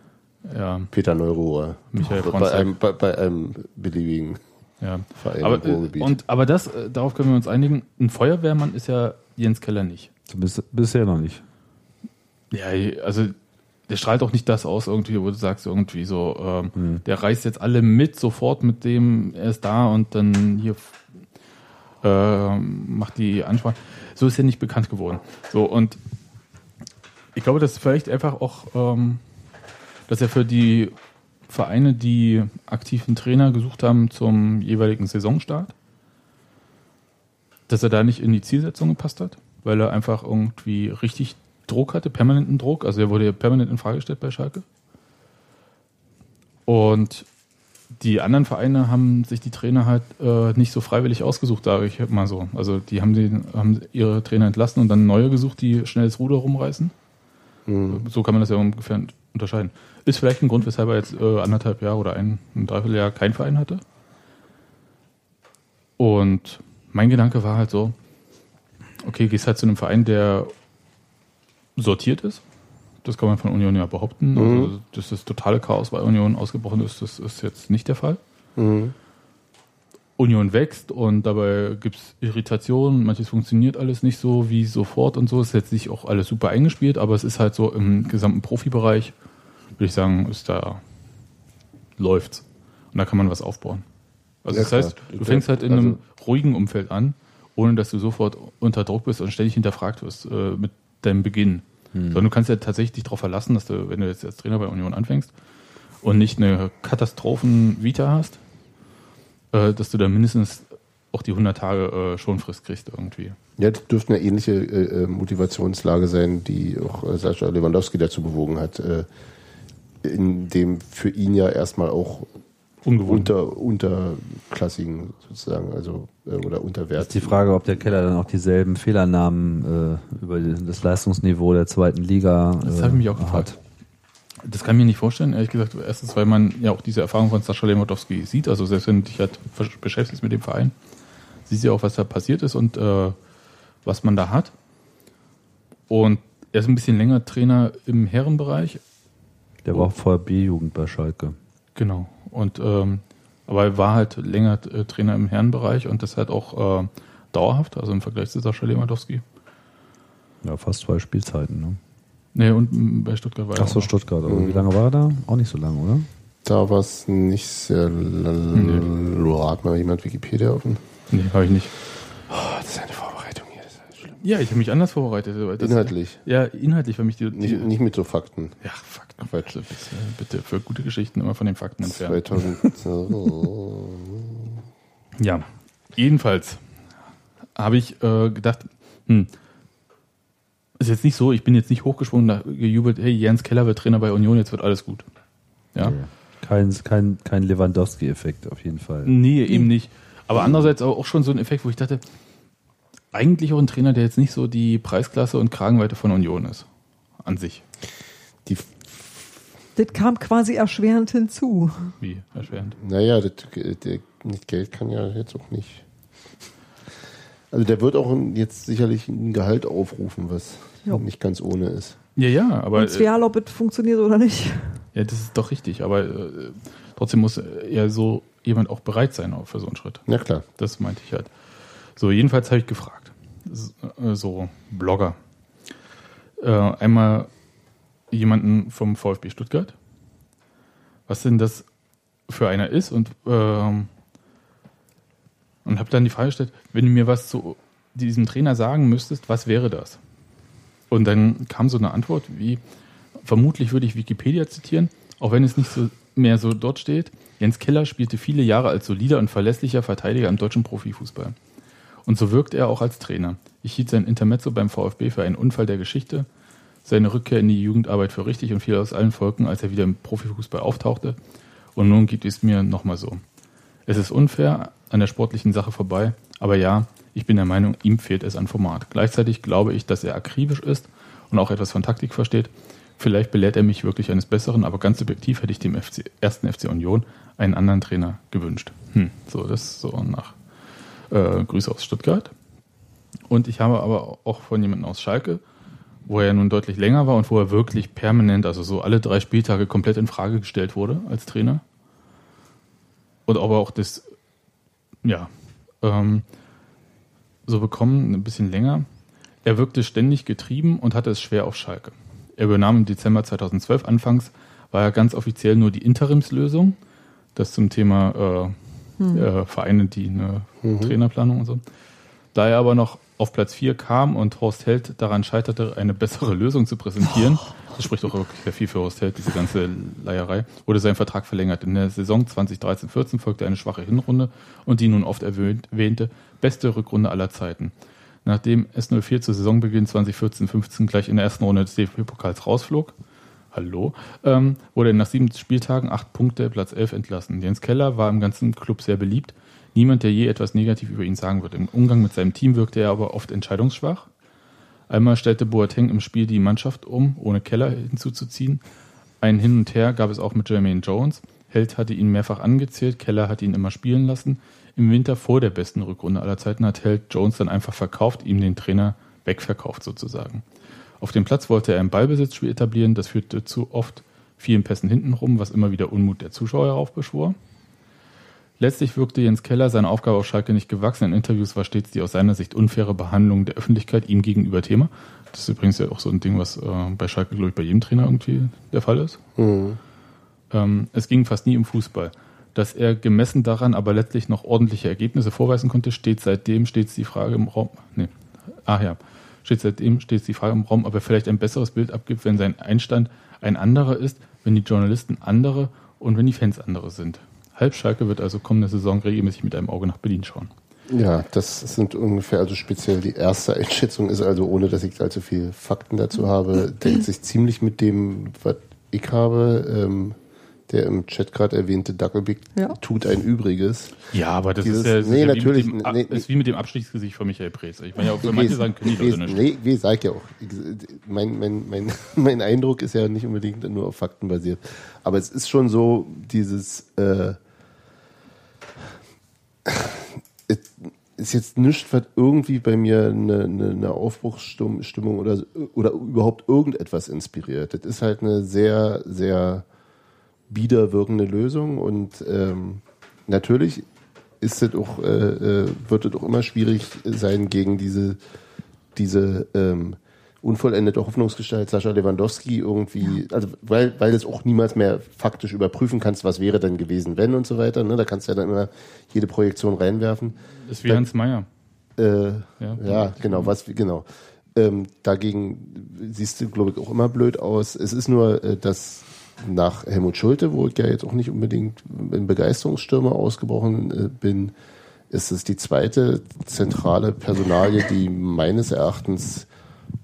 Speaker 1: Ja,
Speaker 3: Peter Neuruhr.
Speaker 1: Michael
Speaker 3: bei, einem, bei, bei einem beliebigen
Speaker 1: ja.
Speaker 3: Verein
Speaker 1: Aber,
Speaker 3: im Ruhrgebiet.
Speaker 1: äh, und, aber das, äh, darauf können wir uns einigen, ein Feuerwehrmann ist ja Jens Keller nicht.
Speaker 4: Zumindest bisher noch nicht.
Speaker 1: Ja, also der strahlt auch nicht das aus, irgendwie, wo du sagst, irgendwie so, ähm, der reißt jetzt alle mit sofort mit dem, er ist da und dann hier ähm, macht die Ansprache. So ist er nicht bekannt geworden. So, und ich glaube, das ist vielleicht einfach auch, ähm, dass er für die Vereine, die aktiven Trainer gesucht haben zum jeweiligen Saisonstart, dass er da nicht in die Zielsetzung gepasst hat, weil er einfach irgendwie richtig Druck hatte, permanenten Druck. Also er wurde ja permanent in Frage gestellt bei Schalke. Und die anderen Vereine haben sich die Trainer halt äh, nicht so freiwillig ausgesucht, sage ich mal so. Also die haben, die, haben ihre Trainer entlassen und dann neue gesucht, die schnell das Ruder rumreißen. So kann man das ja ungefähr unterscheiden. Ist vielleicht ein Grund, weshalb er jetzt äh, anderthalb Jahre oder ein, ein Dreivierteljahr keinen Verein hatte. Und mein Gedanke war halt so, okay, gehst halt zu einem Verein, der sortiert ist. Das kann man von Union ja behaupten. Also, dass das totale Chaos bei Union ausgebrochen ist, das ist jetzt nicht der Fall. Union wächst und dabei gibt es Irritationen, manches funktioniert alles nicht so wie sofort und so. Es ist jetzt nicht auch alles super eingespielt, aber es ist halt so im gesamten Profibereich, würde ich sagen, ist da läuft's. Und da kann man was aufbauen. Also
Speaker 3: Ja,
Speaker 1: das heißt,
Speaker 3: klar.
Speaker 1: du fängst halt in einem
Speaker 3: Also-
Speaker 1: ruhigen Umfeld an, ohne dass du sofort unter Druck bist und ständig hinterfragt wirst äh, mit deinem Beginn. Sondern du kannst ja tatsächlich dich darauf verlassen, dass du, wenn du jetzt als Trainer bei Union anfängst und nicht eine Katastrophen-Vita hast, dass du da mindestens auch die 100 Tage äh, Schonfrist kriegst irgendwie.
Speaker 3: Ja, das dürfte eine ähnliche äh, äh, Motivationslage sein, die auch äh, Sascha Lewandowski dazu bewogen hat, äh, in dem für ihn ja erstmal auch
Speaker 1: Ungewohnt.
Speaker 3: unter, unterklassigen sozusagen, also äh, oder
Speaker 4: Ist
Speaker 3: unterwert.
Speaker 4: die Frage, ob der Keller dann auch dieselben Fehlernamen äh, über das Leistungsniveau der zweiten Liga
Speaker 1: Das
Speaker 4: äh,
Speaker 1: habe ich mich auch
Speaker 4: hat.
Speaker 1: Das kann ich mir nicht vorstellen, ehrlich gesagt. Erstens, weil man ja auch diese Erfahrung von Sascha Lewandowski sieht. Also selbst wenn du dich halt beschäftigst mit dem Verein, siehst du ja auch, was da passiert ist und äh, was man da hat. Und er ist ein bisschen länger Trainer im Herrenbereich.
Speaker 4: Der war auch vorher B-Jugend bei Schalke.
Speaker 1: Genau. Und ähm, aber er war halt länger äh, Trainer im Herrenbereich und das halt auch äh, dauerhaft, also im Vergleich zu Sascha Lewandowski.
Speaker 4: Ja, fast zwei Spielzeiten. Ne?
Speaker 1: Nee, und bei Stuttgart war er
Speaker 4: Ach so,
Speaker 1: auch noch.
Speaker 4: Stuttgart. Aber wie lange war er da? Auch nicht so lange, oder?
Speaker 3: Da war es nicht sehr. Nee. Hat mal jemand Wikipedia offen?
Speaker 1: Nee, habe ich nicht.
Speaker 3: Oh, das ist eine Vorbereitung hier, das ist ja schlimm.
Speaker 1: Ja, ich habe mich anders vorbereitet. das-
Speaker 3: Inhaltlich,
Speaker 1: Ja, inhaltlich, weil mich die. die
Speaker 3: nicht, nicht mit so Fakten.
Speaker 1: ja, Fakten. Also bitte, bitte für gute Geschichten immer von den Fakten entfernen.
Speaker 3: 2000.
Speaker 1: Ja, jedenfalls habe ich äh, gedacht, hm, ist jetzt nicht so, ich bin jetzt nicht hochgesprungen, da gejubelt, hey, Jens Keller wird Trainer bei Union, jetzt wird alles gut. Ja?
Speaker 4: Kein, kein, kein Lewandowski-Effekt auf jeden Fall.
Speaker 1: Nee, eben nicht. Aber andererseits auch schon so ein Effekt, wo ich dachte, eigentlich auch ein Trainer, der jetzt nicht so die Preisklasse und Kragenweite von Union ist. An sich.
Speaker 3: Die,
Speaker 2: Das kam quasi erschwerend hinzu.
Speaker 1: Wie erschwerend.
Speaker 3: naja, das, nicht Geld kann ja jetzt auch nicht. Also der wird auch jetzt sicherlich ein Gehalt aufrufen, was
Speaker 2: Ja.
Speaker 3: nicht ganz ohne ist.
Speaker 1: Ja, ja, aber.
Speaker 2: Und Zwial, ob es funktioniert oder nicht.
Speaker 1: Ja, das ist doch richtig, aber äh, trotzdem muss ja so jemand auch bereit sein für so einen Schritt.
Speaker 3: Ja klar.
Speaker 1: Das meinte ich halt. So, jedenfalls habe ich gefragt. Äh, So, Blogger. Äh, einmal jemanden vom VfB Stuttgart. Was denn das für einer ist und, ähm, und habe dann die Frage gestellt, wenn du mir was zu diesem Trainer sagen müsstest, was wäre das? Und dann kam so eine Antwort wie, vermutlich würde ich Wikipedia zitieren, auch wenn es nicht so mehr so dort steht. Jens Keller spielte viele Jahre als solider und verlässlicher Verteidiger im deutschen Profifußball. Und so wirkt er auch als Trainer. Ich hielt sein Intermezzo beim VfB für einen Unfall der Geschichte, seine Rückkehr in die Jugendarbeit für richtig und fiel aus allen Volken, als er wieder im Profifußball auftauchte. Und nun geht es mir nochmal so. Es ist unfair, an der sportlichen Sache vorbei, aber ja, ich bin der Meinung, ihm fehlt es an Format. Gleichzeitig glaube ich, dass er akribisch ist und auch etwas von Taktik versteht. Vielleicht belehrt er mich wirklich eines Besseren, aber ganz subjektiv hätte ich dem FC, ersten FC Union einen anderen Trainer gewünscht. Hm, so, das so nach äh, Grüße aus Stuttgart. Und ich habe aber auch von jemandem aus Schalke, wo er nun deutlich länger war und wo er wirklich permanent, also so alle drei Spieltage komplett in Frage gestellt wurde als Trainer. Und aber auch das, ja, ähm, so bekommen, ein bisschen länger. Er wirkte ständig getrieben und hatte es schwer auf Schalke. Er übernahm im Dezember 2012 anfangs, war er ganz offiziell nur die Interimslösung. Das zum Thema äh,
Speaker 2: Hm.
Speaker 1: äh, Vereine, die eine Trainerplanung und so. Da er aber noch auf Platz 4 kam und Horst Held daran scheiterte, eine bessere Lösung zu präsentieren, das spricht auch wirklich sehr viel für Horst Held, diese ganze Leierei, wurde sein Vertrag verlängert. In der Saison 2013-14 folgte eine schwache Hinrunde und die nun oft erwähnt- erwähnte beste Rückrunde aller Zeiten. Nachdem S04 zu Saisonbeginn 2014-15 gleich in der ersten Runde des DFB-Pokals rausflog, Hallo, ähm, wurde er nach sieben Spieltagen acht Punkte, Platz 11 entlassen. Jens Keller war im ganzen Club sehr beliebt. Niemand, der je etwas negativ über ihn sagen wird. Im Umgang mit seinem Team wirkte er aber oft entscheidungsschwach. Einmal stellte Boateng im Spiel die Mannschaft um, ohne Keller hinzuzuziehen. Ein Hin und Her gab es auch mit Jermaine Jones. Held hatte ihn mehrfach angezählt, Keller hat ihn immer spielen lassen. Im Winter vor der besten Rückrunde aller Zeiten hat Held Jones dann einfach verkauft, ihm den Trainer wegverkauft sozusagen. Auf dem Platz wollte er ein Ballbesitzspiel etablieren, das führte zu oft vielen Pässen hintenrum, was immer wieder Unmut der Zuschauer heraufbeschwor. Letztlich wirkte Jens Keller seiner Aufgabe auf Schalke nicht gewachsen. In Interviews war stets die aus seiner Sicht unfaire Behandlung der Öffentlichkeit ihm gegenüber Thema. Das ist übrigens ja auch so ein Ding, was äh, bei Schalke, glaube ich, bei jedem Trainer irgendwie der Fall ist.
Speaker 3: Mhm.
Speaker 1: Ähm, es ging fast nie um Fußball. Dass er gemessen daran aber letztlich noch ordentliche Ergebnisse vorweisen konnte, steht seitdem stets die Frage im Raum. Nee. Ach ja. Steht seitdem stets die Frage im Raum, ob er vielleicht ein besseres Bild abgibt, wenn sein Einstand ein anderer ist, wenn die Journalisten andere und wenn die Fans andere sind. Halb Schalke wird also kommende Saison regelmäßig mit einem Auge nach Berlin schauen.
Speaker 3: Ja, das sind ungefähr, also speziell die erste Einschätzung ist also, ohne dass ich allzu viel Fakten dazu habe, denkt sich ziemlich mit dem, was ich habe. Ähm, der im Chat gerade erwähnte Dackelblick
Speaker 2: Ja.
Speaker 3: tut ein Übriges.
Speaker 1: Ja, aber das
Speaker 3: Dieses-
Speaker 1: ist ja, das
Speaker 3: nee,
Speaker 1: ist ja
Speaker 3: natürlich,
Speaker 1: Wie mit dem,
Speaker 3: nee,
Speaker 1: ist wie mit dem Abstiegsgesicht von Michael Preetz. Ich meine ja auch, für
Speaker 3: Ich
Speaker 1: manche sagen, können die
Speaker 3: ich
Speaker 1: Leute.
Speaker 3: Nee, ich sag ja auch. Ich, mein, mein, mein, mein Eindruck ist ja nicht unbedingt nur auf Fakten basiert. Aber es ist schon so, dieses äh, ist jetzt nichts, was irgendwie bei mir eine, eine, Aufbruchsstimmung oder, oder überhaupt irgendetwas inspiriert. Das ist halt eine sehr, sehr bieder wirkende Lösung und ähm, natürlich ist es auch, äh, äh, wird es auch immer schwierig sein gegen diese, diese ähm, unvollendete Hoffnungsgestalt Sascha Lewandowski irgendwie, also weil, weil du es auch niemals mehr faktisch überprüfen kannst, was wäre denn gewesen, wenn und so weiter. Ne? Da kannst du ja dann immer jede Projektion reinwerfen.
Speaker 1: Das ist wie Hans Meyer.
Speaker 3: Äh,
Speaker 1: Ja.
Speaker 3: ja, genau, was, genau. Ähm, dagegen siehst du, glaube ich, auch immer blöd aus. Es ist nur, äh, dass nach Helmut Schulte, wo ich ja jetzt auch nicht unbedingt in Begeisterungsstürme ausgebrochen äh, bin, ist es die zweite zentrale Personalie, die meines Erachtens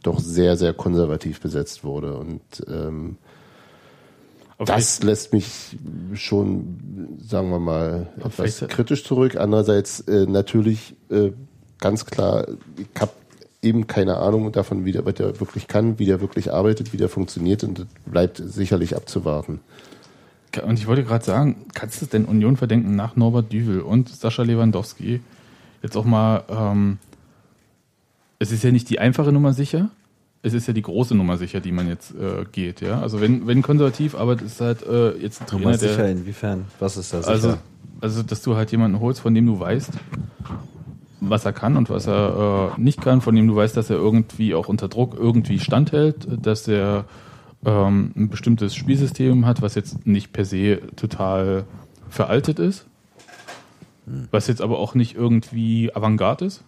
Speaker 3: doch sehr, sehr konservativ besetzt wurde. Und ähm,
Speaker 1: Aber
Speaker 3: das lässt mich schon, sagen wir mal, etwas kritisch zurück. Andererseits äh, natürlich äh, ganz klar, ich habe eben keine Ahnung davon, wie der, was der wirklich kann, wie der wirklich arbeitet, wie der funktioniert und das bleibt sicherlich abzuwarten.
Speaker 1: Und ich wollte gerade sagen, kannst du es denn Union verdenken nach Norbert Düvel und Sascha Lewandowski jetzt auch mal, ähm, es ist ja nicht die einfache Nummer sicher, es ist ja die große Nummer sicher, die man jetzt äh, geht, ja. Also wenn, wenn konservativ arbeitet, ist halt äh, jetzt ein Trainer,
Speaker 4: Nummer sicher
Speaker 1: der,
Speaker 4: inwiefern? Was ist das?
Speaker 1: also, also, dass du halt jemanden holst, von dem du weißt, was er kann und was er äh, nicht kann, von dem du weißt, dass er irgendwie auch unter Druck irgendwie standhält, dass er ähm, ein bestimmtes Spielsystem hat, was jetzt nicht per se total veraltet ist, was jetzt aber auch nicht irgendwie Avantgarde ist.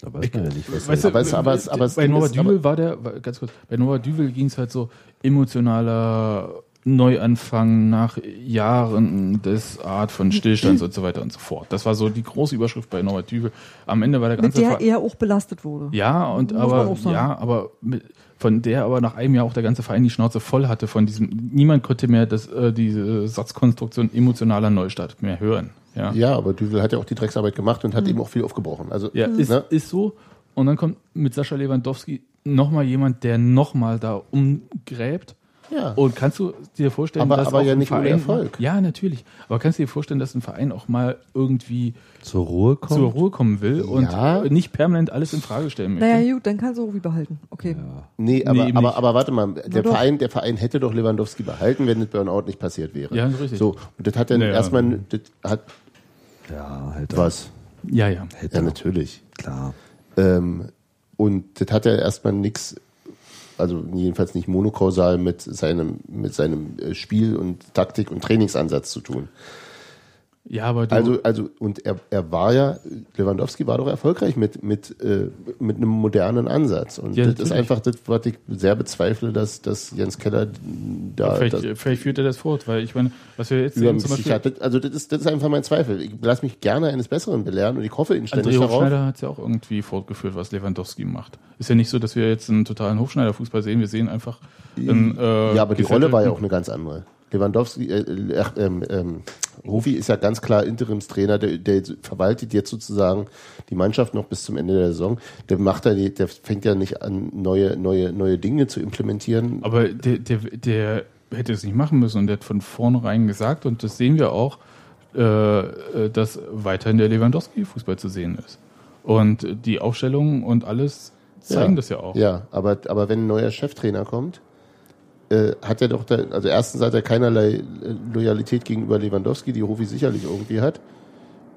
Speaker 4: Da weiß man ja nicht, was
Speaker 1: Weißt
Speaker 3: Aber
Speaker 1: du,
Speaker 3: es- aber es- aber es
Speaker 1: bei Norbert Dübel war der, ganz kurz, bei Norbert Dübel ging es halt so emotionaler Neuanfang nach Jahren des Art von Stillstands und so weiter und so fort. Das war so die große Überschrift bei Norbert Dübel. Am Ende war der
Speaker 2: Mit
Speaker 1: ganze
Speaker 2: der
Speaker 1: Ver-
Speaker 2: er auch belastet wurde.
Speaker 1: ja, und
Speaker 2: Muss
Speaker 1: aber ja, aber mit, von der aber nach einem Jahr auch der ganze Verein die Schnauze voll hatte von diesem. Niemand konnte mehr das, äh, diese Satzkonstruktion emotionaler Neustart mehr hören. Ja,
Speaker 3: Ja, aber Düvel hat ja auch die Drecksarbeit gemacht und hat eben auch viel aufgebrochen. Also,
Speaker 1: ja ist,
Speaker 3: ne?
Speaker 1: ist so. Und dann kommt mit Sascha Lewandowski nochmal jemand, der nochmal da umgräbt.
Speaker 3: Ja.
Speaker 1: Und kannst du dir vorstellen,
Speaker 3: Aber-
Speaker 1: dass
Speaker 3: aber
Speaker 1: auch
Speaker 3: ja
Speaker 1: ein
Speaker 3: nicht ohne
Speaker 1: Verein,
Speaker 3: Erfolg.
Speaker 1: Ja, natürlich. Aber kannst du dir vorstellen, dass ein Verein auch mal irgendwie
Speaker 4: zur Ruhe kommt.
Speaker 1: zur Ruhe kommen will und
Speaker 3: Ja.
Speaker 1: nicht permanent alles in Frage stellen möchte?
Speaker 2: Naja, gut, dann kannst du Ruhi behalten. Okay.
Speaker 3: Nee, aber,
Speaker 1: Nee,
Speaker 3: aber, aber warte mal, der. Verein, der Verein hätte doch Lewandowski behalten, wenn das Burnout nicht passiert wäre.
Speaker 1: Ja, richtig.
Speaker 3: So, und das hat dann
Speaker 1: Naja.
Speaker 3: erstmal, das hat
Speaker 4: Ja, halt
Speaker 3: was.
Speaker 1: Ja, ja.
Speaker 4: Hätte
Speaker 3: Ja, natürlich.
Speaker 4: Klar.
Speaker 3: Ähm, und das hat ja erstmal nichts, also jedenfalls nicht monokausal mit seinem, mit seinem äh, Spiel und Taktik und Trainingsansatz zu tun.
Speaker 1: Ja, aber du,
Speaker 3: Also, also, und er, er war ja, Lewandowski war doch erfolgreich mit, mit, äh, mit einem modernen Ansatz. Und
Speaker 1: Ja,
Speaker 3: das ist
Speaker 1: natürlich.
Speaker 3: einfach das, was ich sehr bezweifle, dass, dass Jens Keller da
Speaker 1: vielleicht,
Speaker 3: das
Speaker 1: vielleicht führt er das fort, weil ich meine, was wir jetzt sehen, zum Beispiel,
Speaker 3: hat. Also, das ist, das ist einfach mein Zweifel. Ich lasse mich gerne eines Besseren belehren und ich hoffe inständig
Speaker 1: André
Speaker 3: darauf.
Speaker 1: Hofschneider hat es ja auch irgendwie fortgeführt, was Lewandowski macht. Ist ja nicht so, dass wir jetzt einen totalen Hofschneider-Fußball sehen, wir sehen einfach einen, äh,
Speaker 3: Ja, aber die Rolle war ja auch eine ganz andere. Lewandowski, äh, ähm, ähm, Hofi ist ja ganz klar Interimstrainer, der, der verwaltet jetzt sozusagen die Mannschaft noch bis zum Ende der Saison. Der macht ja, der fängt ja nicht an, neue, neue, neue Dinge zu implementieren.
Speaker 1: Aber der, der, der hätte es nicht machen müssen und der hat von vornherein gesagt, und das sehen wir auch, äh, äh, dass weiterhin der Lewandowski-Fußball zu sehen ist. Und die Aufstellungen und alles zeigen das ja auch.
Speaker 3: Ja, aber, aber wenn ein neuer Cheftrainer kommt, äh, hat er doch, da, also erstens hat er keinerlei äh, Loyalität gegenüber Lewandowski, die Hofi sicherlich irgendwie hat.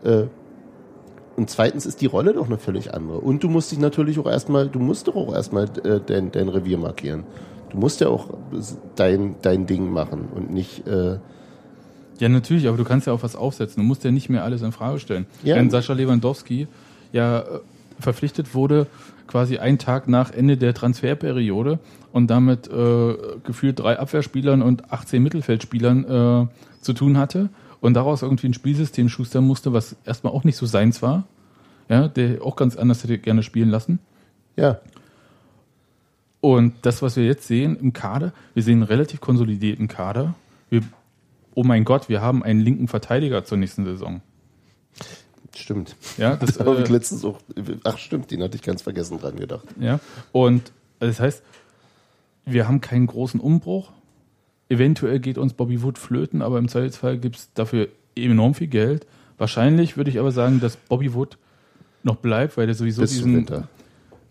Speaker 3: Äh, und zweitens ist die Rolle doch eine völlig andere. Und du musst dich natürlich auch erstmal, du musst doch auch erstmal äh, dein, dein Revier markieren. Du musst ja auch dein, dein Ding machen und nicht, äh,
Speaker 1: Ja, natürlich, aber du kannst ja auch was aufsetzen. Du musst ja nicht mehr alles in Frage stellen.
Speaker 3: Ja.
Speaker 1: Wenn Sascha Lewandowski ja äh, verpflichtet wurde, quasi einen Tag nach Ende der Transferperiode und damit äh, gefühlt drei Abwehrspielern und 18 Mittelfeldspielern äh, zu tun hatte und daraus irgendwie ein Spielsystem schustern musste, was erstmal auch nicht so seins war, ja, der auch ganz anders hätte gerne spielen lassen.
Speaker 3: ja,
Speaker 1: Und das, was wir jetzt sehen im Kader, wir sehen einen relativ konsolidierten Kader. Wir, oh mein Gott, wir haben einen linken Verteidiger zur nächsten Saison.
Speaker 3: Stimmt.
Speaker 1: Ja, das,
Speaker 3: Da habe ich
Speaker 1: äh,
Speaker 3: letztens auch, ach stimmt, den hatte ich ganz vergessen dran gedacht.
Speaker 1: ja. Und das heißt, wir haben keinen großen Umbruch. Eventuell geht uns Bobby Wood flöten, aber im Zweifelsfall gibt es dafür enorm viel Geld. Wahrscheinlich würde ich aber sagen, dass Bobby Wood noch bleibt, weil er sowieso
Speaker 3: Bis zum
Speaker 1: diesen,
Speaker 3: Winter.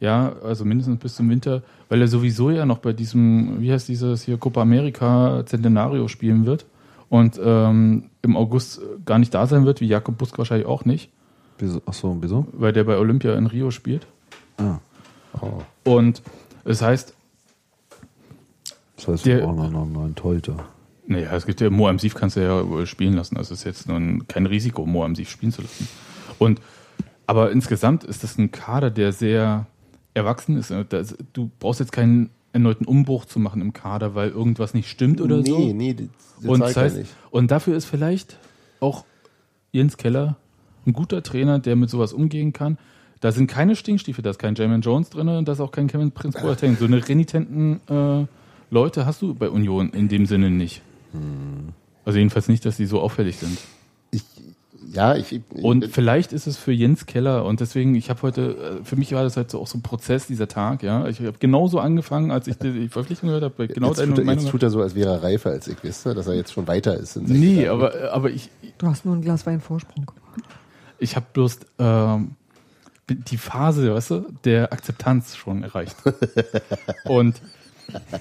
Speaker 1: Ja, also mindestens bis zum Winter, weil er sowieso ja noch bei diesem, wie heißt dieses hier, Copa America Centenario spielen wird und ähm, im August gar nicht da sein wird, wie Jakob Busk wahrscheinlich auch nicht,
Speaker 4: Wieso? Achso, wieso?
Speaker 1: weil der bei Olympia in Rio spielt.
Speaker 4: Ah,
Speaker 3: Oh.
Speaker 1: Und das heißt,
Speaker 4: das heißt,
Speaker 1: Der-
Speaker 4: wir brauchen noch einen neuen Torhüter.
Speaker 1: naja, es gibt ja, Mo Amsif kannst du ja wohl spielen lassen, das ist jetzt nun kein Risiko, Mo Amsif spielen zu lassen. Und, aber insgesamt ist das ein Kader, der sehr erwachsen ist. Das- Du brauchst jetzt keinen erneuten Umbruch zu machen im Kader, weil irgendwas nicht stimmt oder
Speaker 3: nee,
Speaker 1: so.
Speaker 3: nee, das, das
Speaker 1: Und, das heißt,
Speaker 3: nicht.
Speaker 1: und dafür ist vielleicht auch Jens Keller ein guter Trainer, der mit sowas umgehen kann. Da sind keine Stinkstiefel, da ist kein Jamin Jones drin und da ist auch kein Kevin Prince Boateng. So eine renitenten äh, Leute hast du bei Union in dem Sinne nicht.
Speaker 3: Hm.
Speaker 1: Also jedenfalls nicht, dass die so auffällig sind.
Speaker 3: Ja, ich, ich
Speaker 1: Und vielleicht ist es für Jens Keller und deswegen, ich habe heute, äh, für mich war das halt so auch so ein Prozess, dieser Tag, ja. Ich habe genauso angefangen, als ich die, die Verpflichtung gehört habe, genau
Speaker 3: jetzt, tut er,
Speaker 1: Meinung.
Speaker 3: jetzt tut er so, als wäre er reifer als ich, wisst ihr, dass er jetzt schon weiter ist.
Speaker 1: nee,
Speaker 3: Gedanken.
Speaker 1: aber, aber ich,
Speaker 2: Du hast nur ein Glas Wein Vorsprung.
Speaker 1: Ich habe bloß ähm, die Phase, weißt du, der Akzeptanz schon erreicht. Und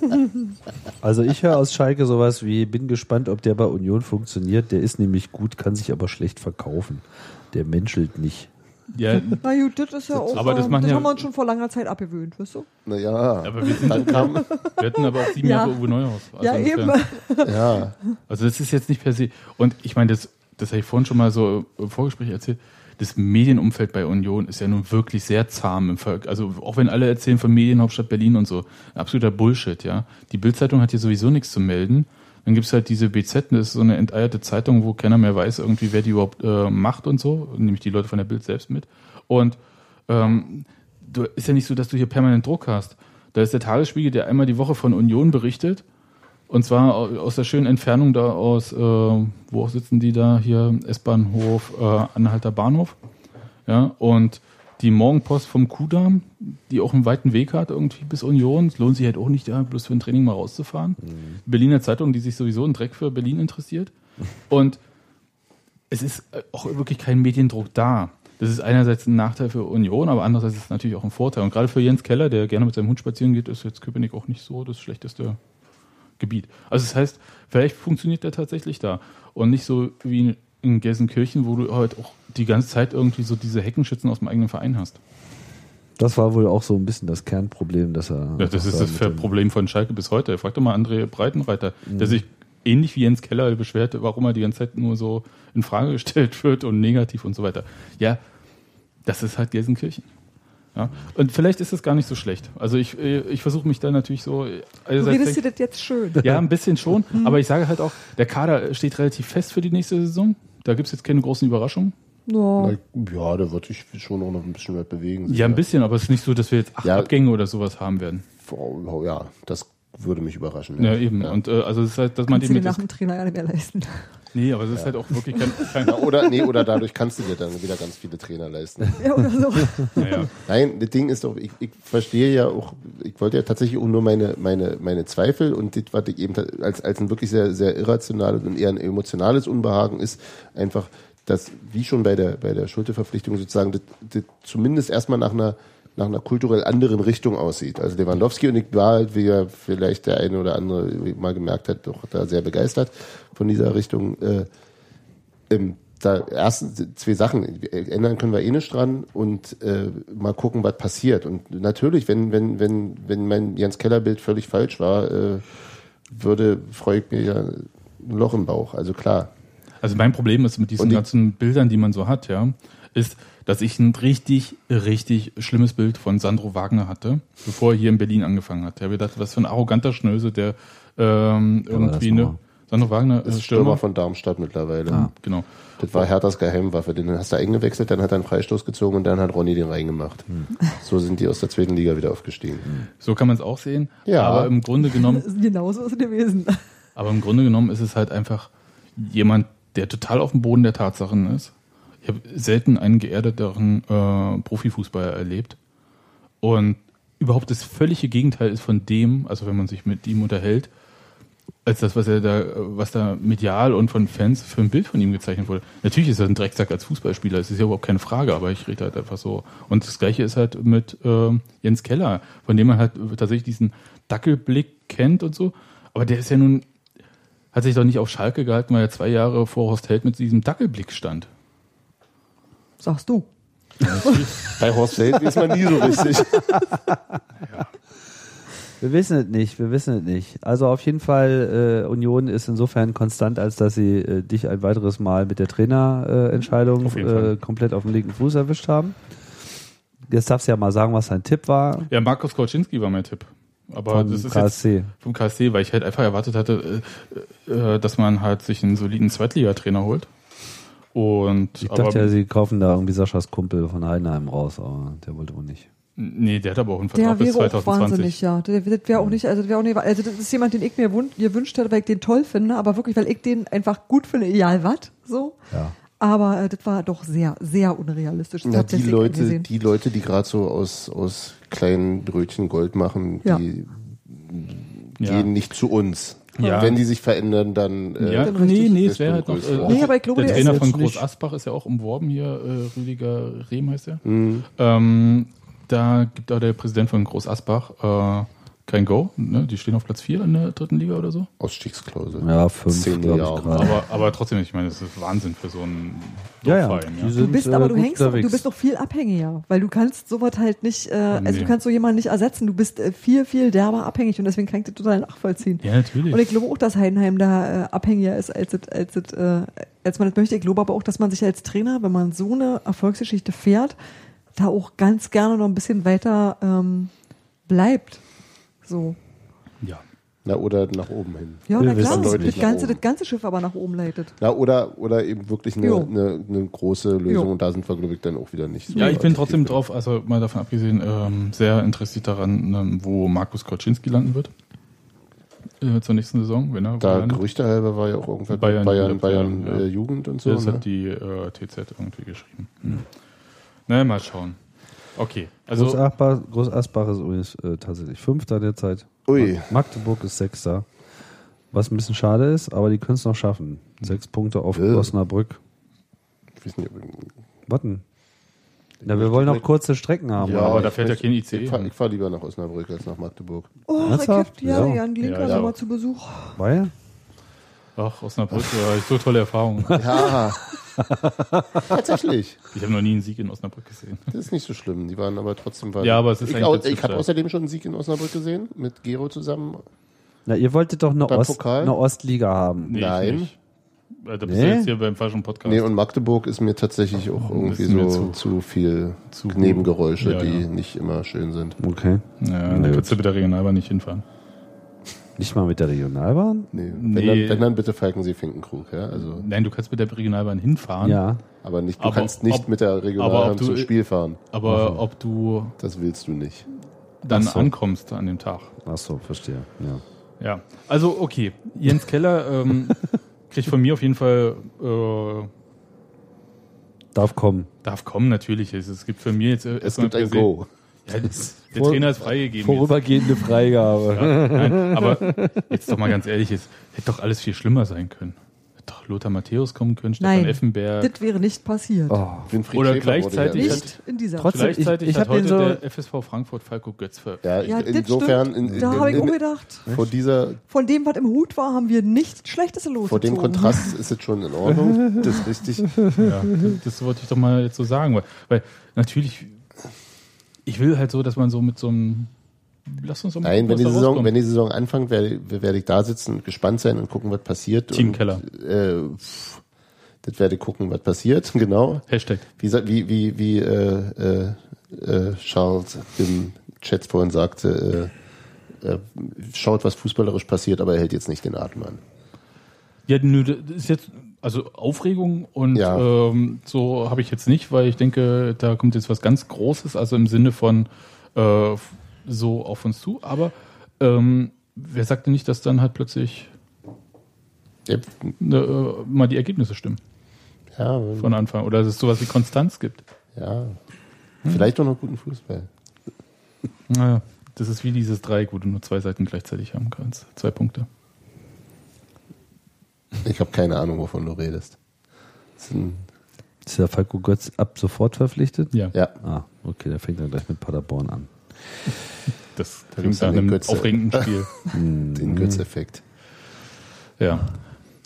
Speaker 4: Also ich höre aus Schalke sowas wie, bin gespannt, ob der bei Union funktioniert. Der ist nämlich gut, kann sich aber schlecht verkaufen. Der menschelt nicht.
Speaker 1: ja,
Speaker 2: Na gut, das ist ja auch,
Speaker 1: Aber das
Speaker 2: ähm,
Speaker 1: machen
Speaker 2: das
Speaker 1: ja-
Speaker 2: haben wir uns schon vor langer Zeit abgewöhnt, weißt du?
Speaker 3: Naja,
Speaker 1: aber wir, sind,
Speaker 3: dann kam,
Speaker 1: wir hatten aber auch sieben
Speaker 2: Ja.
Speaker 1: Jahre Uwe Neuhaus. Also
Speaker 2: ja,
Speaker 1: insofern-
Speaker 2: eben.
Speaker 3: ja,
Speaker 1: Also das ist jetzt nicht per se. Und ich meine, das, das habe ich vorhin schon mal so im Vorgespräch erzählt. Das Medienumfeld bei Union ist ja nun wirklich sehr zahm. Im Ver also auch wenn alle erzählen von Medienhauptstadt Berlin und so, absoluter Bullshit, ja. Die Bildzeitung hat hier sowieso nichts zu melden. Dann gibt's halt diese BZ, das ist so eine enteierte Zeitung, wo keiner mehr weiß, irgendwie, wer die überhaupt äh, macht und so, nämlich die Leute von der Bild selbst mit. Und ähm, du ist ja nicht so, dass du hier permanent Druck hast. Da ist der Tagesspiegel, der einmal die Woche von Union berichtet. Und zwar au- aus der schönen Entfernung da aus, äh, wo sitzen die da hier? S-Bahnhof, äh, Anhalter Bahnhof. Ja, und die Morgenpost vom Kudamm, die auch einen weiten Weg hat irgendwie bis Union. Es lohnt sich halt auch nicht, da bloß für ein Training mal rauszufahren. Berliner Zeitung, die sich sowieso ein Dreck für Berlin interessiert. Und es ist auch wirklich kein Mediendruck da. Das ist einerseits ein Nachteil für Union, aber andererseits ist es natürlich auch ein Vorteil. Und gerade für Jens Keller, der gerne mit seinem Hund spazieren geht, ist jetzt Köpenick auch nicht so das schlechteste Gebiet. Also das heißt, vielleicht funktioniert der tatsächlich da. Und nicht so wie in Gelsenkirchen, wo du halt auch die ganze Zeit irgendwie so diese Heckenschützen aus dem eigenen Verein hast.
Speaker 4: Das war wohl auch so ein bisschen das Kernproblem, dass er.
Speaker 1: Ja, das ist
Speaker 4: da
Speaker 1: das Problem von Schalke bis heute. Frag doch mal André Breitenreiter, der sich ähnlich wie Jens Keller beschwert, warum er die ganze Zeit nur so in Frage gestellt wird und negativ und so weiter. Ja, das ist halt Gelsenkirchen. Ja. Und vielleicht ist es gar nicht so schlecht. Also ich, ich versuche mich da natürlich so.
Speaker 2: Du
Speaker 1: einerseits
Speaker 2: redest dir das jetzt schön.
Speaker 1: ja, ein bisschen schon, aber ich sage halt auch, der Kader steht relativ fest für die nächste Saison. Da gibt es jetzt keine großen Überraschungen.
Speaker 2: Ja.
Speaker 3: Ja, da wird sich schon auch noch ein bisschen was bewegen.
Speaker 1: Ja, ein bisschen, aber es ist nicht so, dass wir jetzt acht
Speaker 3: Ja.
Speaker 1: Abgänge oder sowas haben werden.
Speaker 3: Ja, das würde mich überraschen.
Speaker 1: Ja, eben. Und äh, also es ist halt, dass man
Speaker 2: Kannst du dir
Speaker 1: dem
Speaker 2: nach dem Trainer ja nicht mehr leisten.
Speaker 1: Nee, aber es ist halt auch wirklich kein, kein
Speaker 3: Ja, oder, nee, oder dadurch kannst du dir dann wieder ganz viele Trainer leisten.
Speaker 2: Ja, oder so.
Speaker 1: naja.
Speaker 3: Nein, das Ding ist doch, ich, ich verstehe ja auch, ich wollte ja tatsächlich auch nur meine, meine, meine Zweifel und das, was ich eben als, als ein wirklich sehr, sehr irrationales und eher ein emotionales Unbehagen ist, einfach, dass, wie schon bei der, bei der Schulterverpflichtung sozusagen, das, das zumindest erstmal nach einer, nach einer kulturell anderen Richtung aussieht. Also Lewandowski und ich war halt, wie ja vielleicht der eine oder andere mal gemerkt hat, doch da sehr begeistert von dieser Richtung. Äh, ähm, da erstens zwei Sachen. Ändern können wir eh nicht dran und äh, mal gucken, was passiert. Und natürlich, wenn, wenn, wenn, wenn mein Jens Keller-Bild völlig falsch war, äh, würde, freue ich mir ja ein Loch im Bauch. Also klar.
Speaker 1: Also mein Problem ist mit diesen
Speaker 3: die-
Speaker 1: ganzen Bildern, die man so hat, ja, ist, dass ich ein richtig, richtig schlimmes Bild von Sandro Wagner hatte, bevor er hier in Berlin angefangen hat. Ich habe gedacht, was für ein arroganter Schnösel, der ähm,
Speaker 4: das
Speaker 1: irgendwie eine. Sandro Wagner
Speaker 3: Das
Speaker 1: ist
Speaker 3: ist Stürmer
Speaker 1: Stürmer.
Speaker 3: von Darmstadt mittlerweile.
Speaker 4: Ah.
Speaker 1: Genau.
Speaker 3: Das war Herthas Geheimwaffe. Den hast du eingewechselt, dann hat er einen Freistoß gezogen und dann hat Ronny den reingemacht. So sind die aus der zweiten Liga wieder aufgestiegen.
Speaker 1: So kann man es auch sehen.
Speaker 3: Ja.
Speaker 1: Aber im Grunde genommen,
Speaker 2: Genauso ist es gewesen.
Speaker 1: aber im Grunde genommen ist es halt einfach jemand, der total auf dem Boden der Tatsachen ist. Ich habe selten einen geerdeteren äh, Profifußballer erlebt. Und überhaupt das völlige Gegenteil ist von dem, also wenn man sich mit ihm unterhält, als das, was er da, was da medial und von Fans für ein Bild von ihm gezeichnet wurde. Natürlich ist er ein Drecksack als Fußballspieler, das ist ja überhaupt keine Frage, aber ich rede halt einfach so. Und das gleiche ist halt mit ähm, Jens Keller, von dem man halt tatsächlich diesen Dackelblick kennt und so. Aber der ist ja nun, hat sich doch nicht auf Schalke gehalten, weil er zwei Jahre vor Horst Held mit diesem Dackelblick stand.
Speaker 2: Sagst du.
Speaker 3: Bei Horst Held ist man nie so richtig.
Speaker 4: Wir wissen es nicht, wir wissen es nicht. Also auf jeden Fall, äh, Union ist insofern konstant, als dass sie äh, dich ein weiteres Mal mit der Trainerentscheidung äh, äh, komplett auf den linken Fuß erwischt haben. Jetzt darfst du ja mal sagen, was dein Tipp war
Speaker 1: Ja, Markus Kauczynski war mein Tipp. Aber
Speaker 4: vom
Speaker 1: das ist jetzt
Speaker 4: KSC.
Speaker 1: vom KSC, weil ich halt einfach erwartet hatte, äh, äh, dass man halt sich einen soliden Zweitligatrainer holt. Und
Speaker 4: Ich
Speaker 1: aber,
Speaker 4: dachte ja, sie kaufen da irgendwie Saschas Kumpel von Heidenheim raus, aber der wollte wohl nicht.
Speaker 1: nee, der hat aber auch einen
Speaker 2: Der
Speaker 1: Vertrag bis
Speaker 2: wäre auch
Speaker 1: 2020.
Speaker 2: wahnsinnig, ja. Der, das wäre auch nicht, also das wäre auch nicht, also das ist jemand, den ich mir gewünscht hätte, weil ich den toll finde, aber wirklich, weil ich den einfach gut finde, egal was, so.
Speaker 4: Ja.
Speaker 2: Aber äh, das war doch sehr, sehr unrealistisch. Das
Speaker 3: Ja, die Leute,
Speaker 2: gesehen.
Speaker 3: die Leute, die gerade so aus, aus kleinen Brötchen Gold machen,
Speaker 2: Ja.
Speaker 3: die
Speaker 1: Ja.
Speaker 3: gehen nicht zu uns.
Speaker 1: Ja.
Speaker 3: Wenn die sich verändern, dann äh,
Speaker 1: Ja,
Speaker 2: Dann
Speaker 1: nee, nee, es wäre halt noch. Äh,
Speaker 2: Nee, aber ich glaube,
Speaker 1: der
Speaker 2: der
Speaker 1: Trainer von
Speaker 2: jetzt
Speaker 1: Groß
Speaker 2: nicht-
Speaker 1: Asbach ist ja auch umworben hier, äh, Rüdiger Rehm heißt er.
Speaker 3: Mhm.
Speaker 1: Ähm, da gibt auch der Präsident von Groß Asbach, äh, kein Go. Ne? Die stehen auf Platz 4 in der dritten Liga oder so.
Speaker 3: Ausstiegsklausel.
Speaker 4: Ja, fünf,
Speaker 3: Zehn
Speaker 4: glaube ich.
Speaker 1: Aber, aber trotzdem, ich meine, das ist Wahnsinn für so einen
Speaker 4: Ja, ja. Die
Speaker 1: Ja.
Speaker 4: sind,
Speaker 2: Du bist
Speaker 4: äh,
Speaker 2: aber du hängst, doch, du
Speaker 4: unterwegs.
Speaker 2: bist doch viel abhängiger, weil du kannst sowas halt nicht, äh, also
Speaker 1: Nee.
Speaker 2: du kannst so jemanden nicht ersetzen. Du bist äh, viel, viel derber abhängig und deswegen kann ich das total nachvollziehen.
Speaker 1: ja, natürlich.
Speaker 2: Und ich glaube auch, dass Heidenheim da äh, abhängiger ist, als, es- als, es, äh, als man das möchte. Ich glaube aber auch, dass man sich als Trainer, wenn man so eine Erfolgsgeschichte fährt, da auch ganz gerne noch ein bisschen weiter ähm, bleibt. So.
Speaker 1: ja.
Speaker 3: Na, oder nach oben hin.
Speaker 2: Ja, na klar, das
Speaker 3: deutlich nach
Speaker 2: ganze,
Speaker 3: oben.
Speaker 2: das ganze Schiff aber nach oben leitet.
Speaker 3: Na, oder, oder eben wirklich eine, eine, eine große Lösung
Speaker 2: Jo.
Speaker 3: und da sind wir, glaube ich, dann auch wieder nicht so.
Speaker 1: Ja, ich bin trotzdem drauf, also mal davon abgesehen, ähm, sehr interessiert daran, ähm, wo Markus Koczynski landen wird. Äh, zur nächsten Saison, wenn er
Speaker 3: Da. Gerüchte halber war ja auch irgendwann
Speaker 1: Bayern
Speaker 3: Bayern,
Speaker 1: Jugend,
Speaker 3: Bayern,
Speaker 1: ja, ja.
Speaker 3: Äh, Jugend und so.
Speaker 1: Das
Speaker 3: Ne?
Speaker 1: hat die äh, TZ irgendwie geschrieben. Hm. Na, mal schauen. Okay, also
Speaker 4: Groß Asbach, Groß Asbach ist übrigens äh, tatsächlich Fünfter derzeit.
Speaker 3: Ui.
Speaker 4: Mag- Magdeburg ist Sechster. Was ein bisschen schade ist, aber die können es noch schaffen. Sechs Punkte auf
Speaker 3: Ja.
Speaker 4: Osnabrück.
Speaker 3: Ich weiß nicht, ob ich,
Speaker 4: Warten. Ja, wir wollen noch kurze Strecken haben.
Speaker 1: Ja, aber
Speaker 3: ich
Speaker 1: da fährt ja kein ICE
Speaker 3: Ich fahre
Speaker 1: hin.
Speaker 3: fahr lieber nach Osnabrück als nach Magdeburg.
Speaker 2: Oh, ich
Speaker 4: Ernsthaft?
Speaker 2: hab ja,
Speaker 4: Ja.
Speaker 2: Jan Glinker
Speaker 1: ja,
Speaker 2: ja. mal zu Besuch.
Speaker 4: Weil?
Speaker 1: Ach, Osnabrück, da ich so tolle Erfahrungen.
Speaker 3: Ja, tatsächlich.
Speaker 1: Ich habe noch nie einen Sieg in Osnabrück gesehen.
Speaker 3: Das ist nicht so schlimm. Die waren aber trotzdem. Waren
Speaker 1: Ja, aber es ist
Speaker 3: ich,
Speaker 1: eigentlich
Speaker 3: au- ich habe außerdem schon einen Sieg in Osnabrück gesehen mit Gero zusammen.
Speaker 4: Na, ihr wolltet doch eine,
Speaker 3: Beim
Speaker 4: Ost,
Speaker 3: Pokal?
Speaker 4: eine Ostliga haben.
Speaker 1: Nee, ich
Speaker 3: Nein.
Speaker 1: nicht. Äh, Da bist
Speaker 4: Nee?
Speaker 1: du jetzt hier beim falschen Podcast.
Speaker 3: Nee, und Magdeburg ist mir tatsächlich auch irgendwie
Speaker 1: ist mir
Speaker 3: so
Speaker 1: zu-
Speaker 3: zu, viel
Speaker 1: zu-
Speaker 3: Nebengeräusche,
Speaker 1: Ja,
Speaker 3: die
Speaker 1: ja.
Speaker 3: nicht immer schön sind.
Speaker 4: Okay.
Speaker 1: ja, da kannst du mit der Regionalbahn nicht hinfahren.
Speaker 4: Nicht mal mit der Regionalbahn?
Speaker 3: Nee. Wenn,
Speaker 1: Nee.
Speaker 3: Dann, wenn dann bitte Falkensee-Finkenkrug, ja. Also,
Speaker 1: Nein, du kannst mit der Regionalbahn hinfahren.
Speaker 4: Ja.
Speaker 3: aber nicht, du
Speaker 1: Aber
Speaker 3: kannst nicht
Speaker 1: ob-
Speaker 3: mit der Regionalbahn
Speaker 1: du-
Speaker 3: zum Spiel fahren.
Speaker 1: Aber ob du
Speaker 3: Das willst du nicht.
Speaker 1: dann
Speaker 4: so.
Speaker 1: ankommst an dem Tag.
Speaker 4: Ach so, verstehe. Ja.
Speaker 1: Ja, also okay. Jens Keller ähm, kriegt von mir auf jeden Fall, äh,
Speaker 4: Darf kommen.
Speaker 1: darf kommen natürlich. Es, es gibt für mir jetzt
Speaker 3: Es gibt ein Go.
Speaker 1: Ja, das, der
Speaker 4: Vor-
Speaker 1: Trainer ist freigegeben. Jetzt.
Speaker 4: Vorübergehende Freigabe.
Speaker 1: Ja, nein, aber jetzt doch mal ganz ehrlich, es hätte doch alles viel schlimmer sein können. Hätte doch Lothar Matthäus kommen können, Stefan
Speaker 2: Nein,
Speaker 1: Effenberg.
Speaker 2: das wäre nicht passiert.
Speaker 4: Oh.
Speaker 1: Oder
Speaker 3: Schäfer
Speaker 1: gleichzeitig-
Speaker 3: ja-
Speaker 2: Nicht in dieser
Speaker 4: Trotzdem-
Speaker 1: Gleichzeitig
Speaker 4: ich- ich
Speaker 1: hat heute
Speaker 4: so-
Speaker 1: der FSV Frankfurt Falco Götz ver
Speaker 3: Ja,
Speaker 2: Ja, das
Speaker 3: insofern,
Speaker 2: stimmt.
Speaker 3: in,
Speaker 2: Da
Speaker 3: in,
Speaker 2: habe ich auch
Speaker 3: in,
Speaker 2: gedacht.
Speaker 3: vor dieser,
Speaker 2: Von dem, was im Hut war, haben wir nichts Schlechtes los.
Speaker 3: vor dem Kontrast ist es schon in Ordnung. Das ist richtig.
Speaker 1: Ja, das wollte ich doch mal jetzt so sagen, weil, weil natürlich, ich will halt so, dass man so mit so einem, lass uns
Speaker 3: Nein, wenn die, Saison, wenn die Saison anfängt, werde, werde ich da sitzen und gespannt sein und gucken, was passiert.
Speaker 1: Team
Speaker 3: und,
Speaker 1: Keller.
Speaker 3: Äh, pff, das werde ich gucken, was passiert, genau.
Speaker 1: Hashtag.
Speaker 3: Wie, wie, wie, wie äh, äh, äh, Charles im Chat vorhin sagte, äh, äh, schaut, was fußballerisch passiert, aber er hält jetzt nicht den Atem an.
Speaker 1: Ja, nö, das ist jetzt, also Aufregung und
Speaker 3: Ja.
Speaker 1: ähm, so habe ich jetzt nicht, weil ich denke, da kommt jetzt was ganz Großes, also im Sinne von äh, so auf uns zu, aber ähm, wer sagt denn nicht, dass dann halt plötzlich
Speaker 3: Ja,
Speaker 1: äh, mal die Ergebnisse stimmen
Speaker 3: ja,
Speaker 1: von Anfang oder dass es sowas wie Konstanz gibt.
Speaker 3: ja. vielleicht auch noch guten Fußball.
Speaker 1: Naja, das ist wie dieses Dreieck, wo du nur zwei Seiten gleichzeitig haben kannst. Zwei Punkte.
Speaker 3: Ich habe keine Ahnung, wovon du redest. Ist
Speaker 4: der Falco Götz ab sofort verpflichtet?
Speaker 1: Ja,
Speaker 3: ja,
Speaker 4: Ah, okay, der fängt dann gleich mit Paderborn an.
Speaker 1: das
Speaker 3: Da
Speaker 1: klingt nach einem
Speaker 3: Götze.
Speaker 1: aufregenden Spiel.
Speaker 3: den Götz-Effekt.
Speaker 1: Ja.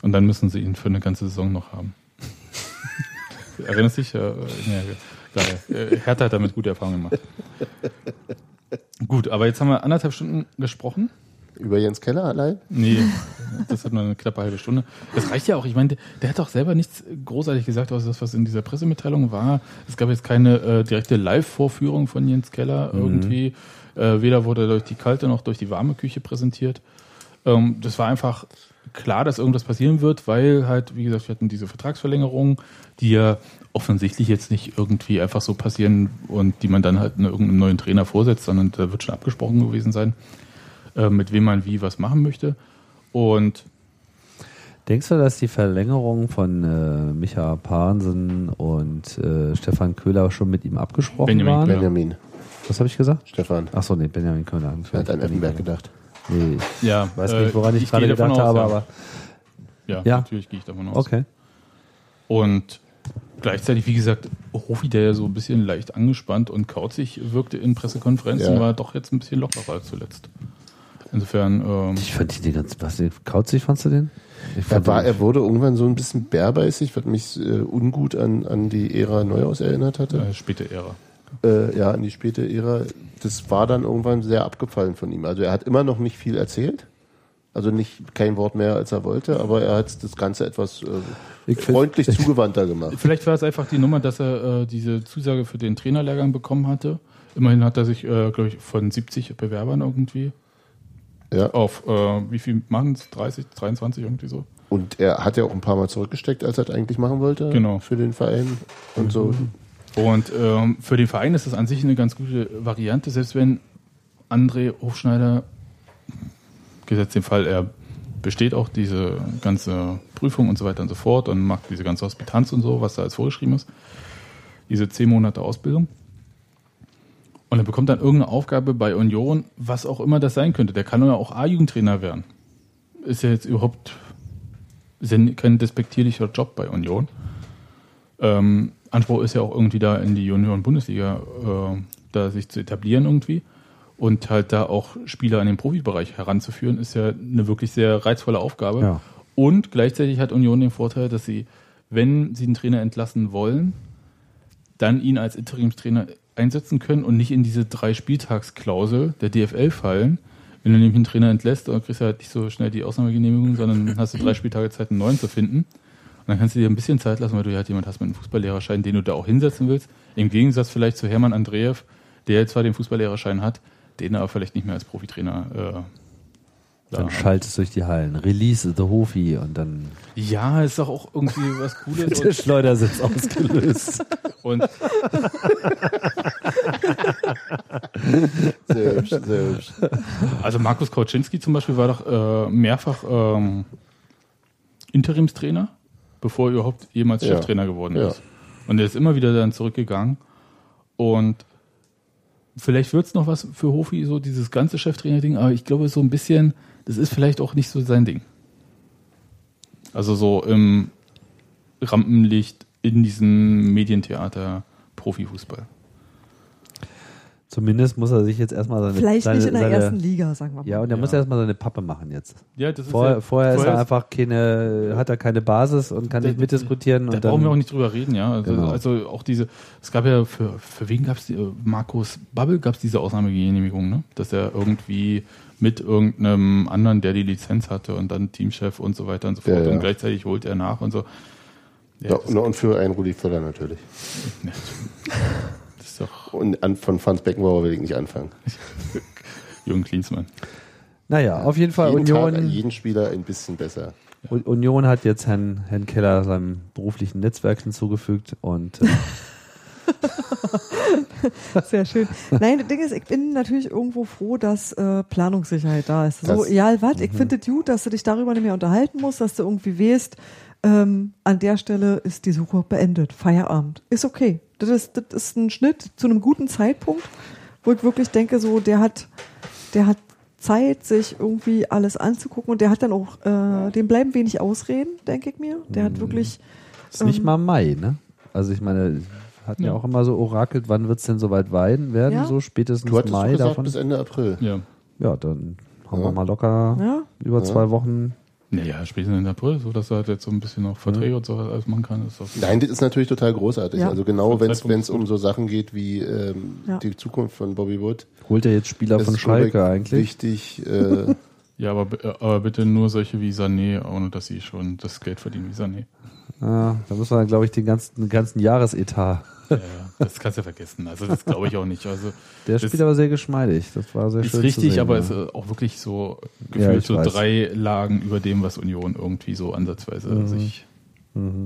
Speaker 1: Und dann müssen sie ihn für eine ganze Saison noch haben. Erinnerst dich? Äh. Äh, Hertha hat damit gute Erfahrungen gemacht. Gut, aber jetzt haben wir anderthalb Stunden gesprochen.
Speaker 3: Über Jens Keller allein?
Speaker 1: Nee, das hat nur eine knappe halbe Stunde. Das reicht ja auch. Ich meine, der, hat doch selber nichts großartig gesagt, außer das, was in dieser Pressemitteilung war. Es gab jetzt keine äh, direkte Live-Vorführung von Jens Keller irgendwie. Äh, weder wurde er durch die kalte noch durch die warme Küche präsentiert. Ähm, das war einfach klar, dass irgendwas passieren wird, weil halt, wie gesagt, wir hatten diese Vertragsverlängerung, die ja offensichtlich jetzt nicht irgendwie einfach so passieren und die man dann halt in irgendeinem neuen Trainer vorsetzt, sondern da wird schon abgesprochen gewesen sein, äh, mit wem man wie was machen möchte. Und
Speaker 4: Denkst du, dass die Verlängerung von äh, Micha Pahnsen und äh, Stefan Köhler schon mit ihm abgesprochen
Speaker 1: Benjamin
Speaker 4: waren?
Speaker 1: Köhler.
Speaker 3: Benjamin,
Speaker 4: Was habe ich gesagt?
Speaker 3: Stefan.
Speaker 4: Achso, nee, Benjamin Köhler.
Speaker 3: Er hat an Effenberg gedacht.
Speaker 4: Nee,
Speaker 1: ja,
Speaker 4: ich weiß nicht, woran ich, gerade
Speaker 1: gehe davon
Speaker 4: gedacht
Speaker 1: aus,
Speaker 4: habe,
Speaker 1: ja.
Speaker 4: aber
Speaker 1: ja,
Speaker 4: Ja.
Speaker 1: natürlich gehe ich davon aus.
Speaker 4: okay.
Speaker 1: Und gleichzeitig, wie gesagt, Hofi, der ja so ein bisschen leicht angespannt und kauzig wirkte in Pressekonferenzen,
Speaker 3: Ja.
Speaker 1: war doch jetzt ein bisschen lockerer als zuletzt. Insofern, ähm,
Speaker 4: Ich fand die ganz, was, kauzig fandst du den? Ich
Speaker 3: Er, war,
Speaker 4: den-
Speaker 3: er wurde irgendwann so ein bisschen bärbeißig, was mich äh, ungut an, an die Ära Neuhaus erinnert hatte.
Speaker 1: äh, späte Ära.
Speaker 3: Äh, ja, an die späte Ära. Das war dann irgendwann sehr abgefallen von ihm. Also er hat immer noch nicht viel erzählt. Also nicht kein Wort mehr, als er wollte, aber er hat das Ganze etwas äh,
Speaker 4: Ich find-
Speaker 3: freundlich zugewandter gemacht.
Speaker 1: Vielleicht war es einfach die Nummer, dass er äh, diese Zusage für den Trainerlehrgang bekommen hatte. Immerhin hat er sich, äh, glaube ich, von 70 Bewerbern irgendwie
Speaker 3: Ja.
Speaker 1: auf, äh, wie viel machen es? 30, 23 irgendwie so?
Speaker 3: Und er hat ja auch ein paar Mal zurückgesteckt, als er es eigentlich machen wollte
Speaker 1: Genau.
Speaker 3: für den Verein und so.
Speaker 1: Und ähm, für den Verein ist das an sich eine ganz gute Variante, selbst wenn André Hofschneider, gesetzt den Fall, er besteht auch diese ganze Prüfung und so weiter und so fort und macht diese ganze Hospitanz und so, was da als vorgeschrieben ist, diese zehn Monate Ausbildung. Und er bekommt dann irgendeine Aufgabe bei Union, was auch immer das sein könnte. Der kann ja auch A-Jugendtrainer werden. Ist ja jetzt überhaupt kein despektierlicher Job bei Union. Ähm, Anspruch ist ja auch irgendwie da in die Junioren-Bundesliga äh, da sich zu etablieren irgendwie. Und halt da auch Spieler in den Profibereich heranzuführen, ist ja eine wirklich sehr reizvolle Aufgabe.
Speaker 4: Ja.
Speaker 1: Und gleichzeitig hat Union den Vorteil, dass sie, wenn sie den Trainer entlassen wollen, dann ihn als Interimstrainer einsetzen können und nicht in diese drei Spieltagsklausel der DFL fallen. Wenn du nämlich einen Trainer entlässt, dann kriegst du halt nicht so schnell die Ausnahmegenehmigung, sondern hast du drei Spieltage Zeit, einen neuen zu finden. Und dann kannst du dir ein bisschen Zeit lassen, weil du halt jemand hast mit einem Fußballlehrerschein, den du da auch hinsetzen willst. Im Gegensatz vielleicht zu Hermann Andreev, der jetzt zwar den Fußballlehrerschein hat, den er aber vielleicht nicht mehr als Profitrainer äh,
Speaker 4: Dann schaltest durch die Hallen. Release the Hofi und dann
Speaker 1: Ja, ist doch auch irgendwie was Cooles.
Speaker 4: der
Speaker 1: Und,
Speaker 4: Schleudersitz ausgelöst.
Speaker 1: und
Speaker 3: Sehr hübsch, sehr hübsch.
Speaker 1: Also Markus Kauczynski zum Beispiel war doch äh, mehrfach ähm, Interimstrainer, bevor er überhaupt jemals
Speaker 3: Ja.
Speaker 1: Cheftrainer geworden
Speaker 3: Ja.
Speaker 1: ist. Und er ist immer wieder dann zurückgegangen. Und vielleicht wird es noch was für Hofi, so dieses ganze Cheftrainer-Ding, aber ich glaube so ein bisschen, das ist vielleicht auch nicht so sein Ding. Also so im Rampenlicht in diesem Medientheater Profifußball.
Speaker 4: Zumindest muss er sich jetzt erstmal seine
Speaker 2: Vielleicht
Speaker 4: seine,
Speaker 2: nicht in der
Speaker 4: seine,
Speaker 2: ersten Liga, sagen wir mal.
Speaker 4: Ja, und er
Speaker 1: Ja.
Speaker 4: muss erstmal seine Pappe machen jetzt.
Speaker 1: Ja, das ist
Speaker 4: Vorher,
Speaker 1: ja-
Speaker 4: vorher ist er einfach keine, hat er keine Basis und kann
Speaker 1: Da-
Speaker 4: nicht mitdiskutieren.
Speaker 1: Da
Speaker 4: und
Speaker 1: brauchen wir auch nicht drüber reden, ja. Also,
Speaker 4: Genau.
Speaker 1: also auch diese, es gab ja für, für wen gab es die, äh, Markus Bubble gab es diese Ausnahmegenehmigung, ne? Dass er irgendwie mit irgendeinem anderen, der die Lizenz hatte und dann Teamchef und so weiter und so fort
Speaker 3: Ja, ja.
Speaker 1: und gleichzeitig holt er nach und so. Ja,
Speaker 3: Ja,
Speaker 1: das,
Speaker 3: und, für einen Rudi Völler natürlich.
Speaker 1: das ist doch
Speaker 3: Und an, von Franz Beckenbauer will ich nicht anfangen.
Speaker 1: Jürgen Klinsmann.
Speaker 4: naja, auf jeden Fall
Speaker 3: jeden
Speaker 4: Union.
Speaker 3: Tag jeden Spieler ein bisschen besser.
Speaker 4: Union hat jetzt Herrn, Herrn Keller seinem beruflichen Netzwerk hinzugefügt und äh,
Speaker 2: Sehr schön. Nein, das Ding ist, ich bin natürlich irgendwo froh, dass äh, Planungssicherheit da ist. So,
Speaker 3: Das-
Speaker 2: egal was, ich finde es gut, dass du dich darüber nicht mehr unterhalten musst, dass du irgendwie weißt, ähm, an der Stelle ist die Suche beendet. Feierabend. Ist okay. Das ist, das ist ein Schnitt zu einem guten Zeitpunkt, wo ich wirklich denke, so, der hat, der hat Zeit, sich irgendwie alles anzugucken und der hat dann auch, äh, dem bleiben wenig Ausreden, denke ich mir. Der hat wirklich,
Speaker 4: ist nicht
Speaker 2: Ähm.
Speaker 4: mal Mai, ne? Also ich meine, hatten ja,
Speaker 1: Ja.
Speaker 4: auch immer so orakelt, wann wird's denn soweit weiden werden,
Speaker 2: Ja.
Speaker 4: so spätestens
Speaker 3: Du
Speaker 4: Mai
Speaker 3: doch gesagt,
Speaker 4: davon.
Speaker 3: bis Ende April.
Speaker 1: Ja.
Speaker 4: Ja, dann haben
Speaker 3: Ja.
Speaker 4: wir mal locker
Speaker 2: ja,
Speaker 4: über
Speaker 3: Ja.
Speaker 4: zwei Wochen.
Speaker 1: Naja, spätestens in April, so dass er halt jetzt so ein bisschen noch Verträge und so alles machen kann. Ist
Speaker 3: Nein, das ist natürlich total großartig.
Speaker 2: Ja.
Speaker 3: Also genau, wenn es um so Sachen geht wie ähm,
Speaker 2: Ja.
Speaker 3: die Zukunft von Bobby Wood.
Speaker 4: Holt er jetzt Spieler
Speaker 3: Das
Speaker 4: von Schalke eigentlich?
Speaker 3: Wichtig. Äh,
Speaker 1: Ja, aber, aber bitte nur solche wie Sané, ohne dass sie schon das Geld verdienen wie Sané.
Speaker 4: Ah, da muss man, glaube ich, den ganzen, den ganzen Jahresetat.
Speaker 1: Ja, ja, das kannst du ja vergessen. Also das glaube ich auch nicht. Also
Speaker 4: Der spielt aber sehr geschmeidig. Das war sehr
Speaker 1: ist
Speaker 4: schön.
Speaker 1: richtig,
Speaker 4: zu sehen,
Speaker 1: aber
Speaker 4: ja.
Speaker 1: es ist auch wirklich so
Speaker 4: Ja,
Speaker 1: gefühlt
Speaker 4: ich
Speaker 1: so
Speaker 4: weiß.
Speaker 1: drei Lagen über dem, was Union irgendwie so ansatzweise
Speaker 4: Mhm.
Speaker 1: sich.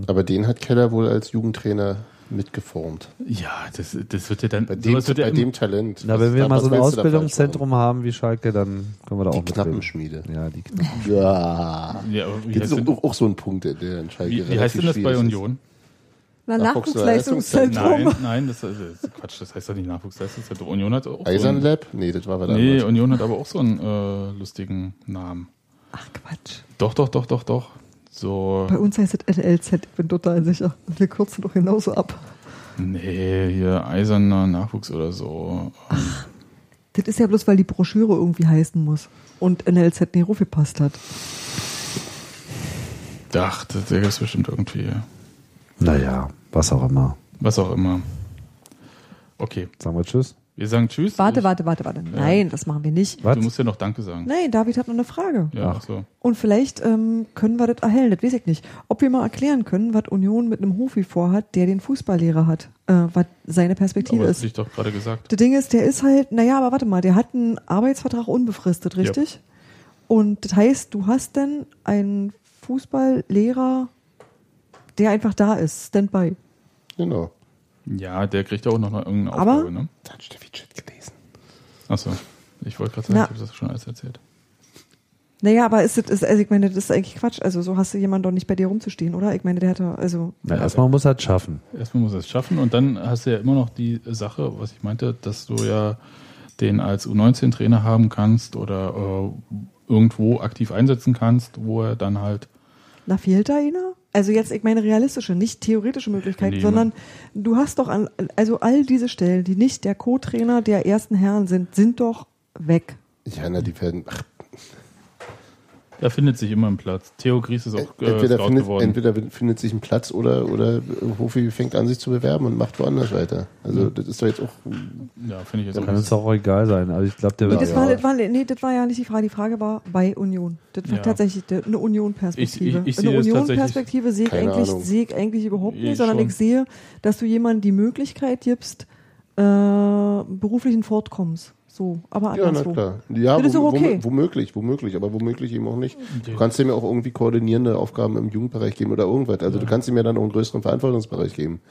Speaker 3: aber den hat Keller wohl als Jugendtrainer mitgeformt.
Speaker 1: Ja, das, das wird ja dann.
Speaker 3: Bei dem,
Speaker 1: wird ja
Speaker 3: bei dem Talent.
Speaker 4: Na, wenn wir mal so ein Ausbildungszentrum haben wie Schalke, dann können wir da auch
Speaker 3: machen? Die. Knappenschmiede.
Speaker 4: Ja, die Knappen.
Speaker 3: Ja.
Speaker 1: ja,
Speaker 3: Das ist
Speaker 1: denn,
Speaker 3: auch, auch so ein Punkt, der der in Schalke
Speaker 1: wie, wie heißt denn das bei. Union?
Speaker 2: na,
Speaker 3: Nachwuchsleistungszentrum.
Speaker 1: Nein, nein, das, ist- Quatsch, das heißt doch nicht Nachwuchsleistungszentrum. Union hat auch so
Speaker 3: Eisern
Speaker 1: einen,
Speaker 3: Lab? Nee, das war was
Speaker 1: Nee,
Speaker 3: anderes.
Speaker 1: Union hat aber auch so einen äh, lustigen Namen.
Speaker 2: Ach Quatsch.
Speaker 1: Doch, doch, doch, doch, doch. So.
Speaker 2: Bei uns heißt es NLZ, ich bin total sicher. Und wir kürzen doch genauso ab.
Speaker 1: Nee, hier eiserner Nachwuchs oder so.
Speaker 2: Das ist ja bloß, weil die Broschüre irgendwie heißen muss und NLZ nicht gepasst hat.
Speaker 1: Ach, das das ist bestimmt irgendwie,
Speaker 4: Naja, was auch immer.
Speaker 1: was auch immer. Okay,
Speaker 4: Sagen wir Tschüss.
Speaker 1: Wir sagen Tschüss.
Speaker 2: Warte, warte, warte, warte. Nein, das machen wir nicht.
Speaker 4: Was?
Speaker 1: Du musst ja noch Danke sagen.
Speaker 2: Nein, David hat noch eine Frage.
Speaker 1: Ja,
Speaker 4: Ach.
Speaker 1: so.
Speaker 2: Und vielleicht ähm, können wir das erhellen, das weiß ich nicht. Ob wir mal erklären können, was Union mit einem Hofi vorhat, der den Fußballlehrer hat, äh, was seine Perspektive
Speaker 1: Aber das
Speaker 2: ist.
Speaker 1: habe ich doch gerade gesagt.
Speaker 2: Das Ding ist, der ist halt, naja, aber warte mal, der hat einen Arbeitsvertrag unbefristet, richtig? Und das heißt, du hast dann einen Fußballlehrer, der einfach da ist, Standby.
Speaker 3: Genau.
Speaker 1: Ja, der kriegt ja auch noch irgendeine
Speaker 2: Aber-
Speaker 1: Aufgabe, ne?
Speaker 3: Da hat Steffi Chat gelesen.
Speaker 1: Achso. Ich wollte gerade sagen,
Speaker 2: Na.
Speaker 1: ich habe das schon alles erzählt.
Speaker 2: Naja, aber ist das, ist, also ich meine, das ist eigentlich Quatsch. Also so hast du jemanden doch nicht bei dir rumzustehen, oder? Ich meine, der hatte, also,
Speaker 4: Na, erstmal muss er es schaffen.
Speaker 1: Erstmal muss er es schaffen und dann hast du ja immer noch die Sache, was ich meinte, dass du ja den als U19-Trainer haben kannst oder äh, irgendwo aktiv einsetzen kannst, wo er dann halt
Speaker 2: na, fehlt da einer? Also jetzt, ich meine realistische, nicht theoretische Möglichkeiten,
Speaker 1: Nee,
Speaker 2: sondern du hast doch an, also all diese Stellen, die nicht der Co-Trainer der ersten Herren sind, sind doch weg.
Speaker 3: Ja, na, die werden. Ach,
Speaker 1: Da findet sich immer ein Platz. Theo Gries ist auch äh,
Speaker 3: entweder, findet,
Speaker 1: geworden.
Speaker 3: entweder findet sich ein Platz oder, oder Hofi fängt an, sich zu bewerben und macht woanders weiter. Also, das ist doch jetzt auch.
Speaker 1: ja, finde ich jetzt
Speaker 4: Kann uns auch egal sein. Also ich glaube, der
Speaker 2: Nee,
Speaker 4: wird
Speaker 2: das,
Speaker 3: ja.
Speaker 2: war, das, war, nee, das war ja nicht die Frage. Die Frage war bei Union. Das war
Speaker 1: Ja.
Speaker 2: tatsächlich eine Union-Perspektive.
Speaker 1: Ich- ich- ich
Speaker 2: eine Union-Perspektive sehe ich, eigentlich, sehe ich eigentlich überhaupt nicht,
Speaker 1: Ich
Speaker 2: sondern
Speaker 1: schon.
Speaker 2: ich sehe, dass du jemandem die Möglichkeit gibst, äh, beruflichen Fortkommens. So, aber
Speaker 3: Ja, na klar. Ja,
Speaker 2: Das ist
Speaker 3: wo,
Speaker 2: auch okay.
Speaker 3: womö- womöglich, womöglich, aber womöglich eben auch nicht. Du kannst ihm ja auch irgendwie koordinierende Aufgaben im Jugendbereich geben oder irgendwas. Also, du kannst ihm ja dann auch einen größeren Verantwortungsbereich geben.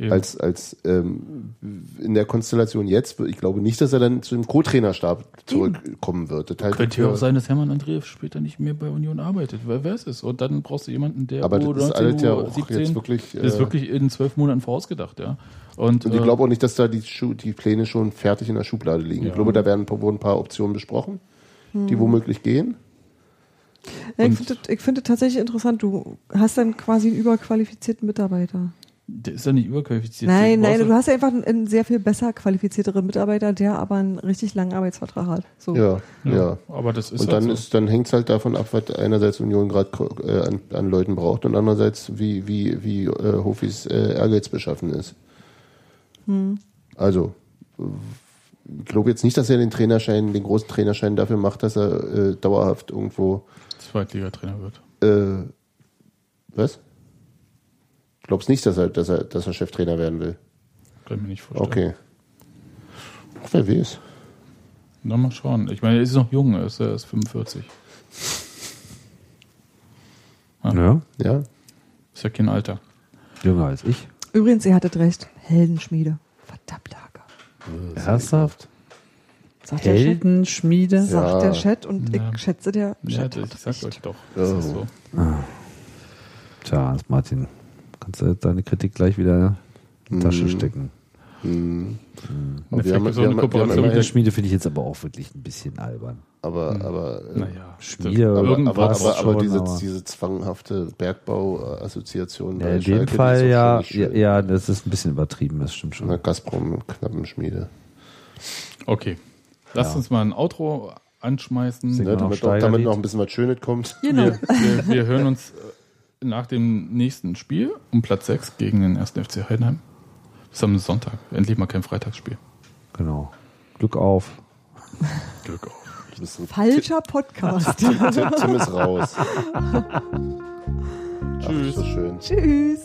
Speaker 1: Eben.
Speaker 3: Als, als ähm, in der Konstellation jetzt, ich glaube nicht, dass er dann zu dem Co-Trainerstab zurückkommen wird. Das halte ich
Speaker 1: Könnte ja auch sein, dass Hermann Andreev später nicht mehr bei Union arbeitet. Wer weiß es? Und dann brauchst du jemanden, der
Speaker 3: Aber das ist
Speaker 1: U19,
Speaker 3: alles ja auch
Speaker 1: U17,
Speaker 3: jetzt wirklich,
Speaker 1: das ist
Speaker 3: äh,
Speaker 1: wirklich in zwölf Monaten vorausgedacht, ja. Und,
Speaker 3: Und ich
Speaker 1: äh,
Speaker 3: glaube auch nicht, dass da die, Schu die Pläne schon fertig in der Schublade liegen.
Speaker 1: Ja.
Speaker 3: Ich glaube, da werden, wurden ein paar Optionen besprochen,
Speaker 2: Hm.
Speaker 3: die womöglich gehen.
Speaker 2: Ja, ich finde das tatsächlich interessant. Du hast dann quasi einen überqualifizierten Mitarbeiter.
Speaker 1: Der ist ja nicht überqualifiziert.
Speaker 2: Nein, nein, du hast ja einfach einen, einen sehr viel besser qualifizierteren Mitarbeiter, der aber einen richtig langen Arbeitsvertrag hat. So.
Speaker 3: Ja, ja.
Speaker 1: ja, Aber das ist
Speaker 3: Und
Speaker 1: halt
Speaker 3: dann,
Speaker 1: so.
Speaker 3: ist, dann hängt es halt davon ab, was einerseits Union gerade äh, an, an Leuten braucht und andererseits, wie, wie, wie äh, Hofis äh, Ehrgeiz beschaffen ist.
Speaker 2: Hm.
Speaker 3: Also, ich glaube jetzt nicht, dass er den Trainerschein, den großen Trainerschein dafür macht, dass er äh, dauerhaft irgendwo
Speaker 1: Zweitligatrainer wird.
Speaker 3: Äh, was? Glaubst nicht, dass er, dass er, dass er Cheftrainer werden will?
Speaker 1: Kann ich mir nicht vorstellen.
Speaker 3: Okay. Ach, wer weiß.
Speaker 1: Na, mal schauen. Ich meine, er ist noch jung, er ist, er ist 45.
Speaker 4: Ja,
Speaker 3: Ja?
Speaker 1: Ist ja kein Alter.
Speaker 4: jünger als ich.
Speaker 2: Übrigens, ihr hattet recht. Heldenschmiede. Verdammt, Hager.
Speaker 4: Ernsthaft?
Speaker 2: Sagt der Chat.
Speaker 4: Heldenschmiede?
Speaker 2: Sagt
Speaker 3: Ja.
Speaker 2: der Chat und
Speaker 1: Ja.
Speaker 2: ich schätze, der
Speaker 1: Ja,
Speaker 2: Chat
Speaker 1: das,
Speaker 2: hat
Speaker 1: ich sag euch doch. Das
Speaker 3: Oh.
Speaker 1: ist so.
Speaker 4: Tja, Hans Martin, kannst du deine Kritik gleich wieder in die Tasche stecken.
Speaker 3: Hm.
Speaker 1: Eine
Speaker 3: wir haben-
Speaker 1: so
Speaker 3: wir
Speaker 1: eine
Speaker 3: haben- wir haben
Speaker 1: Kooperation.
Speaker 3: immerhin-
Speaker 4: Heldenschmiede finde ich jetzt aber auch wirklich ein bisschen albern.
Speaker 3: Aber, aber, äh,
Speaker 1: Naja.
Speaker 4: Schmiede,
Speaker 3: aber, aber,
Speaker 1: irgendwas
Speaker 3: aber, aber
Speaker 4: schon,
Speaker 3: diese,
Speaker 4: aber-
Speaker 3: diese zwanghafte Bergbauassoziation
Speaker 4: Ja, in dem
Speaker 3: Schalke,
Speaker 4: Fall ja, ja,
Speaker 3: schön.
Speaker 4: ja, das ist ein bisschen übertrieben, das stimmt
Speaker 3: Na,
Speaker 4: schon.
Speaker 3: Gazprom Knappenschmiede.
Speaker 1: Okay. Lasst
Speaker 4: Ja.
Speaker 1: uns mal ein Outro anschmeißen.
Speaker 4: Singen
Speaker 3: Ne,
Speaker 4: wir noch
Speaker 3: damit, damit noch ein bisschen was Schönes kommt.
Speaker 2: Genau.
Speaker 1: Wir, wir, wir hören uns äh, nach dem nächsten Spiel um Platz 6 gegen den 1. FC Heidenheim. Bis am Sonntag. Endlich mal kein Freitagsspiel.
Speaker 4: Genau. Glück auf.
Speaker 1: Glück auf.
Speaker 2: Falscher Podcast.
Speaker 3: Tim, Tim ist raus. Ach,
Speaker 1: Tschüss.
Speaker 3: so schön.
Speaker 2: Tschüss.